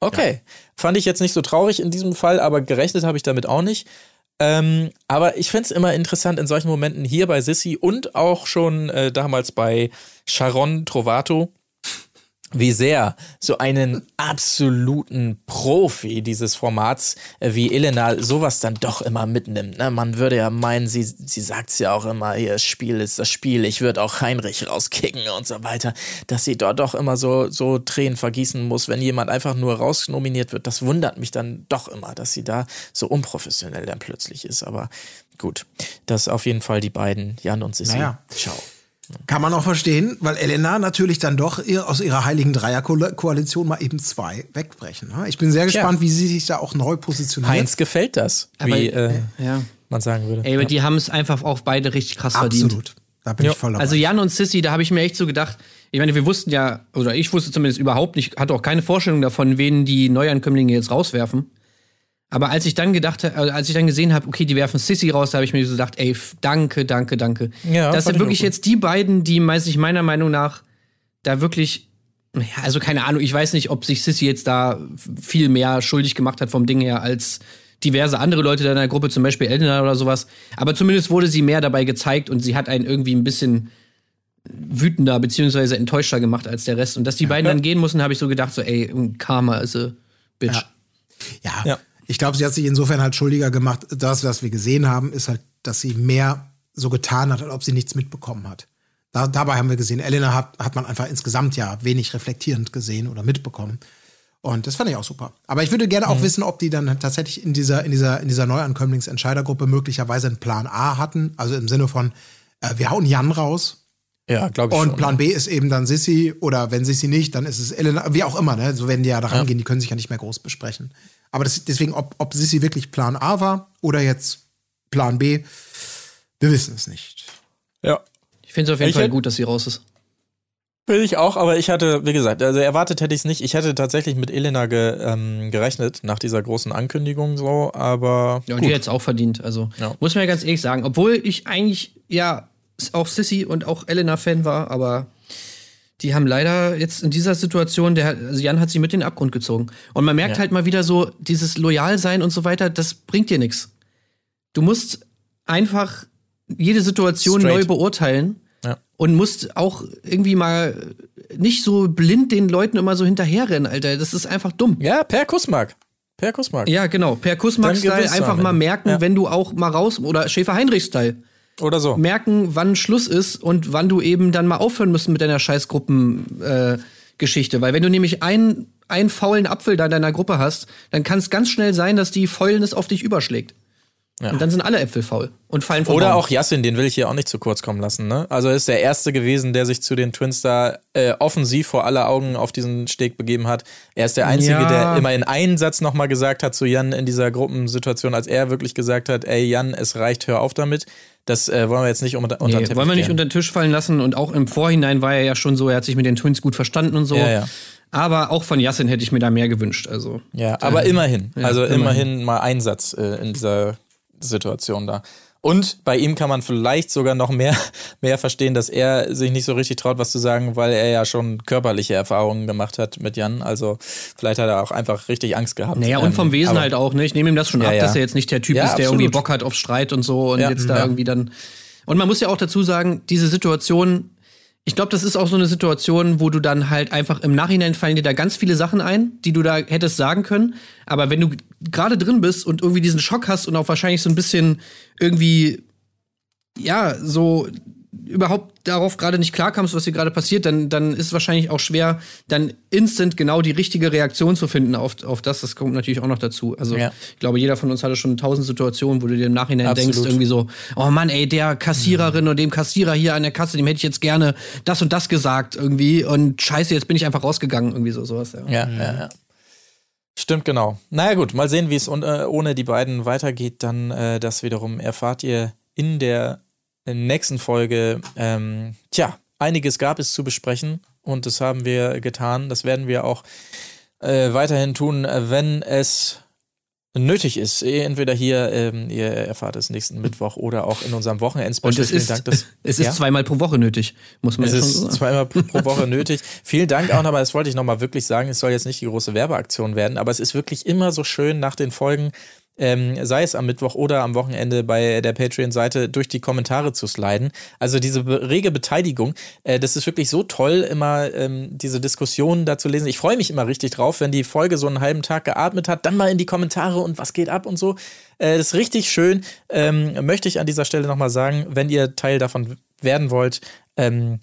Okay. Fand ich jetzt nicht so traurig in diesem Fall, aber gerechnet habe ich damit auch nicht. Ähm, aber ich finde es immer interessant in solchen Momenten hier bei Sissy und auch schon äh, damals bei Sharon Trovato, wie sehr so einen absoluten Profi dieses Formats äh, wie Elena sowas dann doch immer mitnimmt. Ne? Man würde ja meinen, sie, sie sagt es ja auch immer, ihr Spiel ist das Spiel, ich würde auch Heinrich rauskicken und so weiter, dass sie dort doch immer so, so Tränen vergießen muss, wenn jemand einfach nur rausnominiert wird. Das wundert mich dann doch immer, dass sie da so unprofessionell dann plötzlich ist. Aber gut, das auf jeden Fall die beiden, Jan und Sissi. Naja. Ciao. Kann man auch verstehen, weil Elena natürlich dann doch ihr, aus ihrer heiligen Dreierkoalition mal eben zwei wegbrechen. ne? Ich bin sehr gespannt, wie sie sich da auch neu positioniert. Heinz gefällt das, wie äh, ja. man sagen würde. Ey, aber die haben es einfach auch beide richtig krass verdient. Absolut. Da bin ich voll dabei. Also Jan und Sissy, da habe ich mir echt so gedacht, ich meine, wir wussten ja, oder ich wusste zumindest überhaupt nicht, hatte auch keine Vorstellung davon, wen die Neuankömmlinge jetzt rauswerfen. Aber als ich dann gedacht, äh, als ich dann gesehen habe, okay, die werfen Sissy raus, da habe ich mir so gedacht, ey, danke, danke, danke. Ja, das sind ich wirklich jetzt die beiden, die weiß ich meiner Meinung nach da wirklich, ja, also keine Ahnung, ich weiß nicht, ob sich Sissy jetzt da viel mehr schuldig gemacht hat vom Ding her als diverse andere Leute in der Gruppe, zum Beispiel Elena oder sowas. Aber zumindest wurde sie mehr dabei gezeigt und sie hat einen irgendwie ein bisschen wütender beziehungsweise enttäuschter gemacht als der Rest. Und dass die beiden dann gehen mussten, habe ich so gedacht, so, ey, Karma ist a bitch. Ja. Ja, Ja. Ich glaube, sie hat sich insofern halt schuldiger gemacht. Das, was wir gesehen haben, ist halt, dass sie mehr so getan hat, als ob sie nichts mitbekommen hat. Da, dabei haben wir gesehen, Elena hat, hat man einfach insgesamt ja wenig reflektierend gesehen oder mitbekommen. Und das fand ich auch super. Aber ich würde gerne auch wissen, ob die dann tatsächlich in dieser, in dieser, in dieser Neuankömmlingsentscheidergruppe möglicherweise einen Plan A hatten. Also im Sinne von, äh, wir hauen Jan raus, Ja, glaube ich und schon. Plan B ist eben dann Sissy oder wenn Sissy nicht, dann ist es Elena, wie auch immer, ne? So werden die ja da rangehen, die können sich ja nicht mehr groß besprechen. Aber das, deswegen, ob, ob Sissy wirklich Plan A war oder jetzt Plan B, wir wissen es nicht. Ja. Ich finde es auf jeden Ich Fall gut, dass sie raus ist. Will ich auch, aber ich hatte, wie gesagt, also erwartet hätte ich es nicht. Ich hätte tatsächlich mit Elena ge, ähm, gerechnet, nach dieser großen Ankündigung so, aber Ja, und gut. die hätte es auch verdient. Also Ja. muss man ja ganz ehrlich sagen. Obwohl ich eigentlich ja auch Sissy und auch Elena-Fan war, aber die haben leider jetzt in dieser Situation, der, also Jan hat sie mit in den Abgrund gezogen. Und man merkt Ja. halt mal wieder so, dieses Loyalsein und so weiter, das bringt dir nichts. Du musst einfach jede Situation Straight. neu beurteilen Ja. und musst auch irgendwie mal nicht so blind den Leuten immer so hinterherrennen, Alter. Das ist einfach dumm. Ja, per Kussmark. Per Kussmark. Ja, genau. Per Kussmark-Style einfach mal merken, Ja. wenn du auch mal raus oder Schäfer-Heinrich-Style Oder so. merken, wann Schluss ist und wann du eben dann mal aufhören musst mit deiner Scheißgruppen-Geschichte. Äh. Weil wenn du nämlich einen, einen faulen Apfel da in deiner Gruppe hast, dann kann es ganz schnell sein, dass die Fäulnis auf dich überschlägt. Und dann sind alle Äpfel faul und fallen vom Oder Baum. auch Yassin, den will ich hier auch nicht zu kurz kommen lassen. Ne? Also er ist der Erste gewesen, der sich zu den Twins da äh, offensiv vor aller Augen auf diesen Steg begeben hat. Er ist der Einzige, Ja. der immer in einen Satz nochmal gesagt hat zu Jan in dieser Gruppensituation, als er wirklich gesagt hat, ey Jan, es reicht, hör auf damit. Das äh, wollen wir jetzt nicht unter, unter den Nee, wollen wir nicht unter den Tisch fallen lassen. Und auch im Vorhinein war er ja schon so, er hat sich mit den Twins gut verstanden und so. Ja, ja. Aber auch von Yassin hätte ich mir da mehr gewünscht. Also Ja, aber immerhin. Ja, also immerhin. immerhin. mal Einsatz äh, in dieser Situation da. Und bei ihm kann man vielleicht sogar noch mehr, mehr verstehen, dass er sich nicht so richtig traut, was zu sagen, weil er ja schon körperliche Erfahrungen gemacht hat mit Jan. Also vielleicht hat er auch einfach richtig Angst gehabt. Naja, und Ähm, vom Wesen aber- halt auch, ne? Ich nehme ihm das schon Ja, ab, ja. dass er jetzt nicht der Typ Ja, ist, der irgendwie absolut. Bock hat auf Streit und so und jetzt da irgendwie dann. Und man muss ja auch dazu sagen, diese Situation, ich glaube, das ist auch so eine Situation, wo du dann halt einfach im Nachhinein fallen dir da ganz viele Sachen ein, die du da hättest sagen können. Aber wenn du gerade drin bist und irgendwie diesen Schock hast und auch wahrscheinlich so ein bisschen irgendwie, ja, so überhaupt darauf gerade nicht klarkommst, was hier gerade passiert, dann, dann ist es wahrscheinlich auch schwer, dann instant genau die richtige Reaktion zu finden auf, auf das. Das kommt natürlich auch noch dazu. Also Ja. ich glaube, jeder von uns hatte schon tausend Situationen, wo du dir im Nachhinein Absolut. denkst, irgendwie so, oh Mann, ey, der Kassiererin oder dem Kassierer hier an der Kasse, dem hätte ich jetzt gerne das und das gesagt irgendwie und scheiße, jetzt bin ich einfach rausgegangen, irgendwie so sowas. Ja. Ja, ja, ja. Stimmt, genau. Naja, gut, mal sehen, wie es äh, ohne die beiden weitergeht. Dann äh, das wiederum erfahrt ihr in der nächsten Folge. Ähm, tja, einiges gab es zu besprechen und das haben wir getan. Das werden wir auch äh, weiterhin tun, wenn es nötig ist. Entweder hier, ähm, ihr erfahrt es nächsten Mittwoch oder auch in unserem Wochenendspecial. Und es Vielen ist, Dank, dass- es ist Ja? zweimal pro Woche nötig, muss man Es ist sagen. zweimal pro Woche nötig. Vielen Dank auch nochmal, das wollte ich nochmal wirklich sagen. Es soll jetzt nicht die große Werbeaktion werden, aber es ist wirklich immer so schön nach den Folgen, ähm, sei es am Mittwoch oder am Wochenende bei der Patreon-Seite, durch die Kommentare zu sliden. Also diese rege Beteiligung, äh, das ist wirklich so toll, immer ähm, diese Diskussionen da zu lesen. Ich freue mich immer richtig drauf, wenn die Folge so einen halben Tag geatmet hat, dann mal in die Kommentare und was geht ab und so. Äh, das ist richtig schön. Ähm, möchte ich an dieser Stelle nochmal sagen, wenn ihr Teil davon werden wollt, ähm,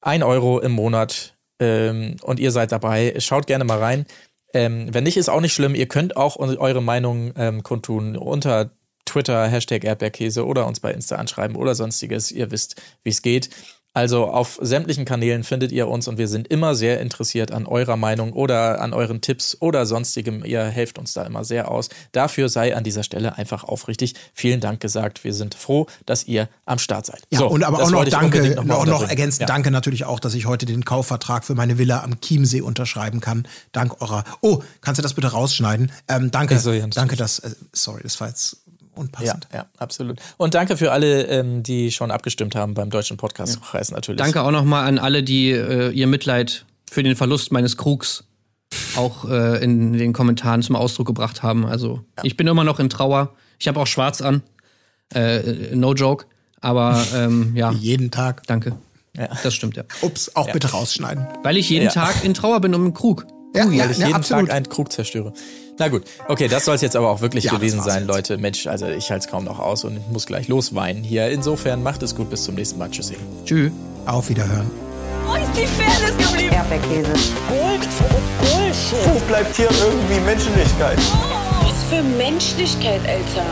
ein Euro im Monat ähm, und ihr seid dabei. Schaut gerne mal rein. Ähm, wenn nicht, ist auch nicht schlimm. Ihr könnt auch eu- eure Meinung ähm, kundtun unter Twitter, Hashtag Erdbeerkäse oder uns bei Insta anschreiben oder sonstiges. Ihr wisst, wie es geht. Also auf sämtlichen Kanälen findet ihr uns und wir sind immer sehr interessiert an eurer Meinung oder an euren Tipps oder sonstigem. Ihr helft uns da immer sehr aus. Dafür sei an dieser Stelle einfach aufrichtig vielen Dank gesagt. Wir sind froh, dass ihr am Start seid. Ja, So, und aber auch noch danke, noch noch, noch ergänzend Ja. danke natürlich auch, dass ich heute den Kaufvertrag für meine Villa am Chiemsee unterschreiben kann. Dank eurer. Oh, kannst du das bitte rausschneiden? Ähm, danke, Also, ja, danke, dass. Äh, sorry, das war jetzt unpassend. ja, absolut. Und danke für alle, ähm, die schon abgestimmt haben beim Deutschen Podcastpreis natürlich. Danke auch nochmal an alle, die äh, ihr Mitleid für den Verlust meines Krugs auch äh, in den Kommentaren zum Ausdruck gebracht haben. Also ich bin immer noch in Trauer. Ich habe auch schwarz an. Äh, no joke. Aber ähm, ja, Jeden Tag. danke. Ja. Das stimmt ja. Ups, auch bitte rausschneiden. Weil ich jeden Ja. Tag in Trauer bin um den Krug. Ja, weil ja, ich ja, jeden absolut. Tag einen Krug zerstöre. Na gut, okay, das soll es jetzt aber auch wirklich Ja, gewesen sein, jetzt. Leute. Mensch, also ich halte es kaum noch aus und ich muss gleich losweinen hier. Insofern macht es gut, bis zum nächsten Mal. Tschüssi. Tschüss. Auf Wiederhören. Wo ist die Fairness geblieben? Erdbeerkäse. Gold, Bullshit. Wo bleibt hier irgendwie Menschlichkeit? Was für Menschlichkeit, Alter.